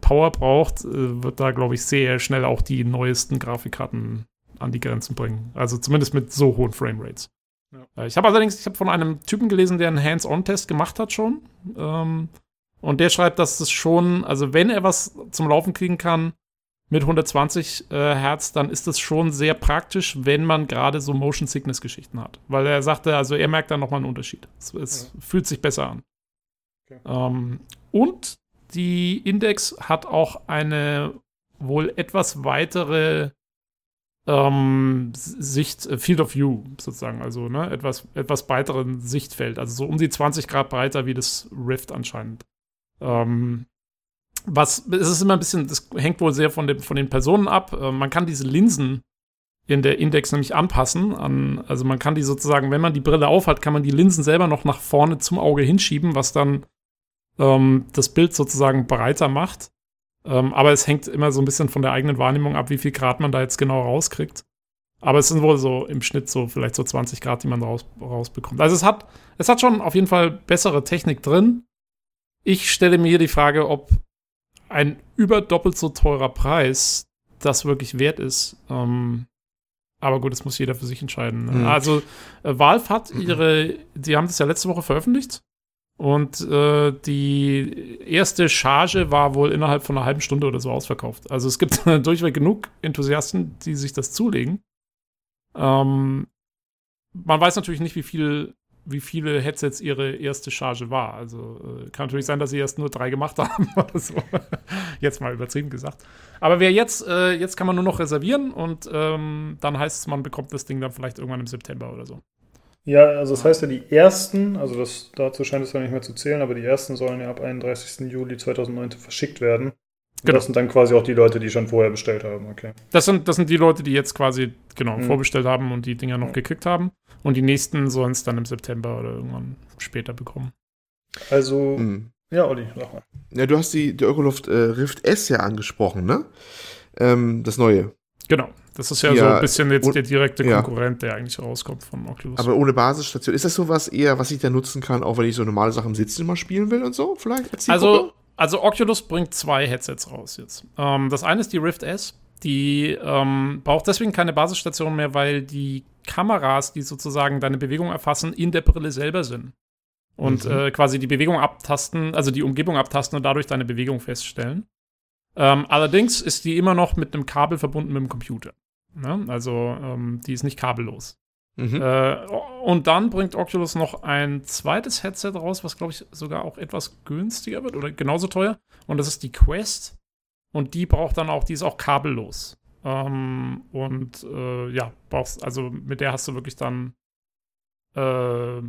Power braucht, äh, wird da, glaube ich, sehr schnell auch die neuesten Grafikkarten an die Grenzen bringen. Also zumindest mit so hohen Framerates. Ja. Äh, ich habe allerdings, ich habe von einem Typen gelesen, der einen Hands-on-Test gemacht hat schon. Ähm, und der schreibt, dass es schon, also wenn er was zum Laufen kriegen kann mit 120 äh, Hertz, dann ist das schon sehr praktisch, wenn man gerade so Motion Sickness Geschichten hat. Weil er sagte, also er merkt da nochmal einen Unterschied. Es, es ja. fühlt sich besser an. Okay. Ähm, und die Index hat auch eine wohl etwas weitere ähm, Sicht, äh, Field of View sozusagen, also ne, etwas, etwas breiteren Sichtfeld, also so um die 20 Grad breiter wie das Rift anscheinend. Ähm, was, es ist immer ein bisschen, das hängt wohl sehr von, dem, von den Personen ab. Äh, man kann diese Linsen in der Index nämlich anpassen. An, also man kann die sozusagen, wenn man die Brille aufhat, kann man die Linsen selber noch nach vorne zum Auge hinschieben, was dann ähm, das Bild sozusagen breiter macht. Ähm, aber es hängt immer so ein bisschen von der eigenen Wahrnehmung ab, wie viel Grad man da jetzt genau rauskriegt. Aber es sind wohl so im Schnitt so vielleicht so 20 Grad, die man raus, rausbekommt. Also es hat, es hat schon auf jeden Fall bessere Technik drin. Ich stelle mir hier die Frage, ob ein über doppelt so teurer Preis das wirklich wert ist. Ähm, aber gut, das muss jeder für sich entscheiden. Ne? Mhm. Also äh, Valve hat ihre, die haben das ja letzte Woche veröffentlicht. Und äh, die erste Charge war wohl innerhalb von einer halben Stunde oder so ausverkauft. Also es gibt durchweg genug Enthusiasten, die sich das zulegen. Ähm, man weiß natürlich nicht, wie viel wie viele Headsets ihre erste Charge war. Also äh, kann natürlich sein, dass sie erst nur drei gemacht haben oder so. jetzt mal übertrieben gesagt. Aber wer jetzt, äh, jetzt kann man nur noch reservieren und ähm, dann heißt es, man bekommt das Ding dann vielleicht irgendwann im September oder so. Ja, also das heißt ja, die ersten, also das, dazu scheint es ja nicht mehr zu zählen, aber die ersten sollen ja ab 31. Juli 2019 verschickt werden. Genau. Das sind dann quasi auch die Leute, die schon vorher bestellt haben, okay. Das sind, das sind die Leute, die jetzt quasi, genau, mhm. vorbestellt haben und die Dinger noch mhm. gekriegt haben. Und die nächsten sollen es dann im September oder irgendwann später bekommen. Also, mhm. ja, Olli, sag mal. Ja, du hast die, die Euroloft äh, Rift S ja angesprochen, ne? Ähm, das neue. Genau. Das ist ja, ja, so ein bisschen jetzt der direkte Konkurrent, ja. der eigentlich rauskommt von Oculus. Aber ohne Basisstation. Ist das sowas eher, was ich da nutzen kann, auch wenn ich so normale Sachen im Sitzen mal spielen will und so? Vielleicht? Also, also Oculus bringt zwei Headsets raus jetzt. Ähm, das eine ist die Rift S. Die ähm, braucht deswegen keine Basisstation mehr, weil die Kameras, die sozusagen deine Bewegung erfassen, in der Brille selber sind. Und mhm. äh, quasi die Bewegung abtasten, also die Umgebung abtasten und dadurch deine Bewegung feststellen. Ähm, allerdings ist die immer noch mit einem Kabel verbunden mit dem Computer. Ne? Also ähm, die ist nicht kabellos. Mhm. Äh, und dann bringt Oculus noch ein zweites Headset raus, was glaube ich sogar auch etwas günstiger wird oder genauso teuer. Und das ist die Quest. Und die braucht dann auch, die ist auch kabellos. Ähm, und äh, ja, brauchst, also mit der hast du wirklich dann äh,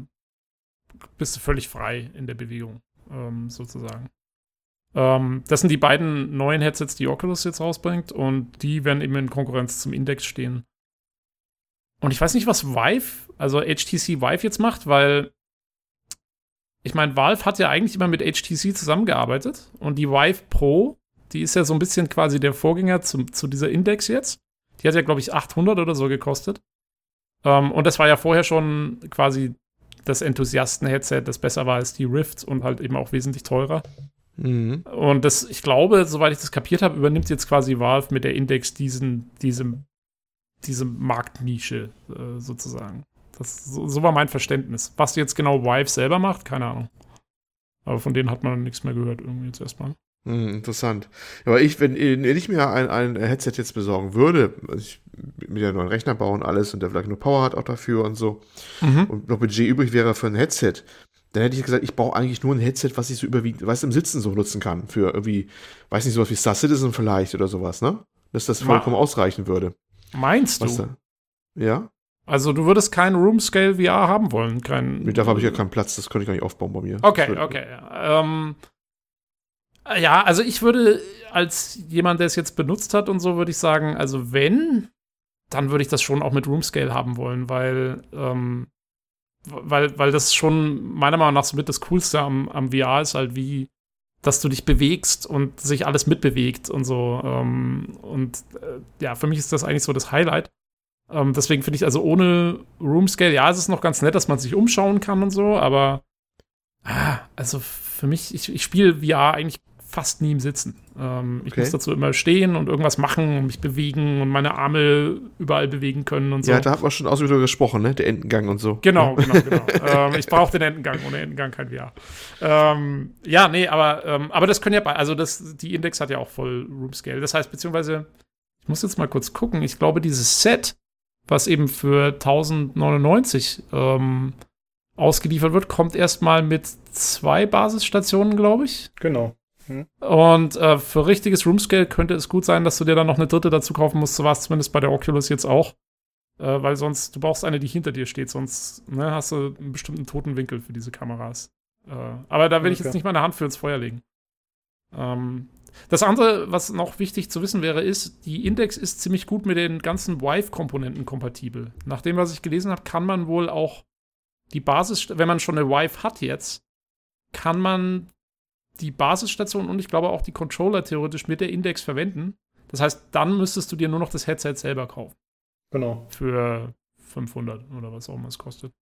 bist du völlig frei in der Bewegung, ähm, sozusagen. Ähm, das sind die beiden neuen Headsets, die Oculus jetzt rausbringt und die werden eben in Konkurrenz zum Index stehen. Und ich weiß nicht, was Vive, also HTC Vive jetzt macht, weil ich meine, Valve hat ja eigentlich immer mit HTC zusammengearbeitet und die Vive Pro, die ist ja so ein bisschen quasi der Vorgänger zum, zu dieser Index jetzt. Die hat ja, glaube ich, 800 oder so gekostet. Ähm, und das war ja vorher schon quasi das Enthusiasten-Headset, das besser war als die Rift und halt eben auch wesentlich teurer. Mhm. Und das, ich glaube, soweit ich das kapiert habe, übernimmt jetzt quasi Valve mit der Index diesen, diesem diese Marktnische äh, sozusagen. Das, so, so, war mein Verständnis. Was jetzt genau Vive selber macht, keine Ahnung. Aber von denen hat man nichts mehr gehört, irgendwie jetzt erstmal. Hm, interessant. Aber ich, wenn, wenn ich mir ein, ein Headset jetzt besorgen würde, also ich mit der neuen Rechner bauen alles und der vielleicht nur Power hat auch dafür und so, mhm. und noch Budget übrig wäre für ein Headset, dann hätte ich gesagt, ich brauche eigentlich nur ein Headset, was ich so überwiegend, weißt im Sitzen so nutzen kann. Für irgendwie, weiß nicht, sowas wie Star Citizen vielleicht oder sowas, ne? Dass das vollkommen ausreichen würde. Meinst Was du? Da? Ja. Also du würdest kein Room Scale VR haben wollen, kein. Nee, dafür habe ich ja keinen Platz, das könnte ich gar nicht aufbauen bei mir. Okay, okay. Ähm, ja, also ich würde als jemand, der es jetzt benutzt hat und so, würde ich sagen, also wenn, dann würde ich das schon auch mit Room Scale haben wollen, weil, ähm, weil, weil das schon meiner Meinung nach so mit das Coolste am, am VR ist halt, wie, dass du dich bewegst und sich alles mitbewegt und so. Ähm, und äh, ja, für mich ist das eigentlich so das Highlight. Ähm, deswegen finde ich also ohne Room Scale, ja, es ist noch ganz nett, dass man sich umschauen kann und so, aber ah, also für mich, ich, ich spiele VR eigentlich fast nie im Sitzen. Ähm, okay. Ich muss dazu immer stehen und irgendwas machen und mich bewegen und meine Arme überall bewegen können und so. Ja, da hat man schon ausführlich gesprochen, ne? Der Entengang und so. Genau, genau, genau. ähm, ich brauche den Entengang, ohne Entengang kein VR. Ähm, ja, nee, aber, ähm, aber das können ja, also das, die Index hat ja auch voll Room Scale. Das heißt, beziehungsweise, ich muss jetzt mal kurz gucken, ich glaube, dieses Set, was eben für 1099 ähm, ausgeliefert wird, kommt erstmal mit zwei Basisstationen, glaube ich. Genau. Hm. Und äh, für richtiges Roomscale könnte es gut sein, dass du dir dann noch eine dritte dazu kaufen musst. So war es zumindest bei der Oculus jetzt auch. Äh, weil sonst, du brauchst eine, die hinter dir steht, sonst ne, hast du einen bestimmten toten Winkel für diese Kameras. Äh, aber da will okay. ich jetzt nicht meine Hand für ins Feuer legen. Ähm, das andere, was noch wichtig zu wissen wäre, ist, die Index ist ziemlich gut mit den ganzen Vive-Komponenten kompatibel. Nach dem, was ich gelesen habe, kann man wohl auch die Basis, wenn man schon eine Vive hat jetzt, kann man die Basisstation und ich glaube auch die Controller theoretisch mit der Index verwenden. Das heißt, dann müsstest du dir nur noch das Headset selber kaufen. Genau. Für 500 oder was auch immer es kostet.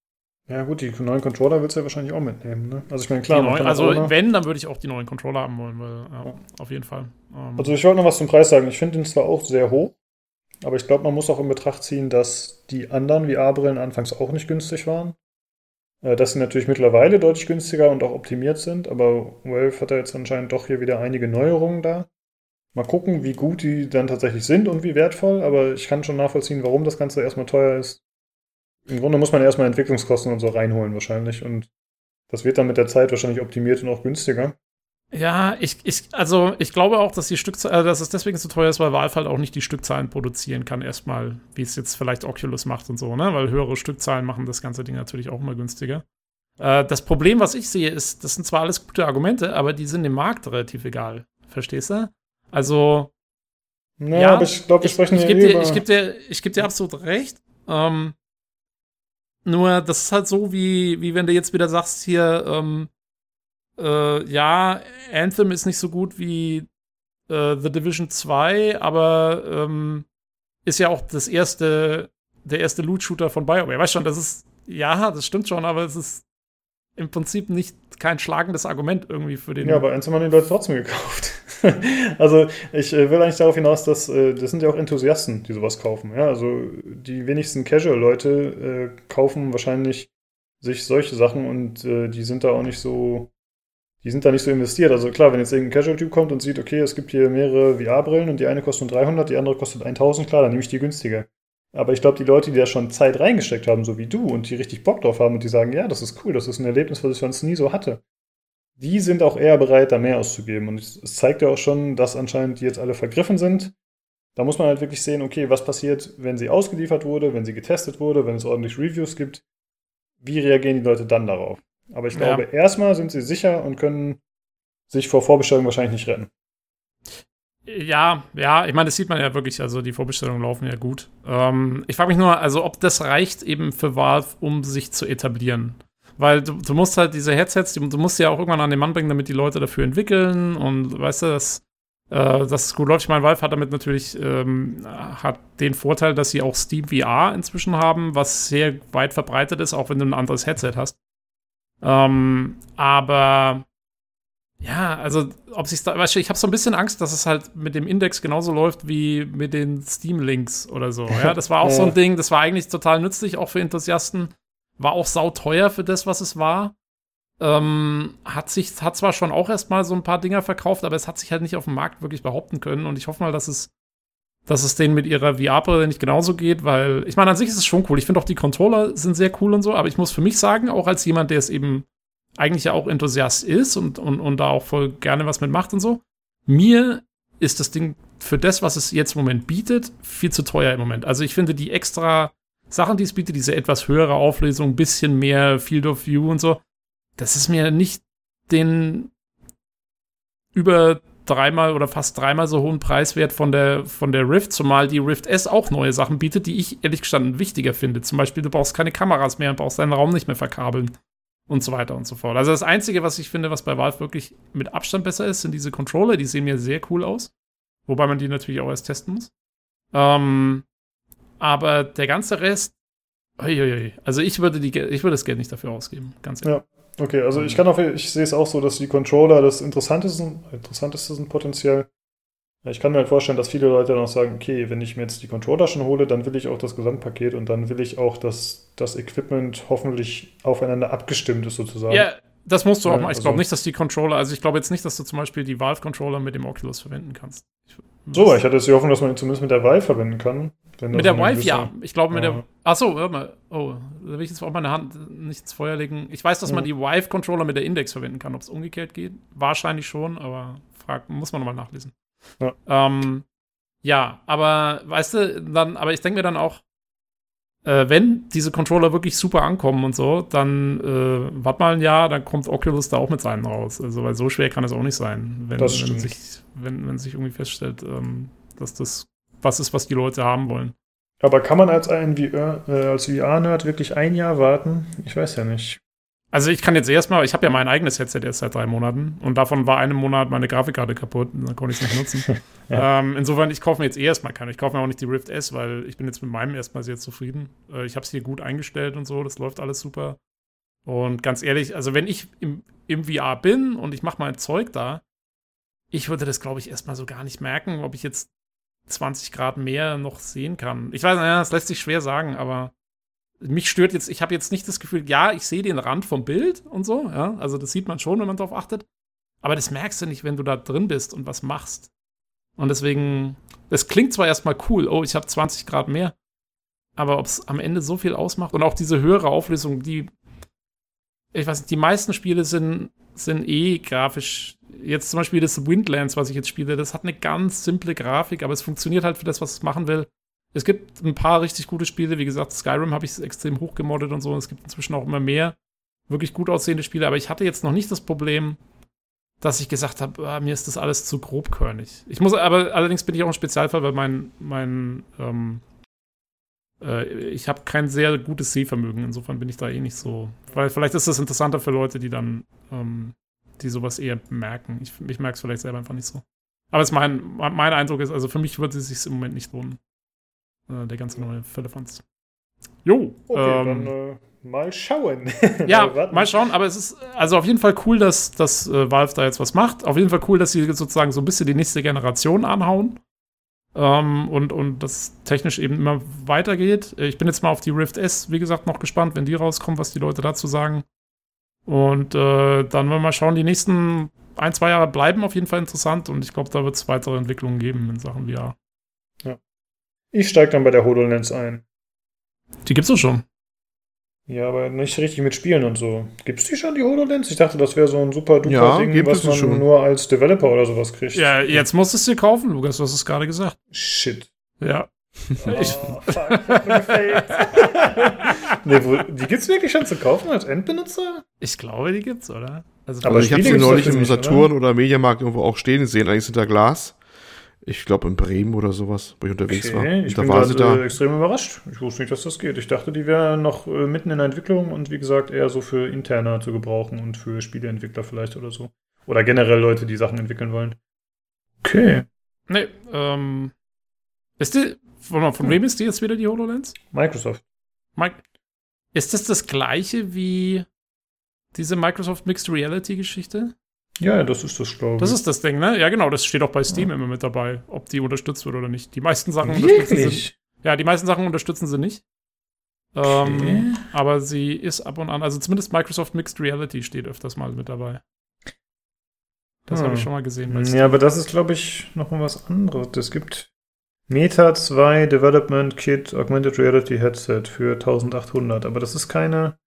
Ja, gut, die neuen Controller willst du ja wahrscheinlich auch mitnehmen, ne? Also, ich meine, klar. Neuen, also, wenn, dann würde ich auch die neuen Controller haben wollen, weil, ja, ja. auf jeden Fall. Ähm, also, ich wollte noch was zum Preis sagen. Ich finde den zwar auch sehr hoch, aber ich glaube, man muss auch in Betracht ziehen, dass die anderen VR-Brillen anfangs auch nicht günstig waren. Äh, dass sie natürlich mittlerweile deutlich günstiger und auch optimiert sind, aber Valve hat ja jetzt anscheinend doch hier wieder einige Neuerungen da. Mal gucken, wie gut die dann tatsächlich sind und wie wertvoll, aber ich kann schon nachvollziehen, warum das Ganze erstmal teuer ist. Im Grunde muss man erstmal Entwicklungskosten und so reinholen wahrscheinlich und das wird dann mit der Zeit wahrscheinlich optimiert und auch günstiger. Ja, ich, ich, also ich glaube auch, dass die Stückzahl, äh, dass es deswegen so teuer ist, weil Valve halt auch nicht die Stückzahlen produzieren kann, erstmal, wie es jetzt vielleicht Oculus macht und so, ne? Weil höhere Stückzahlen machen das ganze Ding natürlich auch immer günstiger. Äh, das Problem, was ich sehe, ist, das sind zwar alles gute Argumente, aber die sind dem Markt relativ egal. Verstehst du? Also. Ja, ja aber ich glaube, wir sprechen ich, ich, gebe dir, ich geb dir, ich geb dir absolut recht. Ähm, nur, das ist halt so, wie, wie wenn du jetzt wieder sagst, hier, ähm, äh, ja, Anthem ist nicht so gut wie äh, The Division 2, aber ähm, ist ja auch das erste, der erste Loot-Shooter von BioWare. Weißt schon, das ist, ja, das stimmt schon, aber es ist im Prinzip nicht kein schlagendes Argument irgendwie für den. Ja, aber Anthem haben die Leute trotzdem gekauft. also ich äh, will eigentlich darauf hinaus, dass äh, das sind ja auch Enthusiasten, die sowas kaufen. Ja, also die wenigsten Casual-Leute äh, kaufen wahrscheinlich sich solche Sachen und äh, die sind da auch nicht so die sind da nicht so investiert. Also klar, wenn jetzt irgendein Casual-Typ kommt und sieht, okay, es gibt hier mehrere VR-Brillen und die eine kostet 300, die andere kostet 1000, klar, dann nehme ich die günstige. Aber ich glaube, die Leute, die da schon Zeit reingesteckt haben, so wie du, und die richtig Bock drauf haben und die sagen, ja, das ist cool, das ist ein Erlebnis, was ich sonst nie so hatte, die sind auch eher bereit, da mehr auszugeben. Und es zeigt ja auch schon, dass anscheinend die jetzt alle vergriffen sind. Da muss man halt wirklich sehen, okay, was passiert, wenn sie ausgeliefert wurde, wenn sie getestet wurde, wenn es ordentlich Reviews gibt. Wie reagieren die Leute dann darauf? Aber ich glaube, ja. erstmal sind sie sicher und können sich vor Vorbestellungen wahrscheinlich nicht retten. Ja, ja, ich meine, das sieht man ja wirklich, also die Vorbestellungen laufen ja gut. Ähm, ich frage mich nur, also ob das reicht eben für Valve, um sich zu etablieren. Weil du, du musst halt diese Headsets, die, du musst ja auch irgendwann an den Mann bringen, damit die Leute dafür entwickeln und weißt du, dass, äh, dass es gut läuft. Ich meine, Valve hat damit natürlich ähm, hat den Vorteil, dass sie auch Steam VR inzwischen haben, was sehr weit verbreitet ist, auch wenn du ein anderes Headset hast. Ähm, aber ja, also ob sich da, weißt du, ich habe so ein bisschen Angst, dass es halt mit dem Index genauso läuft wie mit den Steam-Links oder so. Ja, das war auch so ein Ding, das war eigentlich total nützlich, auch für Enthusiasten. War auch sauteuer für das, was es war. Ähm, hat sich, hat zwar schon auch erstmal so ein paar Dinger verkauft, aber es hat sich halt nicht auf dem Markt wirklich behaupten können. Und ich hoffe mal, dass es dass es denen mit ihrer VR-Brille nicht genauso geht, weil ich meine, an sich ist es schon cool. Ich finde auch die Controller sind sehr cool und so, aber ich muss für mich sagen, auch als jemand, der es eben eigentlich ja auch Enthusiast ist und, und, und da auch voll gerne was mitmacht und so, mir ist das Ding für das, was es jetzt im Moment bietet, viel zu teuer im Moment. Also ich finde die extra Sachen, die es bietet, diese etwas höhere Auflösung, ein bisschen mehr Field of View und so, das ist mir nicht den über dreimal oder fast dreimal so hohen Preiswert von der, von der Rift, zumal die Rift S auch neue Sachen bietet, die ich ehrlich gestanden wichtiger finde. Zum Beispiel, du brauchst keine Kameras mehr und brauchst deinen Raum nicht mehr verkabeln und so weiter und so fort. Also das Einzige, was ich finde, was bei Valve wirklich mit Abstand besser ist, sind diese Controller. Die sehen mir sehr cool aus. Wobei man die natürlich auch erst testen muss. Ähm, aber der ganze Rest, uiuiui. also ich würde, die, ich würde das Geld nicht dafür ausgeben, ganz ehrlich. Ja. Okay, also ich kann auch, ich sehe es auch so, dass die Controller das Interessanteste, Interessanteste sind potenziell. Ich kann mir halt vorstellen, dass viele Leute dann auch sagen, okay, wenn ich mir jetzt die Controller schon hole, dann will ich auch das Gesamtpaket und dann will ich auch, dass das Equipment hoffentlich aufeinander abgestimmt ist sozusagen. Ja, das musst du auch mal. Ich also, glaube nicht, dass die Controller, also ich glaube jetzt nicht, dass du zum Beispiel die Valve-Controller mit dem Oculus verwenden kannst. Ich, so, ich hatte jetzt die Hoffnung, dass man ihn zumindest mit der Vive verwenden kann. Mit der Vive, ja. Ich glaube, mit ja. der. Achso, hör mal. Oh, da will ich jetzt auch meine Hand nicht ins Feuer legen. Ich weiß, dass man die Vive-Controller mit der Index verwenden kann. Ob es umgekehrt geht? Wahrscheinlich schon, aber frag, muss man nochmal nachlesen. Ja. Ähm, ja, aber weißt du, dann, aber ich denke mir dann auch, äh, wenn diese Controller wirklich super ankommen und so, dann äh, warte mal ein Jahr, dann kommt Oculus da auch mit seinen raus. Also, weil so schwer kann es auch nicht sein, wenn, wenn sich, wenn, wenn sich irgendwie feststellt, ähm, dass das was ist, was die Leute haben wollen. Aber kann man als ein VR, äh, als VR-Nerd wirklich ein Jahr warten? Ich weiß ja nicht. Also ich kann jetzt erstmal, ich habe ja mein eigenes Headset erst seit drei Monaten und davon war einen Monat meine Grafikkarte kaputt und dann konnte ich es nicht nutzen. ja. ähm, insofern, ich kaufe mir jetzt eh erstmal keine. Ich kaufe mir auch nicht die Rift S, weil ich bin jetzt mit meinem erstmal sehr zufrieden. Äh, ich habe es hier gut eingestellt und so, das läuft alles super. Und ganz ehrlich, also wenn ich im, im VR bin und ich mache mein Zeug da, ich würde das, glaube ich, erstmal so gar nicht merken, ob ich jetzt 20 Grad mehr noch sehen kann. Ich weiß, naja, das lässt sich schwer sagen, aber mich stört jetzt, ich habe jetzt nicht das Gefühl, ja, ich sehe den Rand vom Bild und so, ja, also das sieht man schon, wenn man darauf achtet, aber das merkst du nicht, wenn du da drin bist und was machst. Und deswegen, es klingt zwar erstmal cool, oh, ich habe 20 Grad mehr, aber ob es am Ende so viel ausmacht und auch diese höhere Auflösung, die, ich weiß nicht, die meisten Spiele sind, sind eh grafisch. Jetzt zum Beispiel das Windlands, was ich jetzt spiele, das hat eine ganz simple Grafik, aber es funktioniert halt für das, was es machen will. Es gibt ein paar richtig gute Spiele. Wie gesagt, Skyrim habe ich extrem hochgemoddet und so. es gibt inzwischen auch immer mehr wirklich gut aussehende Spiele. Aber ich hatte jetzt noch nicht das Problem, dass ich gesagt habe, ah, mir ist das alles zu grobkörnig. Ich muss, aber allerdings bin ich auch ein Spezialfall, weil mein, mein, ähm, äh, ich habe kein sehr gutes Sehvermögen. Insofern bin ich da eh nicht so. Weil vielleicht ist das interessanter für Leute, die dann, ähm, die sowas eher merken. Ich, ich merke es vielleicht selber einfach nicht so. Aber es mein, mein Eindruck ist, also für mich würde es sich im Moment nicht lohnen. Äh, der ganze neue Firlefanz. Jo. Okay, ähm, dann äh, mal schauen. ja, mal schauen, aber es ist also auf jeden Fall cool, dass, dass äh, Valve da jetzt was macht. Auf jeden Fall cool, dass sie sozusagen so ein bisschen die nächste Generation anhauen. Ähm, und, und das technisch eben immer weitergeht. Ich bin jetzt mal auf die Rift S, wie gesagt, noch gespannt, wenn die rauskommen, was die Leute dazu sagen. Und äh, dann wollen wir mal schauen, die nächsten ein, zwei Jahre bleiben auf jeden Fall interessant und ich glaube, da wird es weitere Entwicklungen geben in Sachen VR. Ich steige dann bei der HoloLens ein. Die gibt's doch schon. Ja, aber nicht richtig mit Spielen und so. Gibt's die schon, die HoloLens? Ich dachte, das wäre so ein super duper ja, Ding, was man schon. nur als Developer oder sowas kriegt. Ja, jetzt musst du es dir kaufen, Lukas, du hast es gerade gesagt. Shit. Ja. Oh, ich, fuck, nee, wo, die gibt's wirklich schon zu kaufen als Endbenutzer? Ich glaube, die gibt's, oder? Also, aber ich habe sie neulich im Saturn oder? oder Mediamarkt irgendwo auch stehen sehen, eigentlich hinter Glas. Ich glaube in Bremen oder sowas, wo ich unterwegs okay, war. Ich da bin war sie da. extrem überrascht. Ich wusste nicht, dass das geht. Ich dachte, die wäre noch äh, mitten in der Entwicklung und wie gesagt eher so für interner zu gebrauchen und für Spieleentwickler vielleicht oder so. Oder generell Leute, die Sachen entwickeln wollen. Okay. Nee, ähm. Ist die. Von, von wem ist die jetzt wieder die HoloLens? Microsoft. Mike, ist das das gleiche wie diese Microsoft Mixed Reality Geschichte? Ja, das ist das, glaube ich. Das ist das Ding, ne? Ja, genau, das steht auch bei Steam ja. immer mit dabei, ob die unterstützt wird oder nicht. Die meisten Sachen Wirklich? unterstützen sie. Ja, die meisten Sachen unterstützen sie nicht. Ähm, okay. Ähm, aber sie ist ab und an, also zumindest Microsoft Mixed Reality steht öfters mal mit dabei. Das hm. habe ich schon mal gesehen. Ja, aber das ist, glaube ich, noch mal was anderes. Es gibt Meta 2 Development Kit Augmented Reality Headset für 1800, aber das ist keine.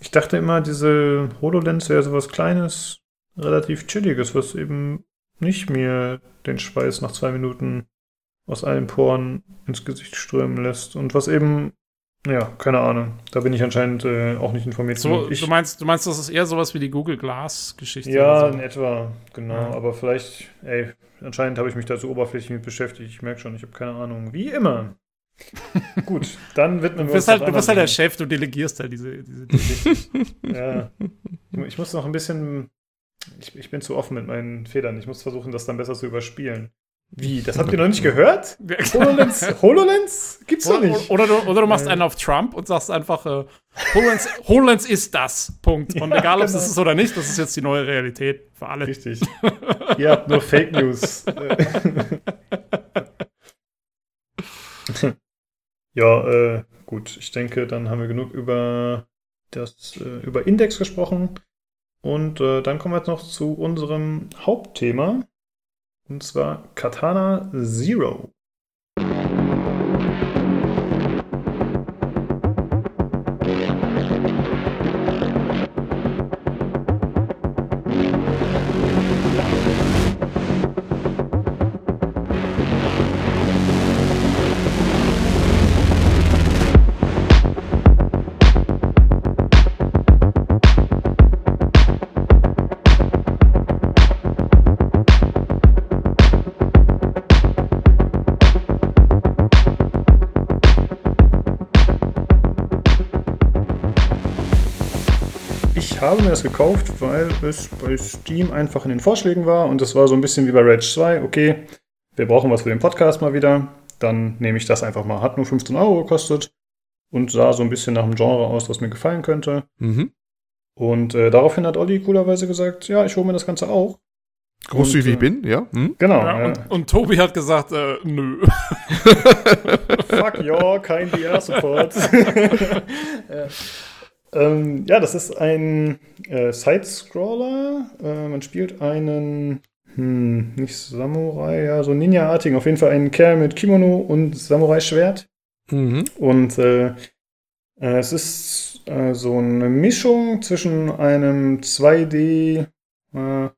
Ich dachte immer, diese HoloLens wäre sowas Kleines, relativ chilliges, was eben nicht mir den Schweiß nach zwei Minuten aus allen Poren ins Gesicht strömen lässt und was eben, ja, keine Ahnung, da bin ich anscheinend äh, auch nicht informiert. So, ich, du, meinst, du meinst, das ist eher sowas wie die Google Glass-Geschichte? Ja, so. in etwa, genau, ja. aber vielleicht, ey, anscheinend habe ich mich da so oberflächlich mit beschäftigt, ich merke schon, ich habe keine Ahnung, wie immer. Gut, dann widmen wir uns. Halt, du bist halt der Chef, du delegierst halt diese. diese, diese ja. Ich muss noch ein bisschen ich, ich bin zu offen mit meinen Federn. Ich muss versuchen, das dann besser zu überspielen. Wie? Das habt ihr noch nicht gehört? HoloLens? HoloLens? Gibt's doch nicht. Oder, oder, du, oder du machst einen auf Trump und sagst einfach, äh, HoloLens, HoloLens ist das. Punkt. Und ja, egal, ob es genau. ist oder nicht, das ist jetzt die neue Realität für alle. Richtig. Ihr habt nur Fake News. ja, äh, gut. Ich denke, dann haben wir genug über das, äh, über Index gesprochen. Und äh, dann kommen wir jetzt noch zu unserem Hauptthema. Und zwar Katana Zero. Habe mir das gekauft, weil es bei Steam einfach in den Vorschlägen war und es war so ein bisschen wie bei Rage 2. Okay, wir brauchen was für den Podcast mal wieder. Dann nehme ich das einfach mal. Hat nur 15 Euro gekostet und sah so ein bisschen nach dem Genre aus, was mir gefallen könnte. Mhm. Und äh, daraufhin hat Olli coolerweise gesagt, ja, ich hole mir das Ganze auch. Großzügig wie ich äh, bin, ja. Hm? Genau. Ja, und, und, Tobi hat gesagt, äh, nö. Fuck ja, kein VR-Support. ja. Ähm, ja, das ist ein äh, Side-Scroller. Äh, man spielt einen, hm, nicht Samurai, ja, so Ninja-artigen, auf jeden Fall einen Kerl mit Kimono und Samurai-Schwert. Mhm. Und äh, äh es ist äh, so eine Mischung zwischen einem 2D, äh,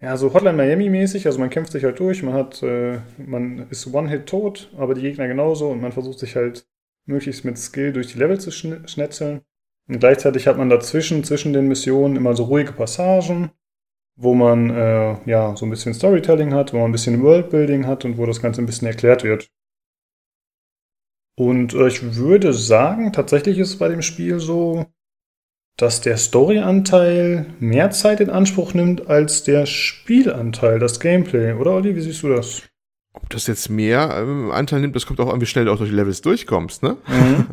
ja, so Hotline Miami-mäßig, also man kämpft sich halt durch, man hat, man ist One-Hit tot, aber die Gegner genauso und man versucht sich halt möglichst mit Skill durch die Level zu schnetzeln. Und gleichzeitig hat man dazwischen, zwischen den Missionen immer so ruhige Passagen, wo man äh, ja so ein bisschen Storytelling hat, wo man ein bisschen Worldbuilding hat und wo das Ganze ein bisschen erklärt wird. Und äh, ich würde sagen, tatsächlich ist es bei dem Spiel so, dass der Storyanteil mehr Zeit in Anspruch nimmt als der Spielanteil, das Gameplay. Oder Olli, wie siehst du das? Ob das jetzt mehr ähm, Anteil nimmt, das kommt auch an, wie schnell du auch durch die Levels durchkommst, ne? Mhm.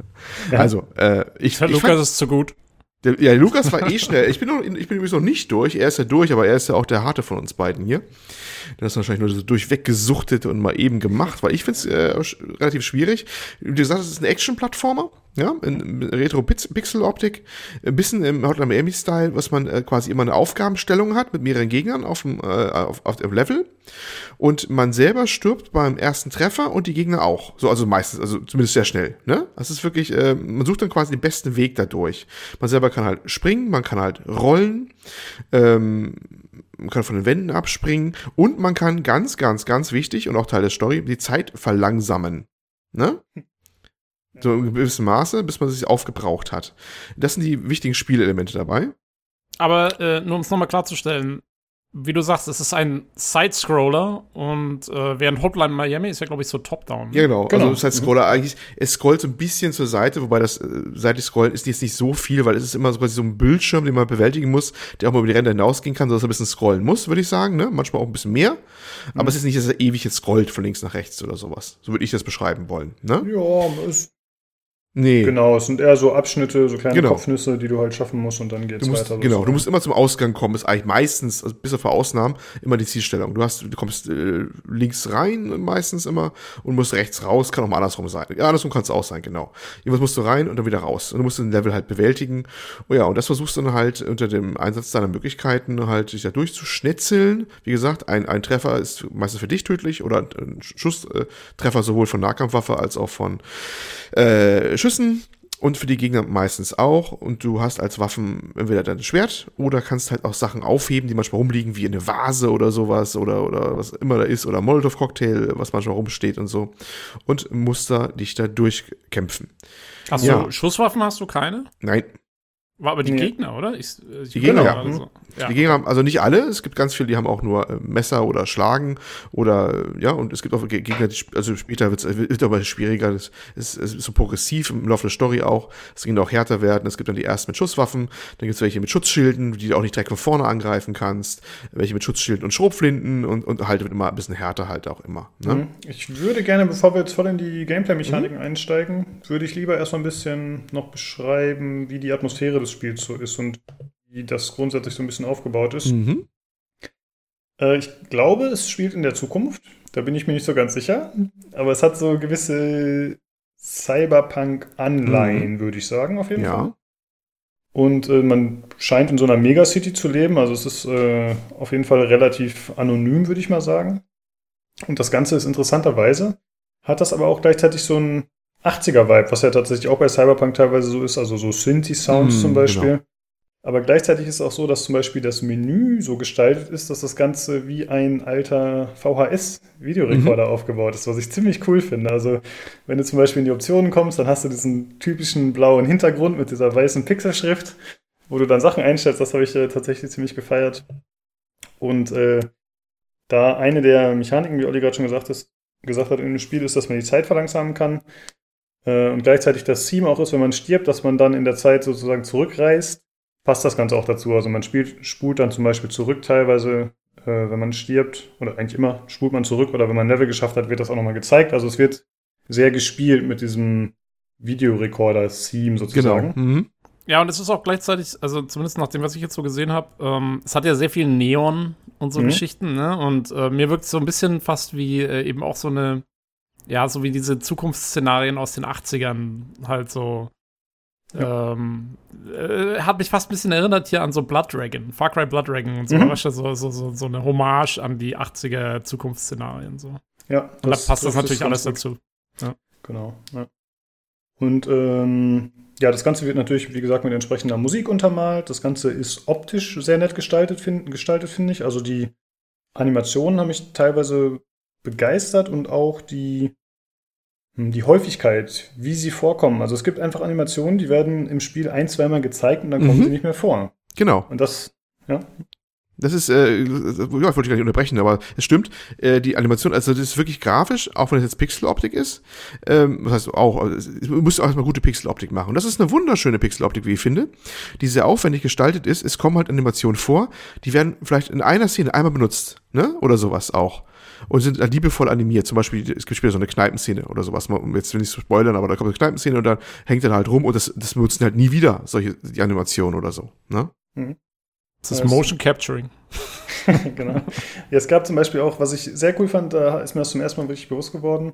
Ja. Also, äh, ich, ich Lukas fand, ist zu gut. Der, ja, Lukas war eh schnell. Ich bin, noch, ich bin übrigens noch nicht durch. Er ist ja durch, aber er ist ja auch der harte von uns beiden hier. Der ist wahrscheinlich nur so durchweg gesuchtet und mal eben gemacht, weil ich finde es äh, relativ schwierig. Wie gesagt, es ist ein Action-Plattformer, ja, in Retro-Pixel-Optik, ein bisschen im Hotline Miami-Style, was man äh, quasi immer eine Aufgabenstellung hat mit mehreren Gegnern auf dem, äh, auf, auf dem Level. Und man selber stirbt beim ersten Treffer und die Gegner auch. So, also meistens, also zumindest sehr schnell. Ne? Das ist wirklich, äh, man sucht dann quasi den besten Weg dadurch. Man selber kann halt springen, man kann halt rollen, ähm, man kann von den Wänden abspringen und man kann ganz, ganz, ganz wichtig und auch Teil der Story, die Zeit verlangsamen. Ne? So in gewissem Maße, bis man sich aufgebraucht hat. Das sind die wichtigen Spielelemente dabei. Aber äh, nur um es nochmal klarzustellen, wie du sagst, es ist ein Side-Scroller und äh, während Hotline Miami ist ja, glaube ich, so top-down. Ja, genau. genau. Also Side-Scroller eigentlich, es scrollt so ein bisschen zur Seite, wobei das äh, seitlich scrollen ist jetzt nicht so viel, weil es ist immer so quasi so ein Bildschirm, den man bewältigen muss, der auch mal über die Ränder hinausgehen kann, sodass er ein bisschen scrollen muss, würde ich sagen, ne? Manchmal auch ein bisschen mehr. Aber mhm. es ist nicht, dass er ewig jetzt scrollt von links nach rechts oder sowas. So würde ich das beschreiben wollen, ne? Ja, es Nee. Genau, es sind eher so Abschnitte, so kleine genau. Kopfnüsse, die du halt schaffen musst und dann geht's du musst, weiter. Genau, so. du musst immer zum Ausgang kommen, ist eigentlich meistens, also bis auf Ausnahmen, immer die Zielstellung. Du hast, du kommst äh, links rein meistens immer und musst rechts raus, kann auch mal andersrum sein. Ja, andersrum kann es auch sein, genau. Irgendwas musst du rein und dann wieder raus. Und du musst den Level halt bewältigen. Oh ja, und das versuchst du dann halt unter dem Einsatz deiner Möglichkeiten halt dich da durchzuschnetzeln. Wie gesagt, ein, ein Treffer ist meistens für dich tödlich oder ein Schusstreffer sowohl von Nahkampfwaffe als auch von äh, Schüssen und für die Gegner meistens auch. Und du hast als Waffen entweder dein Schwert oder kannst halt auch Sachen aufheben, die manchmal rumliegen, wie eine Vase oder sowas oder, oder was immer da ist oder Molotow-Cocktail, was manchmal rumsteht und so. Und musst da dich da durchkämpfen. Hast ja. du Schusswaffen hast du keine? Nein. War aber die nee. Gegner, oder? Ich, ich die Gegner, ja. Also. ja. Die Gegner haben, also nicht alle, es gibt ganz viele, die haben auch nur äh, Messer oder Schlagen oder, ja, und es gibt auch Gegner, die, also später wird's, wird aber schwieriger, es ist, ist, so progressiv im Laufe der Story auch, es ging auch härter werden, es gibt dann die ersten mit Schusswaffen, dann gibt es welche mit Schutzschilden, die du auch nicht direkt von vorne angreifen kannst, welche mit Schutzschilden und Schrotflinten und, und halt wird immer ein bisschen härter halt auch immer. Ne? Mhm. Ich würde gerne, bevor wir jetzt voll in die Gameplay-Mechaniken mhm. einsteigen, würde ich lieber erstmal ein bisschen noch beschreiben, wie die Atmosphäre des Spiels so ist und wie das grundsätzlich so ein bisschen aufgebaut ist. Mhm. Äh, ich glaube, es spielt in der Zukunft. Da bin ich mir nicht so ganz sicher. Aber es hat so gewisse Cyberpunk-Anleihen, mhm. würde ich sagen, auf jeden ja. Fall. Und äh, man scheint in so einer Megacity zu leben. Also es ist äh, auf jeden Fall relativ anonym, würde ich mal sagen. Und das Ganze ist interessanterweise, hat das aber auch gleichzeitig so ein 80er-Vibe, was ja tatsächlich auch bei Cyberpunk teilweise so ist, also so Synthi-Sounds mm, zum Beispiel. Genau. Aber gleichzeitig ist es auch so, dass zum Beispiel das Menü so gestaltet ist, dass das Ganze wie ein alter VHS-Videorekorder mhm. aufgebaut ist, was ich ziemlich cool finde. Also, wenn du zum Beispiel in die Optionen kommst, dann hast du diesen typischen blauen Hintergrund mit dieser weißen Pixelschrift, wo du dann Sachen einstellst. Das habe ich äh, tatsächlich ziemlich gefeiert. Und äh, da eine der Mechaniken, wie Olli gerade schon gesagt, ist, gesagt hat in dem Spiel, ist, dass man die Zeit verlangsamen kann. Äh, und gleichzeitig das Theme auch ist, wenn man stirbt, dass man dann in der Zeit sozusagen zurückreist passt das Ganze auch dazu. Also man spielt, spult dann zum Beispiel zurück teilweise, äh, wenn man stirbt, oder eigentlich immer spult man zurück, oder wenn man ein Level geschafft hat, wird das auch nochmal gezeigt. Also es wird sehr gespielt mit diesem Videorekorder-Theme sozusagen. Genau. Mhm. Ja, und es ist auch gleichzeitig, also zumindest nach dem, was ich jetzt so gesehen habe, ähm, es hat ja sehr viel Neon und so mhm. Geschichten, ne? Und äh, mir wirkt es so ein bisschen fast wie äh, eben auch so eine, ja, so wie diese Zukunftsszenarien aus den 80ern halt so. Ja. Ähm, äh, hat mich fast ein bisschen erinnert hier an so Blood Dragon, Far Cry Blood Dragon und so, mhm. so, so, so, so eine Hommage an die 80er Zukunftsszenarien. So. Ja. Und das, da passt das, das natürlich alles gut. dazu. Ja. Genau. Ja. Und ähm, ja, das Ganze wird natürlich, wie gesagt, mit entsprechender Musik untermalt. Das Ganze ist optisch sehr nett gestaltet, find, gestaltet finde ich. Also die Animationen haben mich teilweise begeistert und auch die, hm, die Häufigkeit, wie sie vorkommen. Also es gibt einfach Animationen, die werden im Spiel ein, zweimal gezeigt und dann kommen mhm. sie nicht mehr vor. Genau. Und das, ja. Das ist, äh, ja, wollte ich gar nicht unterbrechen, aber es stimmt. Äh, die Animation, also das ist wirklich grafisch, auch wenn es jetzt Pixeloptik ist. Ähm, das heißt auch, also, du musst auch erstmal gute Pixeloptik machen. Und das ist eine wunderschöne Pixeloptik, wie ich finde, die sehr aufwendig gestaltet ist. Es kommen halt Animationen vor, die werden vielleicht in einer Szene einmal benutzt, ne? Oder sowas auch. Und sind dann liebevoll animiert. Zum Beispiel, es gibt später so eine Kneipenszene oder sowas. Jetzt will ich nicht spoilern, aber da kommt eine Kneipenszene und dann hängt er halt rum und das, das benutzen halt nie wieder, solche die Animationen oder so. Ne? Mhm. Das ist Motion Capturing. genau. Ja, es gab zum Beispiel auch, was ich sehr cool fand, da ist mir das zum ersten Mal wirklich bewusst geworden.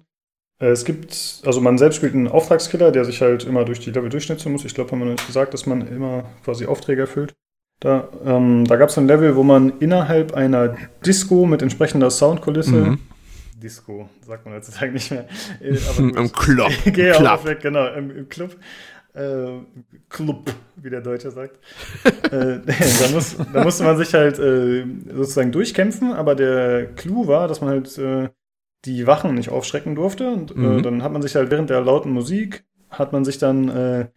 Äh, es gibt, also man selbst spielt einen Auftragskiller, der sich halt immer durch die Level durchschnitzen muss. Ich glaube, haben wir noch nicht gesagt, dass man immer quasi Aufträge erfüllt. Da, ähm, da gab es ein Level, wo man innerhalb einer Disco mit entsprechender Soundkulisse mhm. Disco, sagt man heutzutage nicht mehr. Äh, Im Club. Club. Weg, genau, im, im Club äh, Club, wie der Deutsche sagt. äh, da, muss, da, musste man sich halt äh, sozusagen durchkämpfen, aber der Clou war, dass man halt äh, die Wachen nicht aufschrecken durfte. Und äh, mhm. dann hat man sich halt während der lauten Musik, hat man sich dann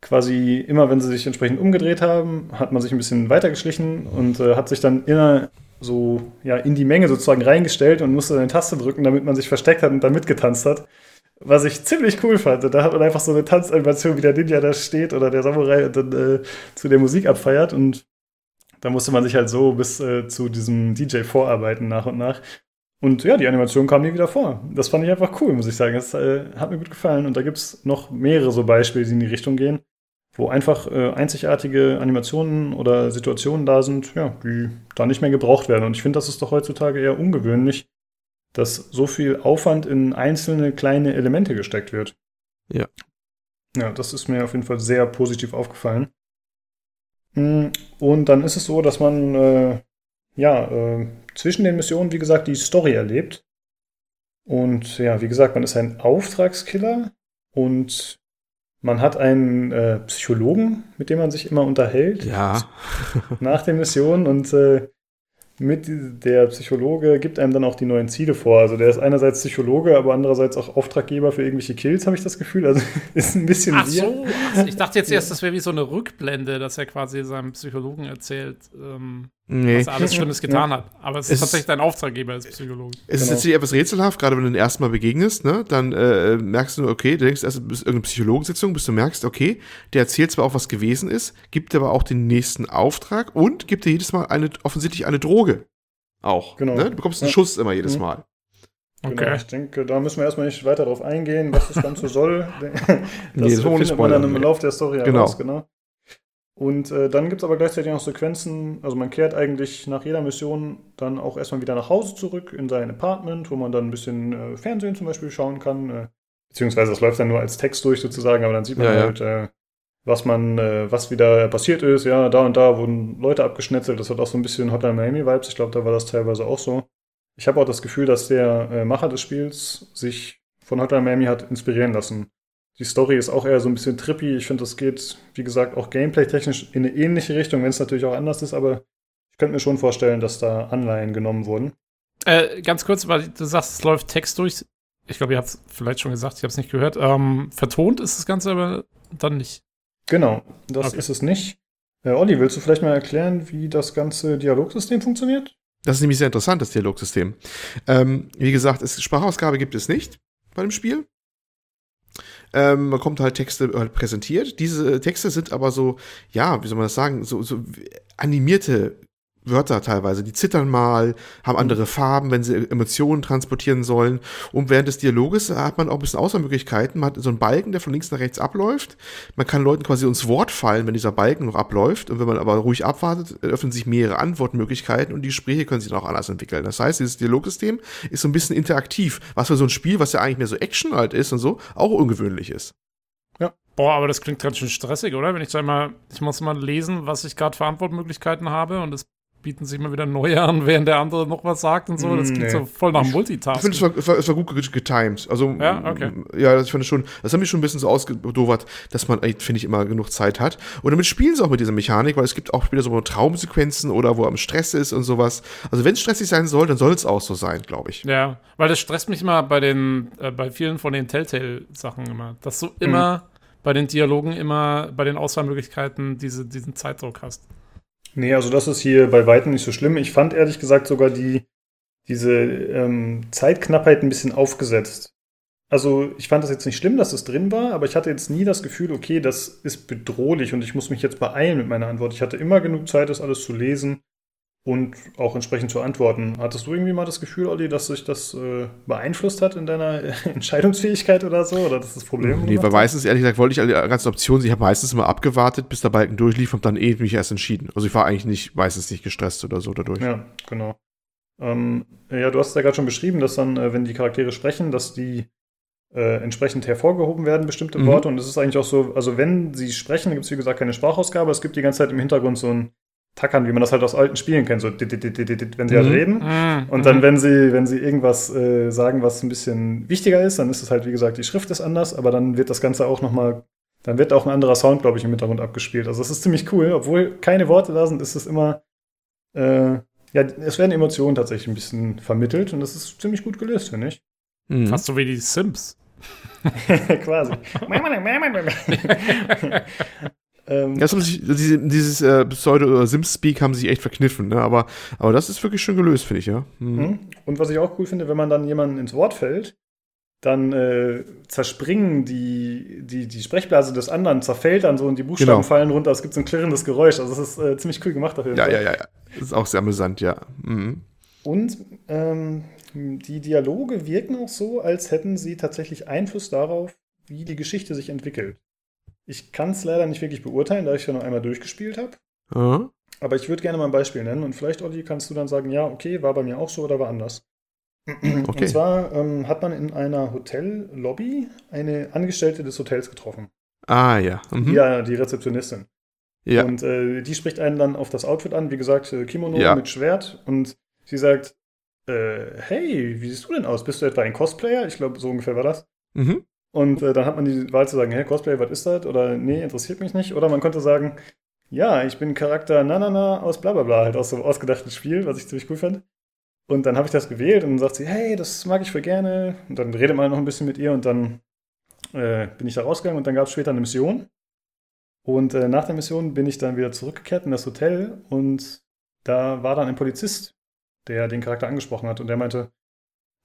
quasi immer, wenn sie sich entsprechend umgedreht haben, hat man sich ein bisschen weitergeschlichen und hat sich dann inner so ja in die Menge sozusagen reingestellt und musste eine Taste drücken, damit man sich versteckt hat und dann mitgetanzt hat was ich ziemlich cool fand. da hat man einfach so eine Tanzanimation, wie der Ninja da steht oder der Samurai und dann äh, zu der Musik abfeiert. Und da musste man sich halt so bis äh, zu diesem DJ vorarbeiten nach und nach. Und ja, die Animation kam nie wieder vor. Das fand ich einfach cool, muss ich sagen. Das äh, hat mir gut gefallen. Und da gibt es noch mehrere so Beispiele, die in die Richtung gehen, wo einfach äh, einzigartige Animationen oder Situationen da sind, ja, die da nicht mehr gebraucht werden. Und ich finde, das ist doch heutzutage eher ungewöhnlich, dass so viel Aufwand in einzelne kleine Elemente gesteckt wird. Ja. Ja, das ist mir auf jeden Fall sehr positiv aufgefallen. Hm, und dann ist es so, dass man äh, ja äh, zwischen den Missionen, wie gesagt, die Story erlebt. Und ja, wie gesagt, man ist ein Auftragskiller und man hat einen äh, Psychologen, mit dem man sich immer unterhält. Ja. nach den Missionen und äh, mit der Psychologe gibt einem dann auch die neuen Ziele vor. Also der ist einerseits Psychologe, aber andererseits auch Auftraggeber für irgendwelche Kills, habe ich das Gefühl. Also ist ein bisschen Ach so, also ich dachte jetzt erst, das wäre wie so eine Rückblende, dass er quasi seinem Psychologen erzählt, ähm, nee. was er alles Schlimmes getan ja. hat. Aber es, es ist tatsächlich dein Auftraggeber als Psychologe. Es ist genau. jetzt etwas rätselhaft, gerade wenn du den ersten Mal begegnest, ne? dann äh, merkst du, okay, du denkst erst, bist irgendeine Psychologensitzung, bis du merkst, okay, der erzählt zwar auch, was gewesen ist, gibt aber auch den nächsten Auftrag und gibt dir jedes Mal eine, offensichtlich eine Droge. Auch. Genau. Ne? Du bekommst einen ja. Schuss immer jedes mhm. Mal. Genau, okay. Genau, ich denke, da müssen wir erstmal nicht weiter drauf eingehen, was das Ganze soll. das, nee, das findet man dann im Lauf der Story genau. heraus, genau. Und äh, dann gibt es aber gleichzeitig noch Sequenzen, also man kehrt eigentlich nach jeder Mission dann auch erstmal wieder nach Hause zurück in sein Apartment, wo man dann ein bisschen äh, Fernsehen zum Beispiel schauen kann. Äh, beziehungsweise das läuft dann nur als Text durch sozusagen, aber dann sieht man ja, halt, ja. Äh, was man, äh, was wieder passiert ist. Ja, da und da wurden Leute abgeschnetzelt. Das hat auch so ein bisschen Hotline Miami-Vibes. Ich glaube, da war das teilweise auch so. Ich habe auch das Gefühl, dass der äh, Macher des Spiels sich von Hotline Miami hat inspirieren lassen. Die Story ist auch eher so ein bisschen trippy. Ich finde, das geht, wie gesagt, auch gameplay-technisch in eine ähnliche Richtung, wenn es natürlich auch anders ist, aber ich könnte mir schon vorstellen, dass da Anleihen genommen wurden. Äh, ganz kurz, weil du sagst, es läuft Text durch. Ich glaube, ihr habt es vielleicht schon gesagt, ich habe es nicht gehört. Ähm, vertont ist das Ganze aber dann nicht. Genau, das okay. ist es nicht. Äh, Olli, willst du vielleicht mal erklären, wie das ganze Dialogsystem funktioniert? Das ist nämlich sehr interessant, das Dialogsystem. Ähm, wie gesagt, es, Sprachausgabe gibt es nicht bei dem Spiel. Ähm, man kommt halt Texte halt präsentiert. Diese Texte sind aber so, ja, wie soll man das sagen, so, so animierte Wörter teilweise, die zittern mal, haben andere Farben, wenn sie Emotionen transportieren sollen. Und während des Dialoges hat man auch ein bisschen Auswahlmöglichkeiten. Man hat so einen Balken, der von links nach rechts abläuft. Man kann Leuten quasi ins Wort fallen, wenn dieser Balken noch abläuft. Und wenn man aber ruhig abwartet, öffnen sich mehrere Antwortmöglichkeiten und die Gespräche können sich dann auch anders entwickeln. Das heißt, dieses Dialogsystem ist so ein bisschen interaktiv, was für so ein Spiel, was ja eigentlich mehr so Action halt ist und so, auch ungewöhnlich ist. Ja. Boah, aber das klingt ganz schön stressig, oder? Wenn ich sag mal, ich muss mal lesen, was ich gerade für Antwortmöglichkeiten habe und es bieten sich immer wieder neue an, während der andere noch was sagt und so. Das klingt nee. so voll nach Multitasking. Ich finde, es war, es war, gut getimed. Also, ja, okay. Ja, ich fand schon, das hat mich schon ein bisschen so ausgedovert, dass man, finde ich, immer genug Zeit hat. Und damit spielen sie auch mit dieser Mechanik, weil es gibt auch wieder so Traumsequenzen oder wo er am Stress ist und sowas. Also, wenn es stressig sein soll, dann soll es auch so sein, glaube ich. Ja, weil das stresst mich immer bei den, äh, bei vielen von den Telltale-Sachen immer, dass du immer mhm. bei den Dialogen immer, bei den Auswahlmöglichkeiten diese, diesen Zeitdruck hast. Nee, also das ist hier bei weitem nicht so schlimm. Ich fand ehrlich gesagt sogar die, diese ähm, Zeitknappheit ein bisschen aufgesetzt. Also ich fand das jetzt nicht schlimm, dass es drin war, aber ich hatte jetzt nie das Gefühl, okay, das ist bedrohlich und ich muss mich jetzt beeilen mit meiner Antwort. Ich hatte immer genug Zeit, das alles zu lesen und auch entsprechend zu antworten. Hattest du irgendwie mal das Gefühl, Olli, dass sich das äh, beeinflusst hat in deiner Entscheidungsfähigkeit oder so? Oder das ist das Problem? Nee, weil meistens, ehrlich gesagt, wollte ich alle ganzen Optionen, ich habe meistens immer abgewartet, bis der Balken durchlief und dann eh mich erst entschieden. Also ich war eigentlich nicht, meistens nicht gestresst oder so dadurch. Ja, genau. Ähm, ja, du hast es ja gerade schon beschrieben, dass dann, äh, wenn die Charaktere sprechen, dass die äh, entsprechend hervorgehoben werden, bestimmte mhm. Worte. Und es ist eigentlich auch so, also wenn sie sprechen, gibt es wie gesagt keine Sprachausgabe, es gibt die ganze Zeit im Hintergrund so ein tackern, wie man das halt aus alten Spielen kennt, so wenn sie halt mhm. reden. Mhm. Und dann, wenn sie, wenn sie irgendwas äh, sagen, was ein bisschen wichtiger ist, dann ist es halt, wie gesagt, die Schrift ist anders, aber dann wird das Ganze auch nochmal, dann wird auch ein anderer Sound, glaube ich, im Hintergrund abgespielt. Also es ist ziemlich cool, obwohl keine Worte da sind, ist es immer, äh, ja, es werden Emotionen tatsächlich ein bisschen vermittelt und das ist ziemlich gut gelöst, finde ich. Mhm. Fast so wie die Sims. Quasi. Ähm, ja, sich, diese, dieses äh, Pseudo-Sims-Speak haben sich echt verkniffen, ne? aber, aber das ist wirklich schön gelöst, finde ich, ja. Mhm. Und was ich auch cool finde, wenn man dann jemanden ins Wort fällt, dann äh, zerspringen die, die, die Sprechblase des anderen, zerfällt dann so und die Buchstaben genau. fallen runter. Es gibt so ein klirrendes Geräusch. Also, das ist äh, ziemlich cool gemacht dafür. Ja, ja, ja, ja. Das ist auch sehr amüsant, ja. Mhm. Und ähm, die Dialoge wirken auch so, als hätten sie tatsächlich Einfluss darauf, wie die Geschichte sich entwickelt. Ich kann es leider nicht wirklich beurteilen, da ich es ja noch einmal durchgespielt habe. Mhm. Aber ich würde gerne mal ein Beispiel nennen und vielleicht, Olli, kannst du dann sagen, ja, okay, war bei mir auch so oder war anders. Okay. Und zwar ähm, hat man in einer Hotellobby eine Angestellte des Hotels getroffen. Ah, ja. Mhm. Ja, die Rezeptionistin. Ja. Und äh, die spricht einen dann auf das Outfit an, wie gesagt, äh, Kimono ja. mit Schwert. Und sie sagt, äh, hey, wie siehst du denn aus? Bist du etwa ein Cosplayer? Ich glaube, so ungefähr war das. Mhm. Und äh, dann hat man die Wahl zu sagen, hey, Cosplay, was ist das? Oder nee, interessiert mich nicht. Oder man konnte sagen, ja, ich bin Charakter na na na aus bla bla bla, halt aus so einem ausgedachten Spiel, was ich ziemlich cool fand. Und dann habe ich das gewählt und dann sagt sie, hey, das mag ich voll gerne. Und dann redet man noch ein bisschen mit ihr und dann äh, bin ich da rausgegangen und dann gab es später eine Mission. Und äh, nach der Mission bin ich dann wieder zurückgekehrt in das Hotel und da war dann ein Polizist, der den Charakter angesprochen hat und der meinte,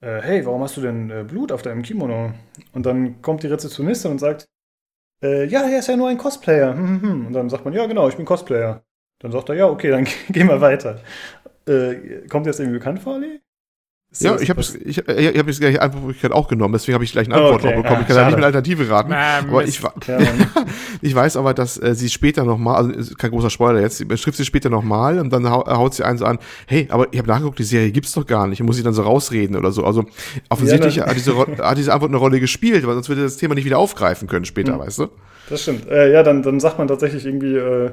äh, hey, warum hast du denn äh, Blut auf deinem Kimono? Und dann kommt die Rezeptionistin und sagt, äh, ja, er ist ja nur ein Cosplayer. Hm, hm, hm. Und dann sagt man, ja, genau, ich bin Cosplayer. Dann sagt er, ja, okay, dann gehen wir weiter. Äh, kommt dir das irgendwie bekannt vor, Ali? Ja, ich habe es, ich, äh, ich hab es gleich Antwortmöglichkeit auch genommen, deswegen habe ich gleich eine Antwort okay. bekommen. Ah, ich kann da nicht eine Alternative raten. Ah, aber ich, ja, ich weiß aber, dass äh, sie später nochmal, also kein großer Spoiler jetzt, schrift sie später nochmal und dann haut sie einen so an, hey, aber ich habe nachgeguckt, die Serie gibt's doch gar nicht, muss sie dann so rausreden oder so. Also offensichtlich ja, hat, diese, hat diese Antwort eine Rolle gespielt, weil sonst würde das Thema nicht wieder aufgreifen können später, hm. weißt du? Das stimmt. Äh, ja, dann, dann sagt man tatsächlich irgendwie, äh,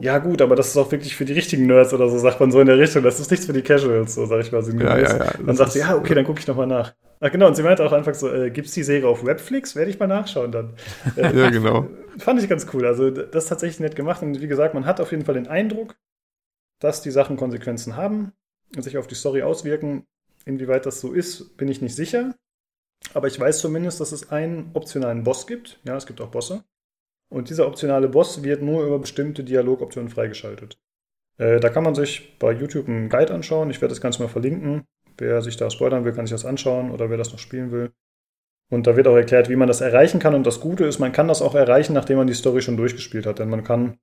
ja, gut, aber das ist auch wirklich für die richtigen Nerds oder so, sagt man so in der Richtung. Das ist nichts für die Casuals, so sag ich mal. Ja, ja, ja. Dann sagt sie, ja, okay, dann gucke ich nochmal nach. Ach genau, und sie meinte auch einfach so, äh, gibt's die Serie auf Webflix? Werde ich mal nachschauen dann. Äh, ja, genau. Fand ich ganz cool. Also das ist tatsächlich nett gemacht. Und wie gesagt, man hat auf jeden Fall den Eindruck, dass die Sachen Konsequenzen haben und sich auf die Story auswirken. Inwieweit das so ist, bin ich nicht sicher. Aber ich weiß zumindest, dass es einen optionalen Boss gibt. Ja, es gibt auch Bosse. Und dieser optionale Boss wird nur über bestimmte Dialogoptionen freigeschaltet. Äh, da kann man sich bei YouTube einen Guide anschauen. Ich werde das Ganze mal verlinken. Wer sich da spoilern will, kann sich das anschauen oder wer das noch spielen will. Und da wird auch erklärt, wie man das erreichen kann. Und das Gute ist, man kann das auch erreichen, nachdem man die Story schon durchgespielt hat. Denn man kann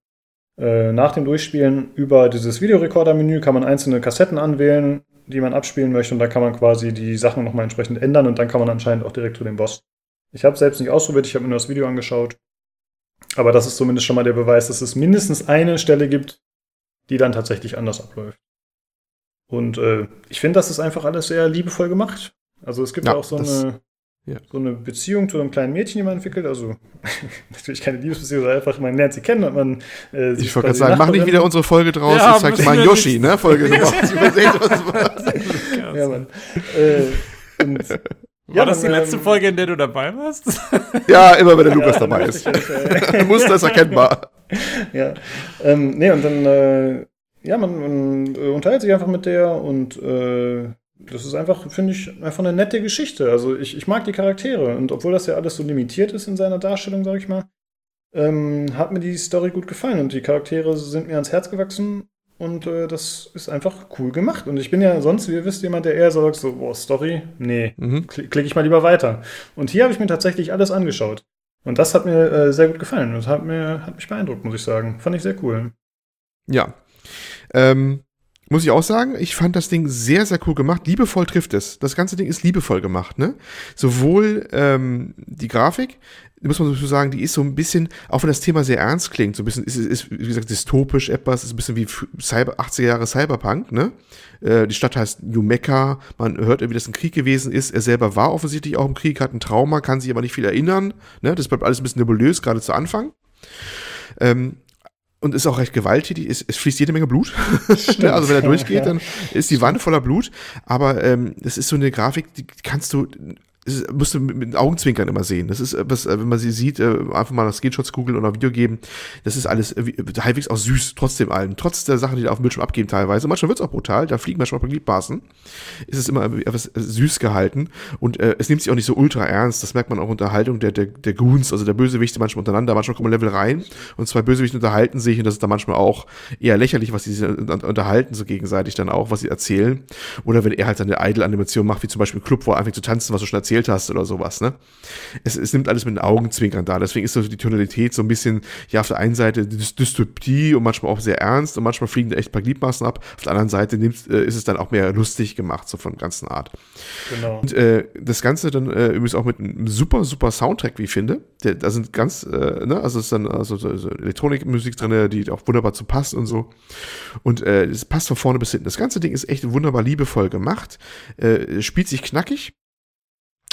äh, nach dem Durchspielen über dieses Videorekorder-Menü kann man einzelne Kassetten anwählen, die man abspielen möchte. Und da kann man quasi die Sachen nochmal entsprechend ändern. Und dann kann man anscheinend auch direkt zu dem Boss. Ich habe selbst nicht ausprobiert, ich habe mir nur das Video angeschaut. Aber das ist zumindest schon mal der Beweis, dass es mindestens eine Stelle gibt, die dann tatsächlich anders abläuft. Und äh, ich finde, das ist einfach alles sehr liebevoll gemacht. Also es gibt ja, auch so eine, ja. so eine Beziehung zu einem kleinen Mädchen, die man entwickelt. Also natürlich keine Liebesbeziehung, sondern einfach, man lernt sie kennen und man äh, Ich wollte gerade sagen, mach nicht wieder unsere Folge draus, ja, ich zeig dir mal Yoshi, ne? Folge Nummer. ja, Mann. Äh, und war ja, das die letzte ähm, Folge, in der du dabei warst? Ja, immer wenn der Lukas dabei ist. Muster ist erkennbar. Ja. Ähm, nee, und dann, äh, ja, man, man äh, unterhält sich einfach mit der und äh, das ist einfach, finde ich, einfach eine nette Geschichte. Also ich, ich mag die Charaktere und obwohl das ja alles so limitiert ist in seiner Darstellung, sag ich mal, ähm, hat mir die Story gut gefallen und die Charaktere sind mir ans Herz gewachsen und äh, das ist einfach cool gemacht. Und ich bin ja sonst, wie ihr wisst, jemand, der eher sagt, so, boah, Story, nee, mhm. klicke ich mal lieber weiter. Und hier habe ich mir tatsächlich alles angeschaut. Und das hat mir äh, sehr gut gefallen. Das hat, mir, hat mich beeindruckt, muss ich sagen. Fand ich sehr cool. Ja. Ähm, muss ich auch sagen, ich fand das Ding sehr, sehr cool gemacht. Liebevoll trifft es. Das ganze Ding ist liebevoll gemacht, ne? Sowohl ähm, die Grafik, muss man so sagen, die ist so ein bisschen, auch wenn das Thema sehr ernst klingt, so ein bisschen, ist, ist wie gesagt, dystopisch etwas, ist ein bisschen wie Cyber, 80er Jahre Cyberpunk, ne? Äh, die Stadt heißt New Mecca, man hört irgendwie, dass ein Krieg gewesen ist, er selber war offensichtlich auch im Krieg, hat ein Trauma, kann sich aber nicht viel erinnern, ne? Das bleibt alles ein bisschen nebulös, gerade zu Anfang. Ähm, und ist auch recht gewalttätig. Es, es fließt jede Menge Blut. also wenn er durchgeht, dann ist die Wand voller Blut. Aber ähm, das ist so eine Grafik, die kannst du das musst du mit, mit Augenzwinkern immer sehen. Das ist, was, äh, wenn man sie sieht, äh, einfach mal nach Screenshots googeln oder Video geben. Das ist alles halbwegs auch süß, trotzdem allem. Trotz der Sachen, die da auf dem Bildschirm abgeben teilweise. Manchmal wird es auch brutal, da fliegen manchmal Gliedmaßen. Ist es immer etwas süß gehalten. Und äh, es nimmt sich auch nicht so ultra ernst. Das merkt man auch Unterhaltung der, der, der Goons, also der Bösewichte manchmal untereinander. Manchmal kommen Level rein und zwei Bösewichte unterhalten sich und das ist dann manchmal auch eher lächerlich, was sie unterhalten, so gegenseitig dann auch, was sie erzählen. Oder wenn er halt seine Idle-Animation macht, wie zum Beispiel ein Club, wo er anfängt zu tanzen, was du schon erzählt erzählt hast oder sowas, ne? Es, es nimmt alles mit den Augenzwinkern da. Deswegen ist so die Tonalität so ein bisschen, ja, auf der einen Seite Dystopie und manchmal auch sehr ernst und manchmal fliegen da echt ein paar Gliedmaßen ab. Auf der anderen Seite nimmt, äh, ist es dann auch mehr lustig gemacht, so von ganzen Art. Genau. Und äh, das Ganze dann äh, übrigens auch mit einem super, super Soundtrack, wie ich finde. Der, da sind ganz, äh, ne, also ist dann also so, so Elektronikmusik drin, die auch wunderbar zu passt und so. Und äh, es passt von vorne bis hinten. Das ganze Ding ist echt wunderbar liebevoll gemacht. Äh, spielt sich knackig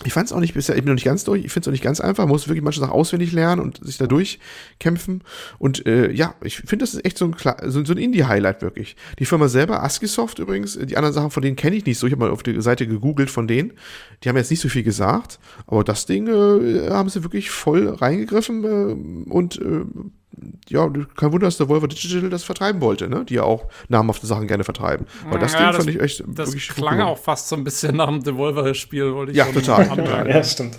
ich fand es auch nicht bisher, ich bin noch nicht ganz durch, ich finde es auch nicht ganz einfach, muss wirklich manche Sachen auswendig lernen und sich da durchkämpfen. Und äh, ja, ich finde, das ist echt so ein, so, so ein Indie-Highlight wirklich. Die Firma selber, ASCIIsoft übrigens, die anderen Sachen von denen kenne ich nicht so. Ich habe mal auf der Seite gegoogelt von denen. Die haben jetzt nicht so viel gesagt, aber das Ding äh, haben sie wirklich voll reingegriffen äh, und äh, ja, kein Wunder, dass der Volvo Digital das vertreiben wollte, ne? Die ja auch namhafte Sachen gerne vertreiben. Aber das ja, Ding das, fand ich echt das wirklich klang auch fast so ein bisschen nach dem Devolver-Spiel, wollte ich Ja, total. ja, stimmt.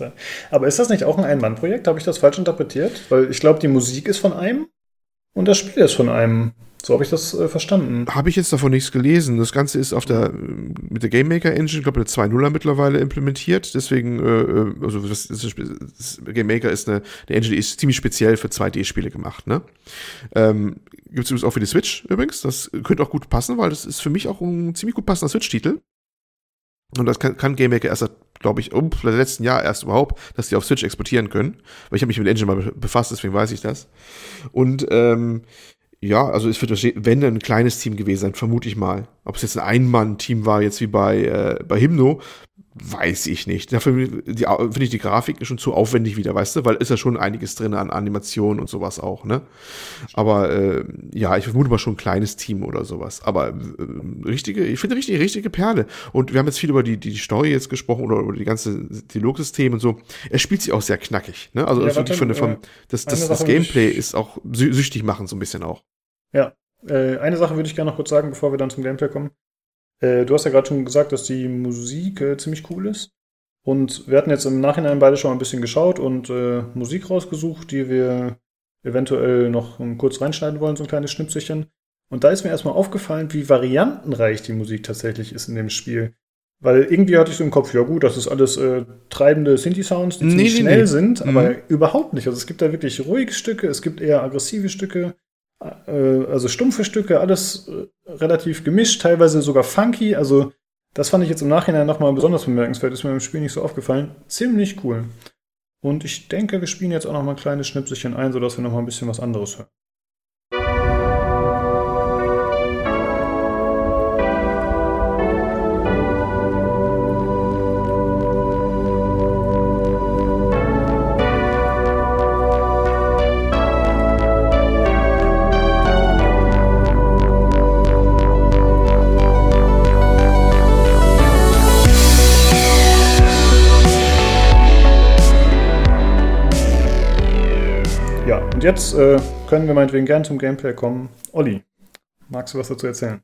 Aber ist das nicht auch ein Ein-Mann-Projekt? Habe ich das falsch interpretiert? Weil ich glaube, die Musik ist von einem und das Spiel ist von einem. So habe ich das äh, verstanden. Habe ich jetzt davon nichts gelesen. Das Ganze ist auf der mit der Game Maker Engine, ich der 2.0er mittlerweile implementiert. Deswegen, äh, äh also das, das, das Game Maker ist eine, eine Engine, die ist ziemlich speziell für 2D-Spiele gemacht. Ne? Ähm, Gibt es übrigens auch für die Switch übrigens. Das könnte auch gut passen, weil das ist für mich auch ein ziemlich gut passender Switch-Titel. Und das kann, kann Game Maker erst, glaube ich, um das letzten Jahr erst überhaupt, dass die auf Switch exportieren können. Weil ich habe mich mit Engine mal befasst, deswegen weiß ich das. Und ähm, ja, also es wird, wenn ein kleines Team gewesen sein, vermute ich mal. Ob es jetzt ein Ein-Mann-Team war, jetzt wie bei, äh, bei Hymno, weiß ich nicht. Dafür finde ich die Grafik schon zu aufwendig wieder, weißt du, weil ist ja schon einiges drin an Animationen und sowas auch, ne? Aber äh, ja, ich vermute mal schon ein kleines Team oder sowas. Aber äh, richtige, ich finde richtige, richtige Perle. Und wir haben jetzt viel über die, die Story jetzt gesprochen oder über die ganze Dialogsystem und so. Er spielt sich auch sehr knackig, ne? Also ja, wirklich von, von äh, das, das, das Gameplay ist auch süchtig machen, so ein bisschen auch. Ja, äh, eine Sache würde ich gerne noch kurz sagen, bevor wir dann zum Gameplay kommen. Äh, du hast ja gerade schon gesagt, dass die Musik äh, ziemlich cool ist. Und wir hatten jetzt im Nachhinein beide schon mal ein bisschen geschaut und äh, Musik rausgesucht, die wir eventuell noch kurz reinschneiden wollen, so ein kleines Schnipselchen. Und da ist mir erstmal aufgefallen, wie variantenreich die Musik tatsächlich ist in dem Spiel. Weil irgendwie hatte ich so im Kopf, ja gut, das ist alles äh, treibende Synthi-Sounds, die nee, ziemlich nee, schnell nee. sind, mhm. aber überhaupt nicht. Also es gibt da wirklich ruhige Stücke, es gibt eher aggressive Stücke, also stumpfe Stücke, alles äh, relativ gemischt, teilweise sogar funky. Also das fand ich jetzt im Nachhinein nochmal besonders bemerkenswert, ist mir im Spiel nicht so aufgefallen. Ziemlich cool. Und ich denke, wir spielen jetzt auch nochmal kleine Schnipselchen ein, sodass wir nochmal ein bisschen was anderes hören. Jetzt äh, können wir meinetwegen gern zum Gameplay kommen. Olli, magst du was dazu erzählen?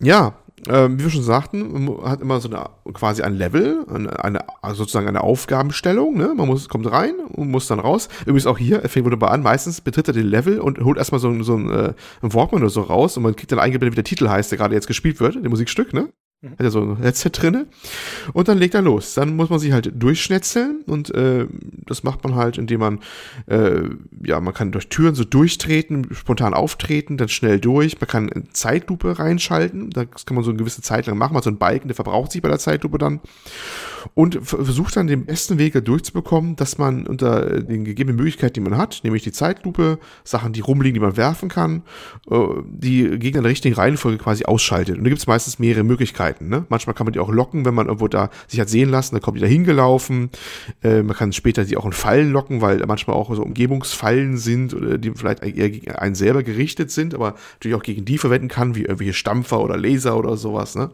Ja, äh, wie wir schon sagten, hat immer so eine quasi ein Level, eine, eine also sozusagen eine Aufgabenstellung. Ne? Man muss, kommt rein und muss dann raus. Übrigens auch hier, er fängt wunderbar an. Meistens betritt er den Level und holt erstmal so, so ein, äh, ein Walkman oder so raus und man kriegt dann eingeblendet, wie der Titel heißt, der gerade jetzt gespielt wird, der Musikstück, ne? Mhm. Hat ja so ein Headset drinne. Und dann legt er los. Dann muss man sich halt durchschnetzeln und äh, das macht man halt, indem man, äh, ja, man kann durch Türen so durchtreten, spontan auftreten, dann schnell durch. Man kann eine Zeitlupe reinschalten. Das kann man so eine gewisse Zeit lang machen. Man hat so einen Balken, der verbraucht sich bei der Zeitlupe dann. Und versucht dann den besten Weg durchzubekommen, dass man unter den gegebenen Möglichkeiten, die man hat, nämlich die Zeitlupe, Sachen, die rumliegen, die man werfen kann, äh, die Gegner in der richtigen Reihenfolge quasi ausschaltet. Und da gibt es meistens mehrere Möglichkeiten. Möglichkeiten. Ne? Manchmal kann man die auch locken, wenn man irgendwo da sich hat sehen lassen, dann kommt die da hingelaufen. Äh, man kann später die auch in Fallen locken, weil manchmal auch so Umgebungsfallen sind, oder die vielleicht eher gegen einen selber gerichtet sind, aber natürlich auch gegen die verwenden kann, wie irgendwelche Stampfer oder Laser oder sowas. Ne?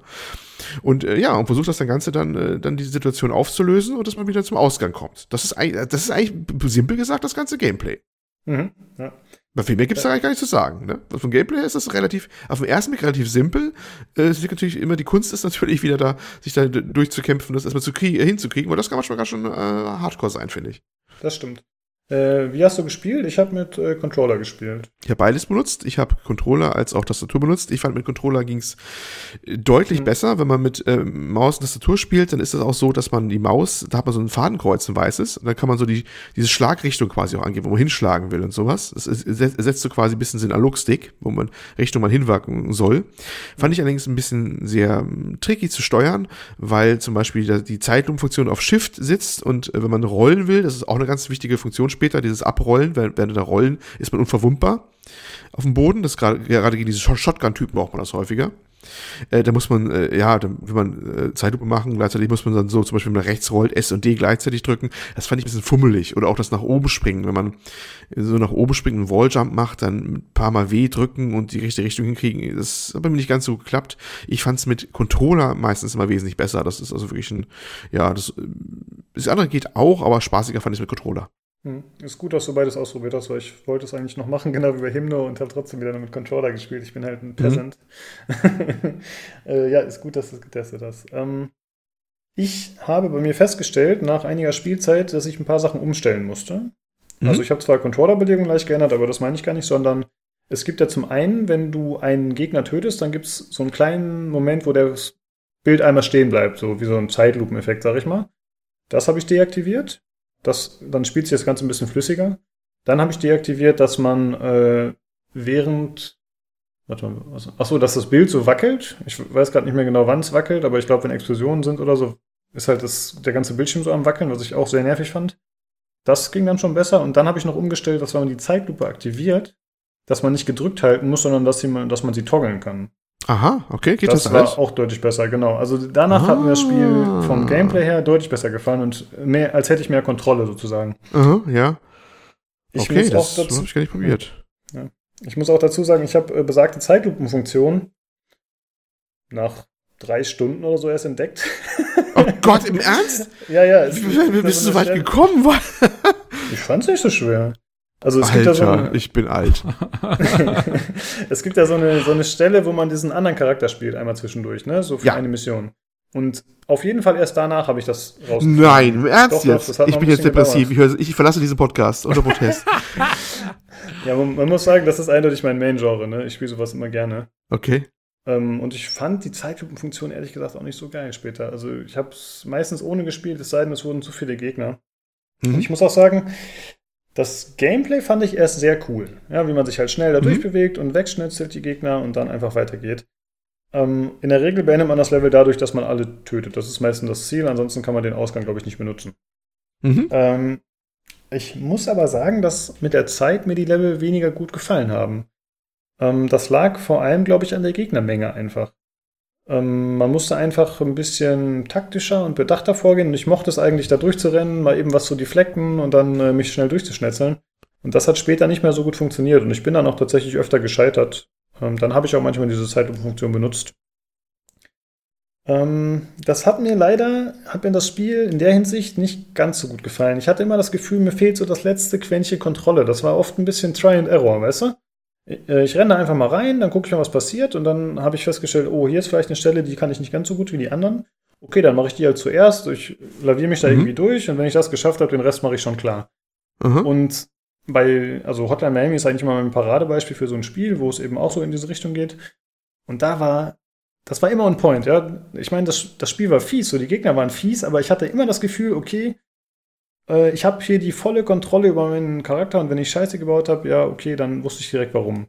Und äh, ja, und versucht das dann Ganze dann, äh, dann die Situation aufzulösen und dass man wieder zum Ausgang kommt. Das ist, das ist eigentlich simpel gesagt das ganze Gameplay. Mhm, ja. Bei viel mehr gibt es da eigentlich gar nicht zu sagen. Ne? Vom Gameplay her ist das relativ, auf den ersten Blick relativ simpel. Äh, es liegt natürlich immer, die Kunst ist natürlich wieder da, sich da durchzukämpfen, das erstmal zu kriegen, hinzukriegen, weil das kann manchmal gar schon äh, Hardcore sein, finde ich. Das stimmt. Äh, wie hast du gespielt? Ich habe mit äh, Controller gespielt. Ich habe beides benutzt. Ich habe Controller als auch Tastatur benutzt. Ich fand, mit Controller ging es äh, deutlich mhm. besser. Wenn man mit äh, Maus und Tastatur spielt, dann ist es auch so, dass man die Maus, da hat man so ein Fadenkreuz, ein weißes, und dann kann man so die, diese Schlagrichtung quasi auch angeben, wo man hinschlagen will und sowas. Das setzt so quasi ein bisschen den Analogstick, wo man Richtung man hinwirken soll. Fand ich allerdings ein bisschen sehr ähm, tricky zu steuern, weil zum Beispiel die Zeitlupenfunktion auf Shift sitzt und äh, wenn man rollen will, das ist auch eine ganz wichtige Funktion später, dieses Abrollen, während, der Rollen ist man unverwundbar auf dem Boden. Das gerade, gerade gegen diese Shotgun-Typen braucht man das häufiger. Äh, da muss man, äh, ja, da will man äh, Zeitlupe machen, gleichzeitig muss man dann so, zum Beispiel, wenn man rechts rollt, S und D gleichzeitig drücken. Das fand ich ein bisschen fummelig. Oder auch das nach oben springen. Wenn man so nach oben springt und einen Walljump macht, dann ein paar Mal W drücken und die richtige Richtung hinkriegen. Das hat bei mir nicht ganz so geklappt. Ich fand es mit Controller meistens immer wesentlich besser. Das ist also wirklich ein, ja, das, das andere geht auch, aber spaßiger fand ich es mit Controller. Hm. Ist gut, dass du beides ausprobiert hast, weil ich wollte es eigentlich noch machen, genau wie bei Hymno und habe trotzdem wieder mit Controller gespielt. Ich bin halt ein mhm. Peasant. Mhm. äh, ja, ist gut, dass du es getestet hast. Ähm, ich habe bei mir festgestellt, nach einiger Spielzeit, dass ich ein paar Sachen umstellen musste. Mhm. Also ich habe zwar Controllerbelegung leicht geändert, aber das meine ich gar nicht, sondern es gibt ja zum einen, wenn du einen Gegner tötest, dann gibt es so einen kleinen Moment, wo das Bild einmal stehen bleibt, so wie so ein Zeitlupeneffekt, sag ich mal. Das habe ich deaktiviert. Das, dann spielt sich das Ganze ein bisschen flüssiger. Dann habe ich deaktiviert, dass man äh, während Warte mal, was, achso, dass das Bild so wackelt. Ich weiß gerade nicht mehr genau, wann es wackelt, aber ich glaube, wenn Explosionen sind oder so, ist halt das, der ganze Bildschirm so am Wackeln, was ich auch sehr nervig fand. Das ging dann schon besser. Und dann habe ich noch umgestellt, dass wenn man die Zeitlupe aktiviert, dass man nicht gedrückt halten muss, sondern dass, sie, dass man sie toggeln kann. Aha, okay, geht das? Das war halt? auch deutlich besser, genau. Also danach ah. hat mir das Spiel vom Gameplay her deutlich besser gefallen und mehr, als hätte ich mehr Kontrolle sozusagen. Aha, ja. Ich okay, das habe ich gar nicht probiert. Ja. Ich muss auch dazu sagen, ich habe äh, besagte Zeitlupenfunktion nach drei Stunden oder so erst entdeckt. Oh Gott, im Ernst? ja, ja. Wie bist du so weit gekommen? ich fand es nicht so schwer. Also es Alter, gibt ja so eine, ich bin alt. es gibt ja so eine, so eine Stelle, wo man diesen anderen Charakter spielt, einmal zwischendurch, ne? So für ja. eine Mission. Und auf jeden Fall erst danach habe ich das rausgefunden. Nein, im Ernst Doch, jetzt? Ich bin jetzt depressiv. Ich, höre, ich, verlasse diesen Podcast unter Protest. ja, man, man, muss sagen, das ist eindeutig mein Main-Genre, ne? Ich spiele sowas immer gerne. Okay. Ähm, und ich fand die Zeitlupenfunktion ehrlich gesagt auch nicht so geil später. Also ich habe es meistens ohne gespielt, es sei denn, es wurden zu viele Gegner. Mhm. Und ich muss auch sagen, das Gameplay fand ich erst sehr cool. Ja, wie man sich halt schnell da mhm. durchbewegt und wegschnitzelt die Gegner und dann einfach weitergeht. Ähm, in der Regel beendet man das Level dadurch, dass man alle tötet. Das ist meistens das Ziel, ansonsten kann man den Ausgang, glaube ich, nicht benutzen. Mhm. Ähm, ich muss aber sagen, dass mit der Zeit mir die Level weniger gut gefallen haben. Ähm, das lag vor allem, glaube ich, an der Gegnermenge einfach. Ähm, man musste einfach ein bisschen taktischer und bedachter vorgehen. Und ich mochte es eigentlich, da durchzurennen, mal eben was zu deflecken und dann äh, mich schnell durchzuschnetzeln. Und das hat später nicht mehr so gut funktioniert. Und ich bin dann auch tatsächlich öfter gescheitert. Ähm, dann habe ich auch manchmal diese Zeitlupenfunktion benutzt. Ähm, das hat mir leider, hat mir das Spiel in der Hinsicht nicht ganz so gut gefallen. Ich hatte immer das Gefühl, mir fehlt so das letzte Quäntchen Kontrolle. Das war oft ein bisschen Try and Error, weißt du? Äh, ich renne da einfach mal rein, dann gucke ich mal, was passiert und dann habe ich festgestellt, oh, hier ist vielleicht eine Stelle, die kann ich nicht ganz so gut wie die anderen. Okay, dann mache ich die halt zuerst, ich laviere mich da mhm. irgendwie durch und wenn ich das geschafft habe, den Rest mache ich schon klar. Mhm. Und bei, also Hotline Miami ist eigentlich mal mein Paradebeispiel für so ein Spiel, wo es eben auch so in diese Richtung geht. Und da war, das war immer on point, ja. Ich meine, das, das Spiel war fies, so die Gegner waren fies, aber ich hatte immer das Gefühl, okay, äh, ich habe hier die volle Kontrolle über meinen Charakter und wenn ich Scheiße gebaut habe, ja, okay, dann wusste ich direkt warum.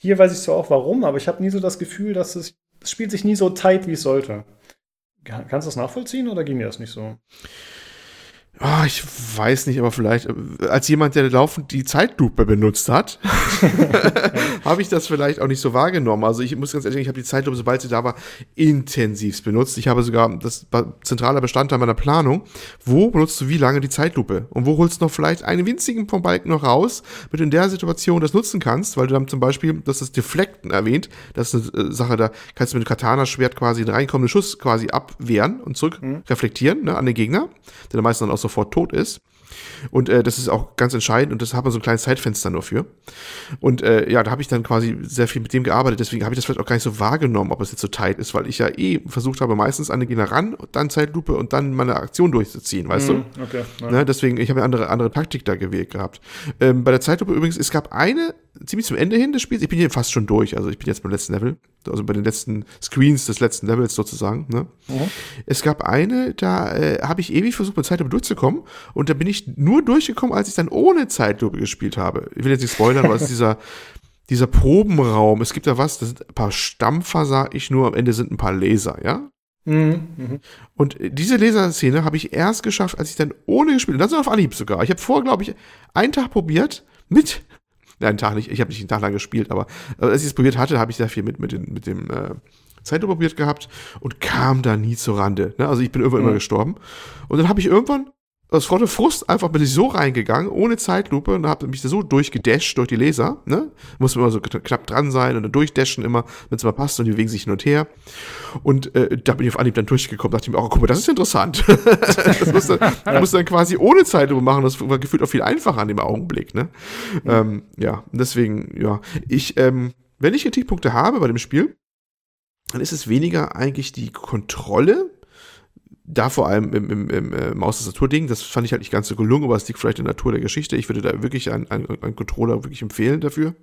Hier weiß ich zwar auch warum, aber ich habe nie so das Gefühl, dass es, es spielt sich nie so tight, wie es sollte. Kannst du das nachvollziehen oder ging dir das nicht so? Oh, ich weiß nicht, aber vielleicht äh, als jemand, der laufend die Zeitlupe benutzt hat, habe ich das vielleicht auch nicht so wahrgenommen. Also ich muss ganz ehrlich sagen, ich habe die Zeitlupe, sobald sie da war, intensivst benutzt. Ich habe sogar das zentraler Bestandteil meiner Planung. Wo benutzt du wie lange die Zeitlupe? Und wo holst du noch vielleicht einen winzigen vom Balken noch raus, damit du in der Situation das nutzen kannst, weil du dann zum Beispiel, das ist Deflekten erwähnt, das ist eine äh, Sache, da kannst du mit Katana-Schwert quasi den reinkommenden Schuss quasi abwehren und zurück mhm. reflektieren ne, an den Gegner, der meistens dann auch sofort tot ist. Und äh, das ist auch ganz entscheidend und das hat man so ein kleines Zeitfenster nur für. Und äh, ja, da habe ich dann quasi sehr viel mit dem gearbeitet, deswegen habe ich das vielleicht auch gar nicht so wahrgenommen, ob es jetzt so tight ist, weil ich ja eh versucht habe, meistens an den Gegner ran, dann Zeitlupe und dann meine Aktion durchzuziehen, weißt mm, du? Okay. Ja. Ne, deswegen, ich habe eine andere, andere Taktik da gewählt gehabt. Ähm, bei der Zeitlupe übrigens, es gab eine, ziemlich zum Ende hin des Spiels, ich bin hier fast schon durch, also ich bin jetzt beim letzten Level, also bei den letzten Screens des letzten Levels sozusagen. Ne? Mhm. Es gab eine, da äh, habe ich ewig versucht, mit Zeitlupe durchzukommen und da bin ich nur durchgekommen, als ich dann ohne Zeitlupe gespielt habe. Ich will jetzt nicht spoilern, aber es ist dieser, dieser Probenraum. Es gibt da was, das sind ein paar Stampfer, sag ich nur, am Ende sind ein paar Laser, ja? Mhm, mh. Und diese Laserszene habe ich erst geschafft, als ich dann ohne gespielt habe. Das auf Anhieb sogar. Ich habe vor, glaube ich, einen Tag probiert mit einen Tag nicht, ich habe nicht einen Tag lang gespielt, aber äh, als ich es probiert hatte, habe ich sehr viel mit, mit, den, mit dem äh, Zeitlupe probiert gehabt und kam da nie zur Rande. Ne? Also ich bin irgendwann mhm. immer gestorben. Und dann habe ich irgendwann aus Frotte Frust einfach bin ich so reingegangen, ohne Zeitlupe, und habe mich so durchgedasht durch die Laser, ne? Muss immer so knapp dran sein und dann durchdashen immer, wenn es mal passt und die bewegen sich hin und her. Und äh, da bin ich auf Anhieb dann durchgekommen, dachte ich mir, oh, guck mal, das ist interessant. das musste, ja. musste dann quasi ohne Zeitlupe machen, das war gefühlt auch viel einfacher an dem Augenblick, ne? Mhm. Ähm, ja, deswegen, ja. Ich, ähm, wenn ich Kritikpunkte habe bei dem Spiel, dann ist es weniger eigentlich die Kontrolle, da vor allem im, im, im äh, Maus-Tastatur-Ding, das fand ich halt nicht ganz so gelungen, aber es liegt vielleicht in der Natur der Geschichte. Ich würde da wirklich einen, einen, einen Controller wirklich empfehlen dafür.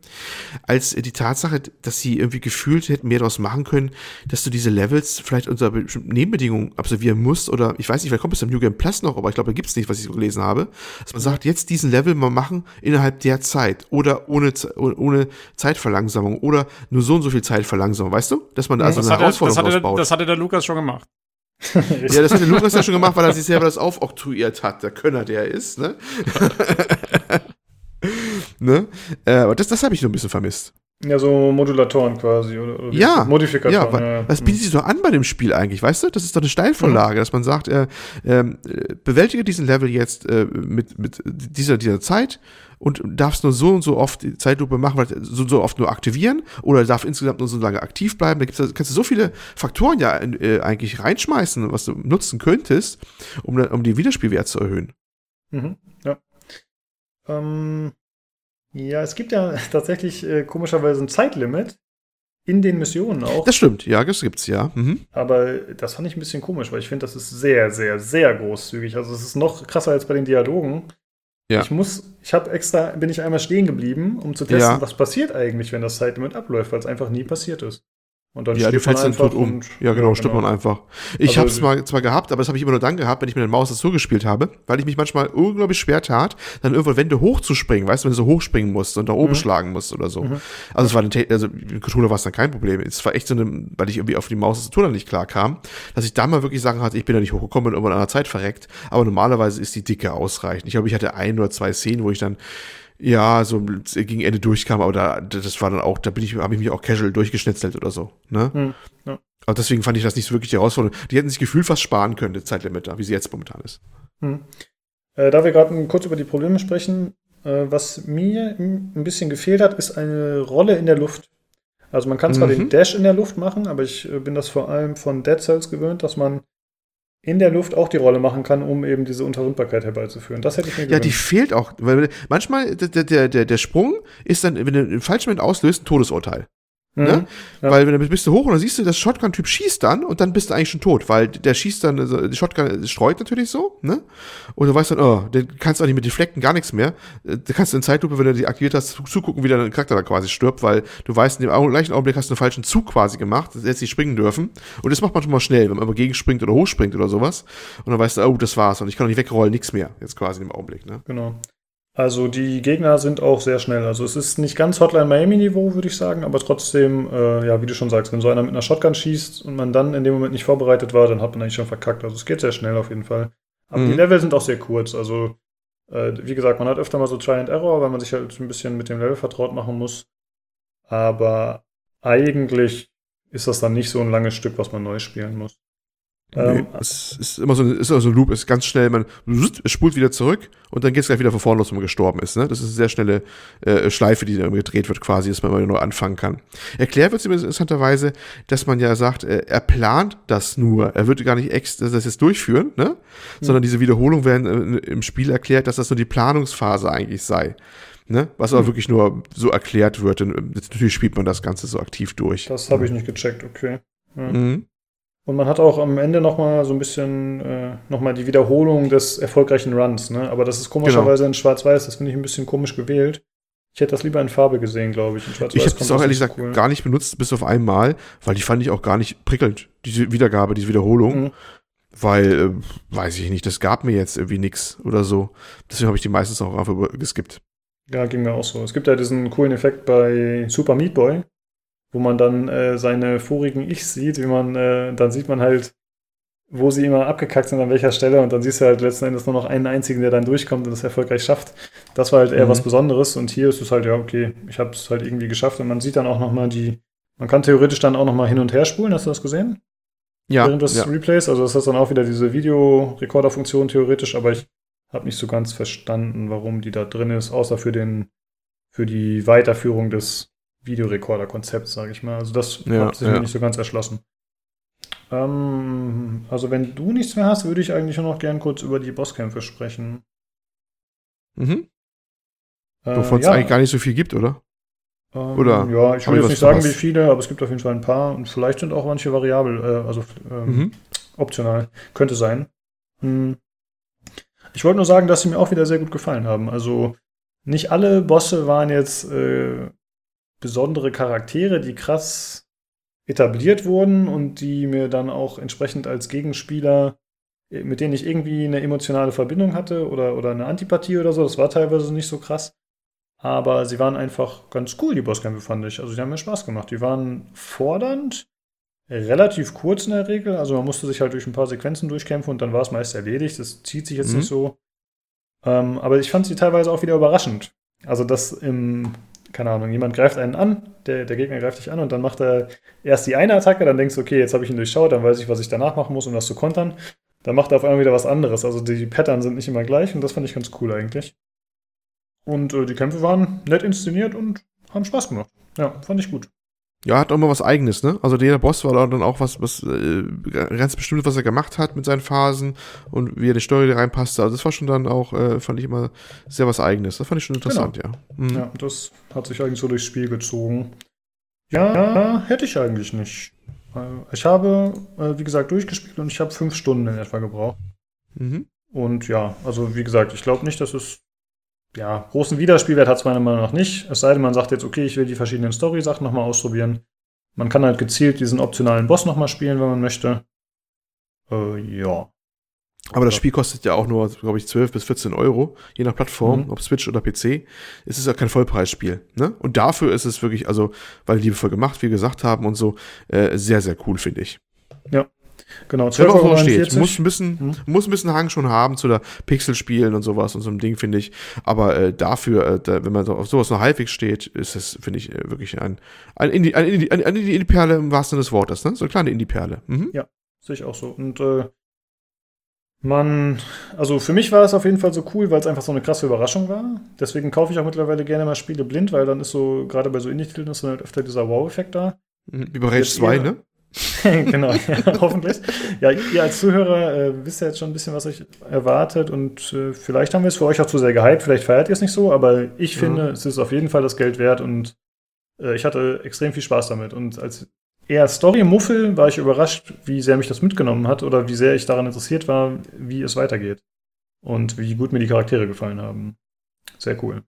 Als die Tatsache, dass sie irgendwie gefühlt hätten mehr daraus machen können, dass du diese Levels vielleicht unter bestimmten Nebenbedingungen absolvieren musst oder ich weiß nicht, vielleicht kommt es im New Game Plus noch, aber ich glaube, da gibt es nicht, was ich so gelesen habe, dass man sagt, jetzt diesen Level mal machen innerhalb der Zeit oder ohne, ohne Zeitverlangsamung oder nur so und so viel Zeitverlangsamung, weißt du? Dass man da also eine Herausforderung das hatte, das hatte der Lukas schon gemacht. ja, das hat der Lukas ja schon gemacht, weil er sich selber das aufoktroyiert hat, der Könner, der er ist, ne? ne? Äh, aber das, das habe ich so ein bisschen vermisst. Ja, so Modulatoren quasi, oder, oder ja, Modifikatoren. Ja, ja. das bietet sich so an bei dem Spiel eigentlich, weißt du? Das ist doch eine Steilvorlage, mhm. dass man sagt, äh, äh, bewältige diesen Level jetzt äh, mit, mit dieser, dieser Zeit und darfst nur so und so oft die Zeitlupe machen, weil so und so oft nur aktivieren oder darf insgesamt nur so lange aktiv bleiben. Da gibt's, kannst du so viele Faktoren ja äh, eigentlich reinschmeißen, was du nutzen könntest, um, um den Wiederspielwert zu erhöhen. Mhm, ja. Ähm, ja, es gibt ja tatsächlich äh, komischerweise ein Zeitlimit in den Missionen auch. Das stimmt, ja, das gibt's ja. Mhm. Aber das fand ich ein bisschen komisch, weil ich finde, das ist sehr, sehr, sehr großzügig. Also es ist noch krasser als bei den Dialogen. Ja. Ich muss, ich habe extra, bin ich einmal stehen geblieben, um zu testen, ja. was passiert eigentlich, wenn das Zeitlimit abläuft, weil es einfach nie passiert ist. Und dann ja, fällst dann tot um. ja, genau, ja, stirbt genau. man einfach. Ich also, habe es mal zwar gehabt, aber das habe ich immer nur dann gehabt, wenn ich mit der Maus dazu gespielt habe, weil ich mich manchmal unglaublich schwer tat, dann irgendwo Wände hochzuspringen, weißt du, wenn du so hochspringen musst und da oben mhm. schlagen musst oder so. Mhm. Also es war eine, also im Controller war es dann kein Problem. Es war echt so eine, weil ich irgendwie auf die Maustastatur dann nicht klar kam, dass ich da mal wirklich sagen hatte, ich bin da nicht hochgekommen und irgendwann an der Zeit verreckt. Aber normalerweise ist die Dicke ausreichend. Ich glaube, ich hatte ein oder zwei Szenen, wo ich dann ja, so gegen Ende durchkam, aber da, das war dann auch, da bin ich, habe ich mich auch casual durchgeschnetzelt oder so, ne? Hm, ja. Aber deswegen fand ich das nicht so wirklich die Herausforderung. Die hätten sich gefühlt fast sparen können, das Zeitlimit da, wie sie jetzt momentan ist. Hm. Äh, da wir gerade kurz über die Probleme sprechen, äh, was mir ein bisschen gefehlt hat, ist eine Rolle in der Luft. Also man kann zwar mhm. den Dash in der Luft machen, aber ich äh, bin das vor allem von Dead Cells gewöhnt, dass man in der Luft auch die Rolle machen kann, um eben diese Unterrundbarkeit herbeizuführen. Das hätte ich mir gewünscht. Ja, die fehlt auch, weil manchmal der, der, der, der Sprung ist dann, wenn du einen falschen Moment auslöst, ein Todesurteil. Ne? Mhm. Ne? Ja. Weil wenn du bist du hoch und dann siehst du, das Shotgun-Typ schießt dann und dann bist du eigentlich schon tot, weil der schießt dann, also die Shotgun streut natürlich so, ne? Und du weißt dann, oh, den kannst du auch nicht mit Deflekten gar nichts mehr. Äh, da kannst du in Zeitlupe, wenn du die aktiviert hast, zugucken, wie dein Charakter da quasi stirbt, weil du weißt, in dem gleichen Augenblick hast du einen falschen Zug quasi gemacht, das hättest nicht springen dürfen. Und das macht man schon mal schnell, wenn man immer gegenspringt oder hochspringt oder sowas. Und dann weißt du, oh, das war's und ich kann auch nicht wegrollen, nichts mehr, jetzt quasi im Augenblick, ne? Genau. Also die Gegner sind auch sehr schnell. Also es ist nicht ganz Hotline Miami-Niveau, würde ich sagen, aber trotzdem, äh, ja, wie du schon sagst, wenn so einer mit einer Shotgun schießt und man dann in dem Moment nicht vorbereitet war, dann hat man eigentlich schon verkackt. Also es geht sehr schnell auf jeden Fall. Aber mhm. die Level sind auch sehr kurz. Also, äh, wie gesagt, man hat öfter mal so Try and Error, weil man sich halt ein bisschen mit dem Level vertraut machen muss. Aber eigentlich ist das dann nicht so ein langes Stück, was man neu spielen muss. Nee, ähm, es ist immer so, ist immer so ein Loop, ist ganz schnell, man es spult wieder zurück und dann geht es gleich wieder von vorne los, wenn man gestorben ist. Ne? Das ist eine sehr schnelle äh, Schleife, die dann gedreht wird, quasi, dass man immer neu anfangen kann. Erklärt wird es interessanterweise, dass man ja sagt, äh, er plant das nur. Er würde gar nicht ex das jetzt durchführen, ne? Mhm. sondern diese Wiederholungen werden äh, im Spiel erklärt, dass das nur die Planungsphase eigentlich sei. Ne? Was aber mhm. wirklich nur so erklärt wird. Und äh, natürlich spielt man das Ganze so aktiv durch. Das habe ich nicht gecheckt, okay. Ja. Mhm. Und man hat auch am Ende nochmal so ein bisschen äh, nochmal die Wiederholung des erfolgreichen Runs, ne? Aber das ist komischerweise genau. in Schwarz-Weiß, das finde ich ein bisschen komisch gewählt. Ich hätte das lieber in Farbe gesehen, glaube ich. In ich hätte es auch ehrlich gesagt cool. gar nicht benutzt, bis auf einmal, weil die fand ich auch gar nicht prickelnd, diese Wiedergabe, diese Wiederholung. Mhm. Weil, äh, weiß ich nicht, das gab mir jetzt irgendwie nichts oder so. Deswegen habe ich die meistens auch einfach geskippt. Ja, ging mir auch so. Es gibt ja diesen coolen Effekt bei Super Meat Boy, wo man dann äh, seine vorigen Ichs sieht, wie man, äh, dann sieht man halt, wo sie immer abgekackt sind, an welcher Stelle, und dann siehst du halt letzten Endes nur noch einen einzigen, der dann durchkommt und das erfolgreich schafft. Das war halt eher mhm. was Besonderes und hier ist es halt, ja, okay, ich habe es halt irgendwie geschafft und man sieht dann auch nochmal die, man kann theoretisch dann auch nochmal hin und her spulen, hast du das gesehen? Ja. Während des ja. Replays, also das ist dann auch wieder diese Videorekorder-Funktion theoretisch, aber ich habe nicht so ganz verstanden, warum die da drin ist, außer für den, für die Weiterführung des Videorekorder-Konzept, sage ich mal. Also das ja, hat sich ja. mir nicht so ganz erschlossen. Ähm, also wenn du nichts mehr hast, würde ich eigentlich nur noch gern kurz über die Bosskämpfe sprechen. Mhm. Äh, Wovon es ja. eigentlich gar nicht so viel gibt, oder? Ähm, oder? Ja, ich will jetzt nicht sagen, wie viele, aber es gibt auf jeden Fall ein paar und vielleicht sind auch manche variabel, äh, also ähm, mhm. optional. Könnte sein. Hm. Ich wollte nur sagen, dass sie mir auch wieder sehr gut gefallen haben. Also nicht alle Bosse waren jetzt äh, besondere Charaktere, die krass etabliert wurden und die mir dann auch entsprechend als Gegenspieler, mit denen ich irgendwie eine emotionale Verbindung hatte oder, oder eine Antipathie oder so. Das war teilweise nicht so krass. Aber sie waren einfach ganz cool, die Bosskämpfe, fand ich. Also, die haben mir Spaß gemacht. Die waren fordernd, relativ kurz in der Regel. Also, man musste sich halt durch ein paar Sequenzen durchkämpfen und dann war es meist erledigt. Das zieht sich jetzt mhm. nicht so. Ähm, aber ich fand sie teilweise auch wieder überraschend. Also, dass im keine Ahnung, jemand greift einen an, der, der Gegner greift dich an und dann macht er erst die eine Attacke, dann denkst du, okay, jetzt habe ich ihn durchschaut, dann weiß ich, was ich danach machen muss, um das zu kontern. Dann macht er auf einmal wieder was anderes. Also die Pattern sind nicht immer gleich und das fand ich ganz cool eigentlich. Und äh, die Kämpfe waren nett inszeniert und haben Spaß gemacht. Ja, fand ich gut. Ja, hat auch mal was eigenes, ne? Also der Boss war dann auch was, was äh, ganz bestimmt, was er gemacht hat mit seinen Phasen und wie er die Story reinpasste. Also das war schon dann auch, äh, fand ich immer sehr was eigenes. Das fand ich schon interessant, genau. ja. Mhm. Ja, das hat sich eigentlich so durchs Spiel gezogen. Ja, ja hätte ich eigentlich nicht. Äh, ich habe, äh, wie gesagt, durchgespielt und ich habe fünf Stunden in etwa gebraucht. Mhm. Und ja, also wie gesagt, ich glaube nicht, dass es ja, großen Wiederspielwert hat es meiner Meinung nach nicht. Es sei denn, man sagt jetzt, okay, ich will die verschiedenen Story-Sachen nochmal ausprobieren. Man kann halt gezielt diesen optionalen Boss nochmal spielen, wenn man möchte. Äh, ja. Aber das Spiel kostet ja auch nur, glaube ich, 12 bis 14 Euro, je nach Plattform, mhm. ob Switch oder PC. Es ist ja kein Vollpreisspiel. Ne? Und dafür ist es wirklich, also, weil liebevoll gemacht, wie wir gesagt haben und so, äh, sehr, sehr cool, finde ich. Ja. Genau, 12 Euro steht. Muss ein bisschen, hm. muss ein bisschen Hang schon haben zu der Pixel-Spielen und sowas und so einem Ding, finde ich. Aber äh, dafür, äh, da, wenn man so auf sowas noch halbwegs steht, ist es, finde ich, äh, wirklich ein, ein Indie, ein Indie, ein, eine Indie-Perle im wahrsten Sinne des Wortes, ne? So eine kleine Indie-Perle. Mhm. Ja, sehe ich auch so. Und äh, man, also für mich war es auf jeden Fall so cool, weil es einfach so eine krasse Überraschung war. Deswegen kaufe ich auch mittlerweile gerne mal Spiele blind, weil dann ist so, gerade bei so Indie-Titeln ist dann halt öfter dieser Wow-Effekt da. Mhm, wie bei Rage 2, ne? genau, ja, hoffentlich. Ja, ihr als Zuhörer äh, wisst ja jetzt schon ein bisschen, was euch erwartet und äh, vielleicht haben wir es für euch auch zu sehr gehypt, vielleicht feiert ihr es nicht so, aber ich ja. finde, es ist auf jeden Fall das Geld wert und äh, ich hatte extrem viel Spaß damit. Und als eher Story-Muffel war ich überrascht, wie sehr mich das mitgenommen hat oder wie sehr ich daran interessiert war, wie es weitergeht und wie gut mir die Charaktere gefallen haben. Sehr cool.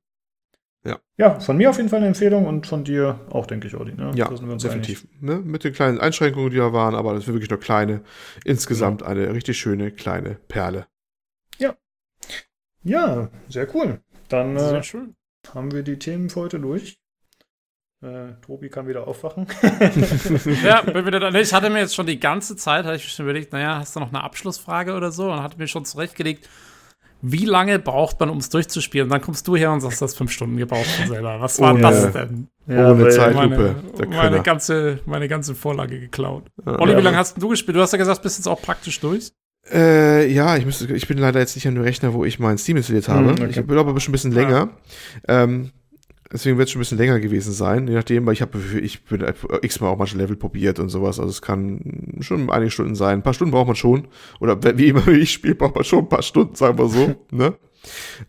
Ja. Ja, von mir auf jeden Fall eine Empfehlung und von dir auch, denke ich, Olli. Ne? Ja, definitiv. Ne? Mit den kleinen Einschränkungen, die da waren, aber das sind wirklich nur kleine. Insgesamt ja. eine richtig schöne kleine Perle. Ja. Ja, sehr cool. Dann sehr äh, schön. haben wir die Themen für heute durch. Äh, Tobi kann wieder aufwachen. ja, bin wieder da. Ich hatte mir jetzt schon die ganze Zeit, hatte ich mir schon überlegt, naja, hast du noch eine Abschlussfrage oder so? Und hatte mir schon zurechtgelegt, wie lange braucht man, um es durchzuspielen? Und dann kommst du her und sagst, das fünf Stunden gebraucht von selber. Was war ohne, das denn? Ja, ohne Zeitlupe. Meine, meine, ganze, meine ganze Vorlage geklaut. Ja, Olli, wie lange hast du gespielt? Du hast ja gesagt, bist jetzt auch praktisch durch. Äh, ja, ich, müsste, ich bin leider jetzt nicht an dem Rechner, wo ich meinen Steam installiert habe. Mm, okay. Ich glaube aber schon ein bisschen länger. Ja. Ähm, Deswegen wird es schon ein bisschen länger gewesen sein, je nachdem, weil ich habe ich bin x-mal auch manche Level probiert und sowas. Also es kann schon einige Stunden sein. Ein paar Stunden braucht man schon. Oder wie immer ich spiele, braucht man schon ein paar Stunden, sagen wir so. ne?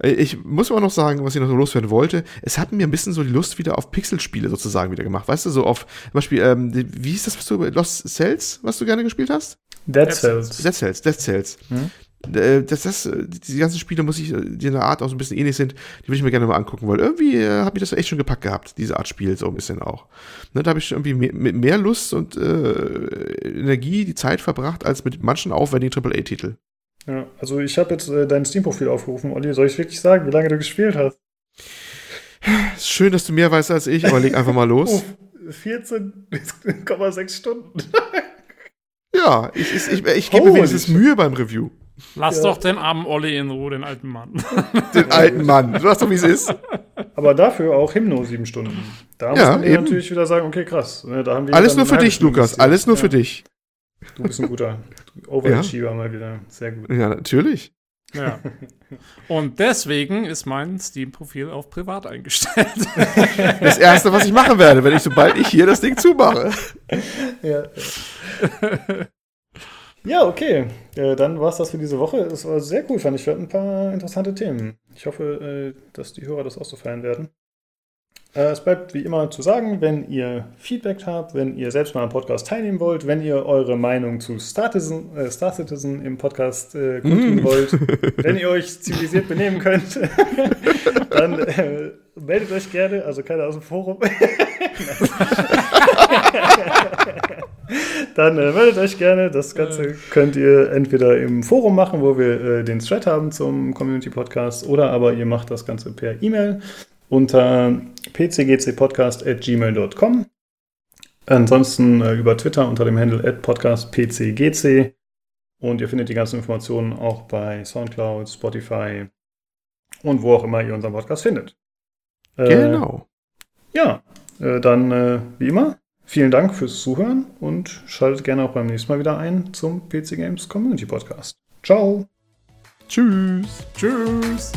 Ich muss aber noch sagen, was ich noch so loswerden wollte. Es hat mir ein bisschen so die Lust wieder auf Pixelspiele sozusagen wieder gemacht. Weißt du, so auf, zum Beispiel, ähm, wie hieß das, was du, Lost Cells, was du gerne gespielt hast? Dead Cells. Dead Cells, Dead Cells. Hm? Äh, das, das, die ganzen Spiele muss ich, die in der Art auch so ein bisschen ähnlich sind, die will ich mir gerne mal angucken, weil irgendwie äh, habe ich das echt schon gepackt gehabt, diese Art Spiel so ein bisschen auch. Ne, da habe ich irgendwie mehr, mit mehr Lust und äh, Energie die Zeit verbracht als mit manchen aufwendigen AAA-Titel. Ja, also ich habe jetzt äh, dein Steam-Profil aufgerufen, Olli. Soll ich wirklich sagen, wie lange du gespielt hast? Schön, dass du mehr weißt als ich, aber leg einfach mal los. Oh, 14,6 Stunden. ja, ich, ich, ich, ich gebe mir wenigstens Mühe beim Review. Lass ja. doch den armen Olli in Ruhe, den alten Mann. Den alten Mann. Du weißt doch, wie es ist. Aber dafür auch Hymno sieben Stunden. Da muss ja, man eben. natürlich wieder sagen, okay, krass. Ne, da haben wir Alles nur für dich, Lukas. Alles nur ja. für dich. Du bist ein guter Overachiever ja. mal wieder. Sehr gut. Ja, natürlich. Ja. Und deswegen ist mein Steam-Profil auf privat eingestellt. Das erste, was ich machen werde, wenn ich, sobald ich hier das Ding zumache. Ja. Ja, okay. Äh, dann war es das für diese Woche. Es war sehr cool, fand ich. Wir hatten ein paar interessante Themen. Ich hoffe, äh, dass die Hörer das auch so feiern werden. Äh, es bleibt wie immer zu sagen, wenn ihr Feedback habt, wenn ihr selbst mal am Podcast teilnehmen wollt, wenn ihr eure Meinung zu Star Citizen, äh, Star Citizen im Podcast äh, kundtun mm. wollt, wenn ihr euch zivilisiert benehmen könnt, dann äh, meldet euch gerne, also keiner aus dem Forum. Dann äh, meldet euch gerne. Das Ganze könnt ihr entweder im Forum machen, wo wir äh, den Thread haben zum Community Podcast, oder aber ihr macht das Ganze per E-Mail unter pcgcpodcast.gmail.com. Ansonsten äh, über Twitter unter dem Handle podcastpcgc. Und ihr findet die ganzen Informationen auch bei Soundcloud, Spotify und wo auch immer ihr unseren Podcast findet. Äh, genau. Ja, äh, dann äh, wie immer Vielen Dank fürs Zuhören und schaltet gerne auch beim nächsten Mal wieder ein zum PC Games Community Podcast. Ciao. Tschüss. Tschüss.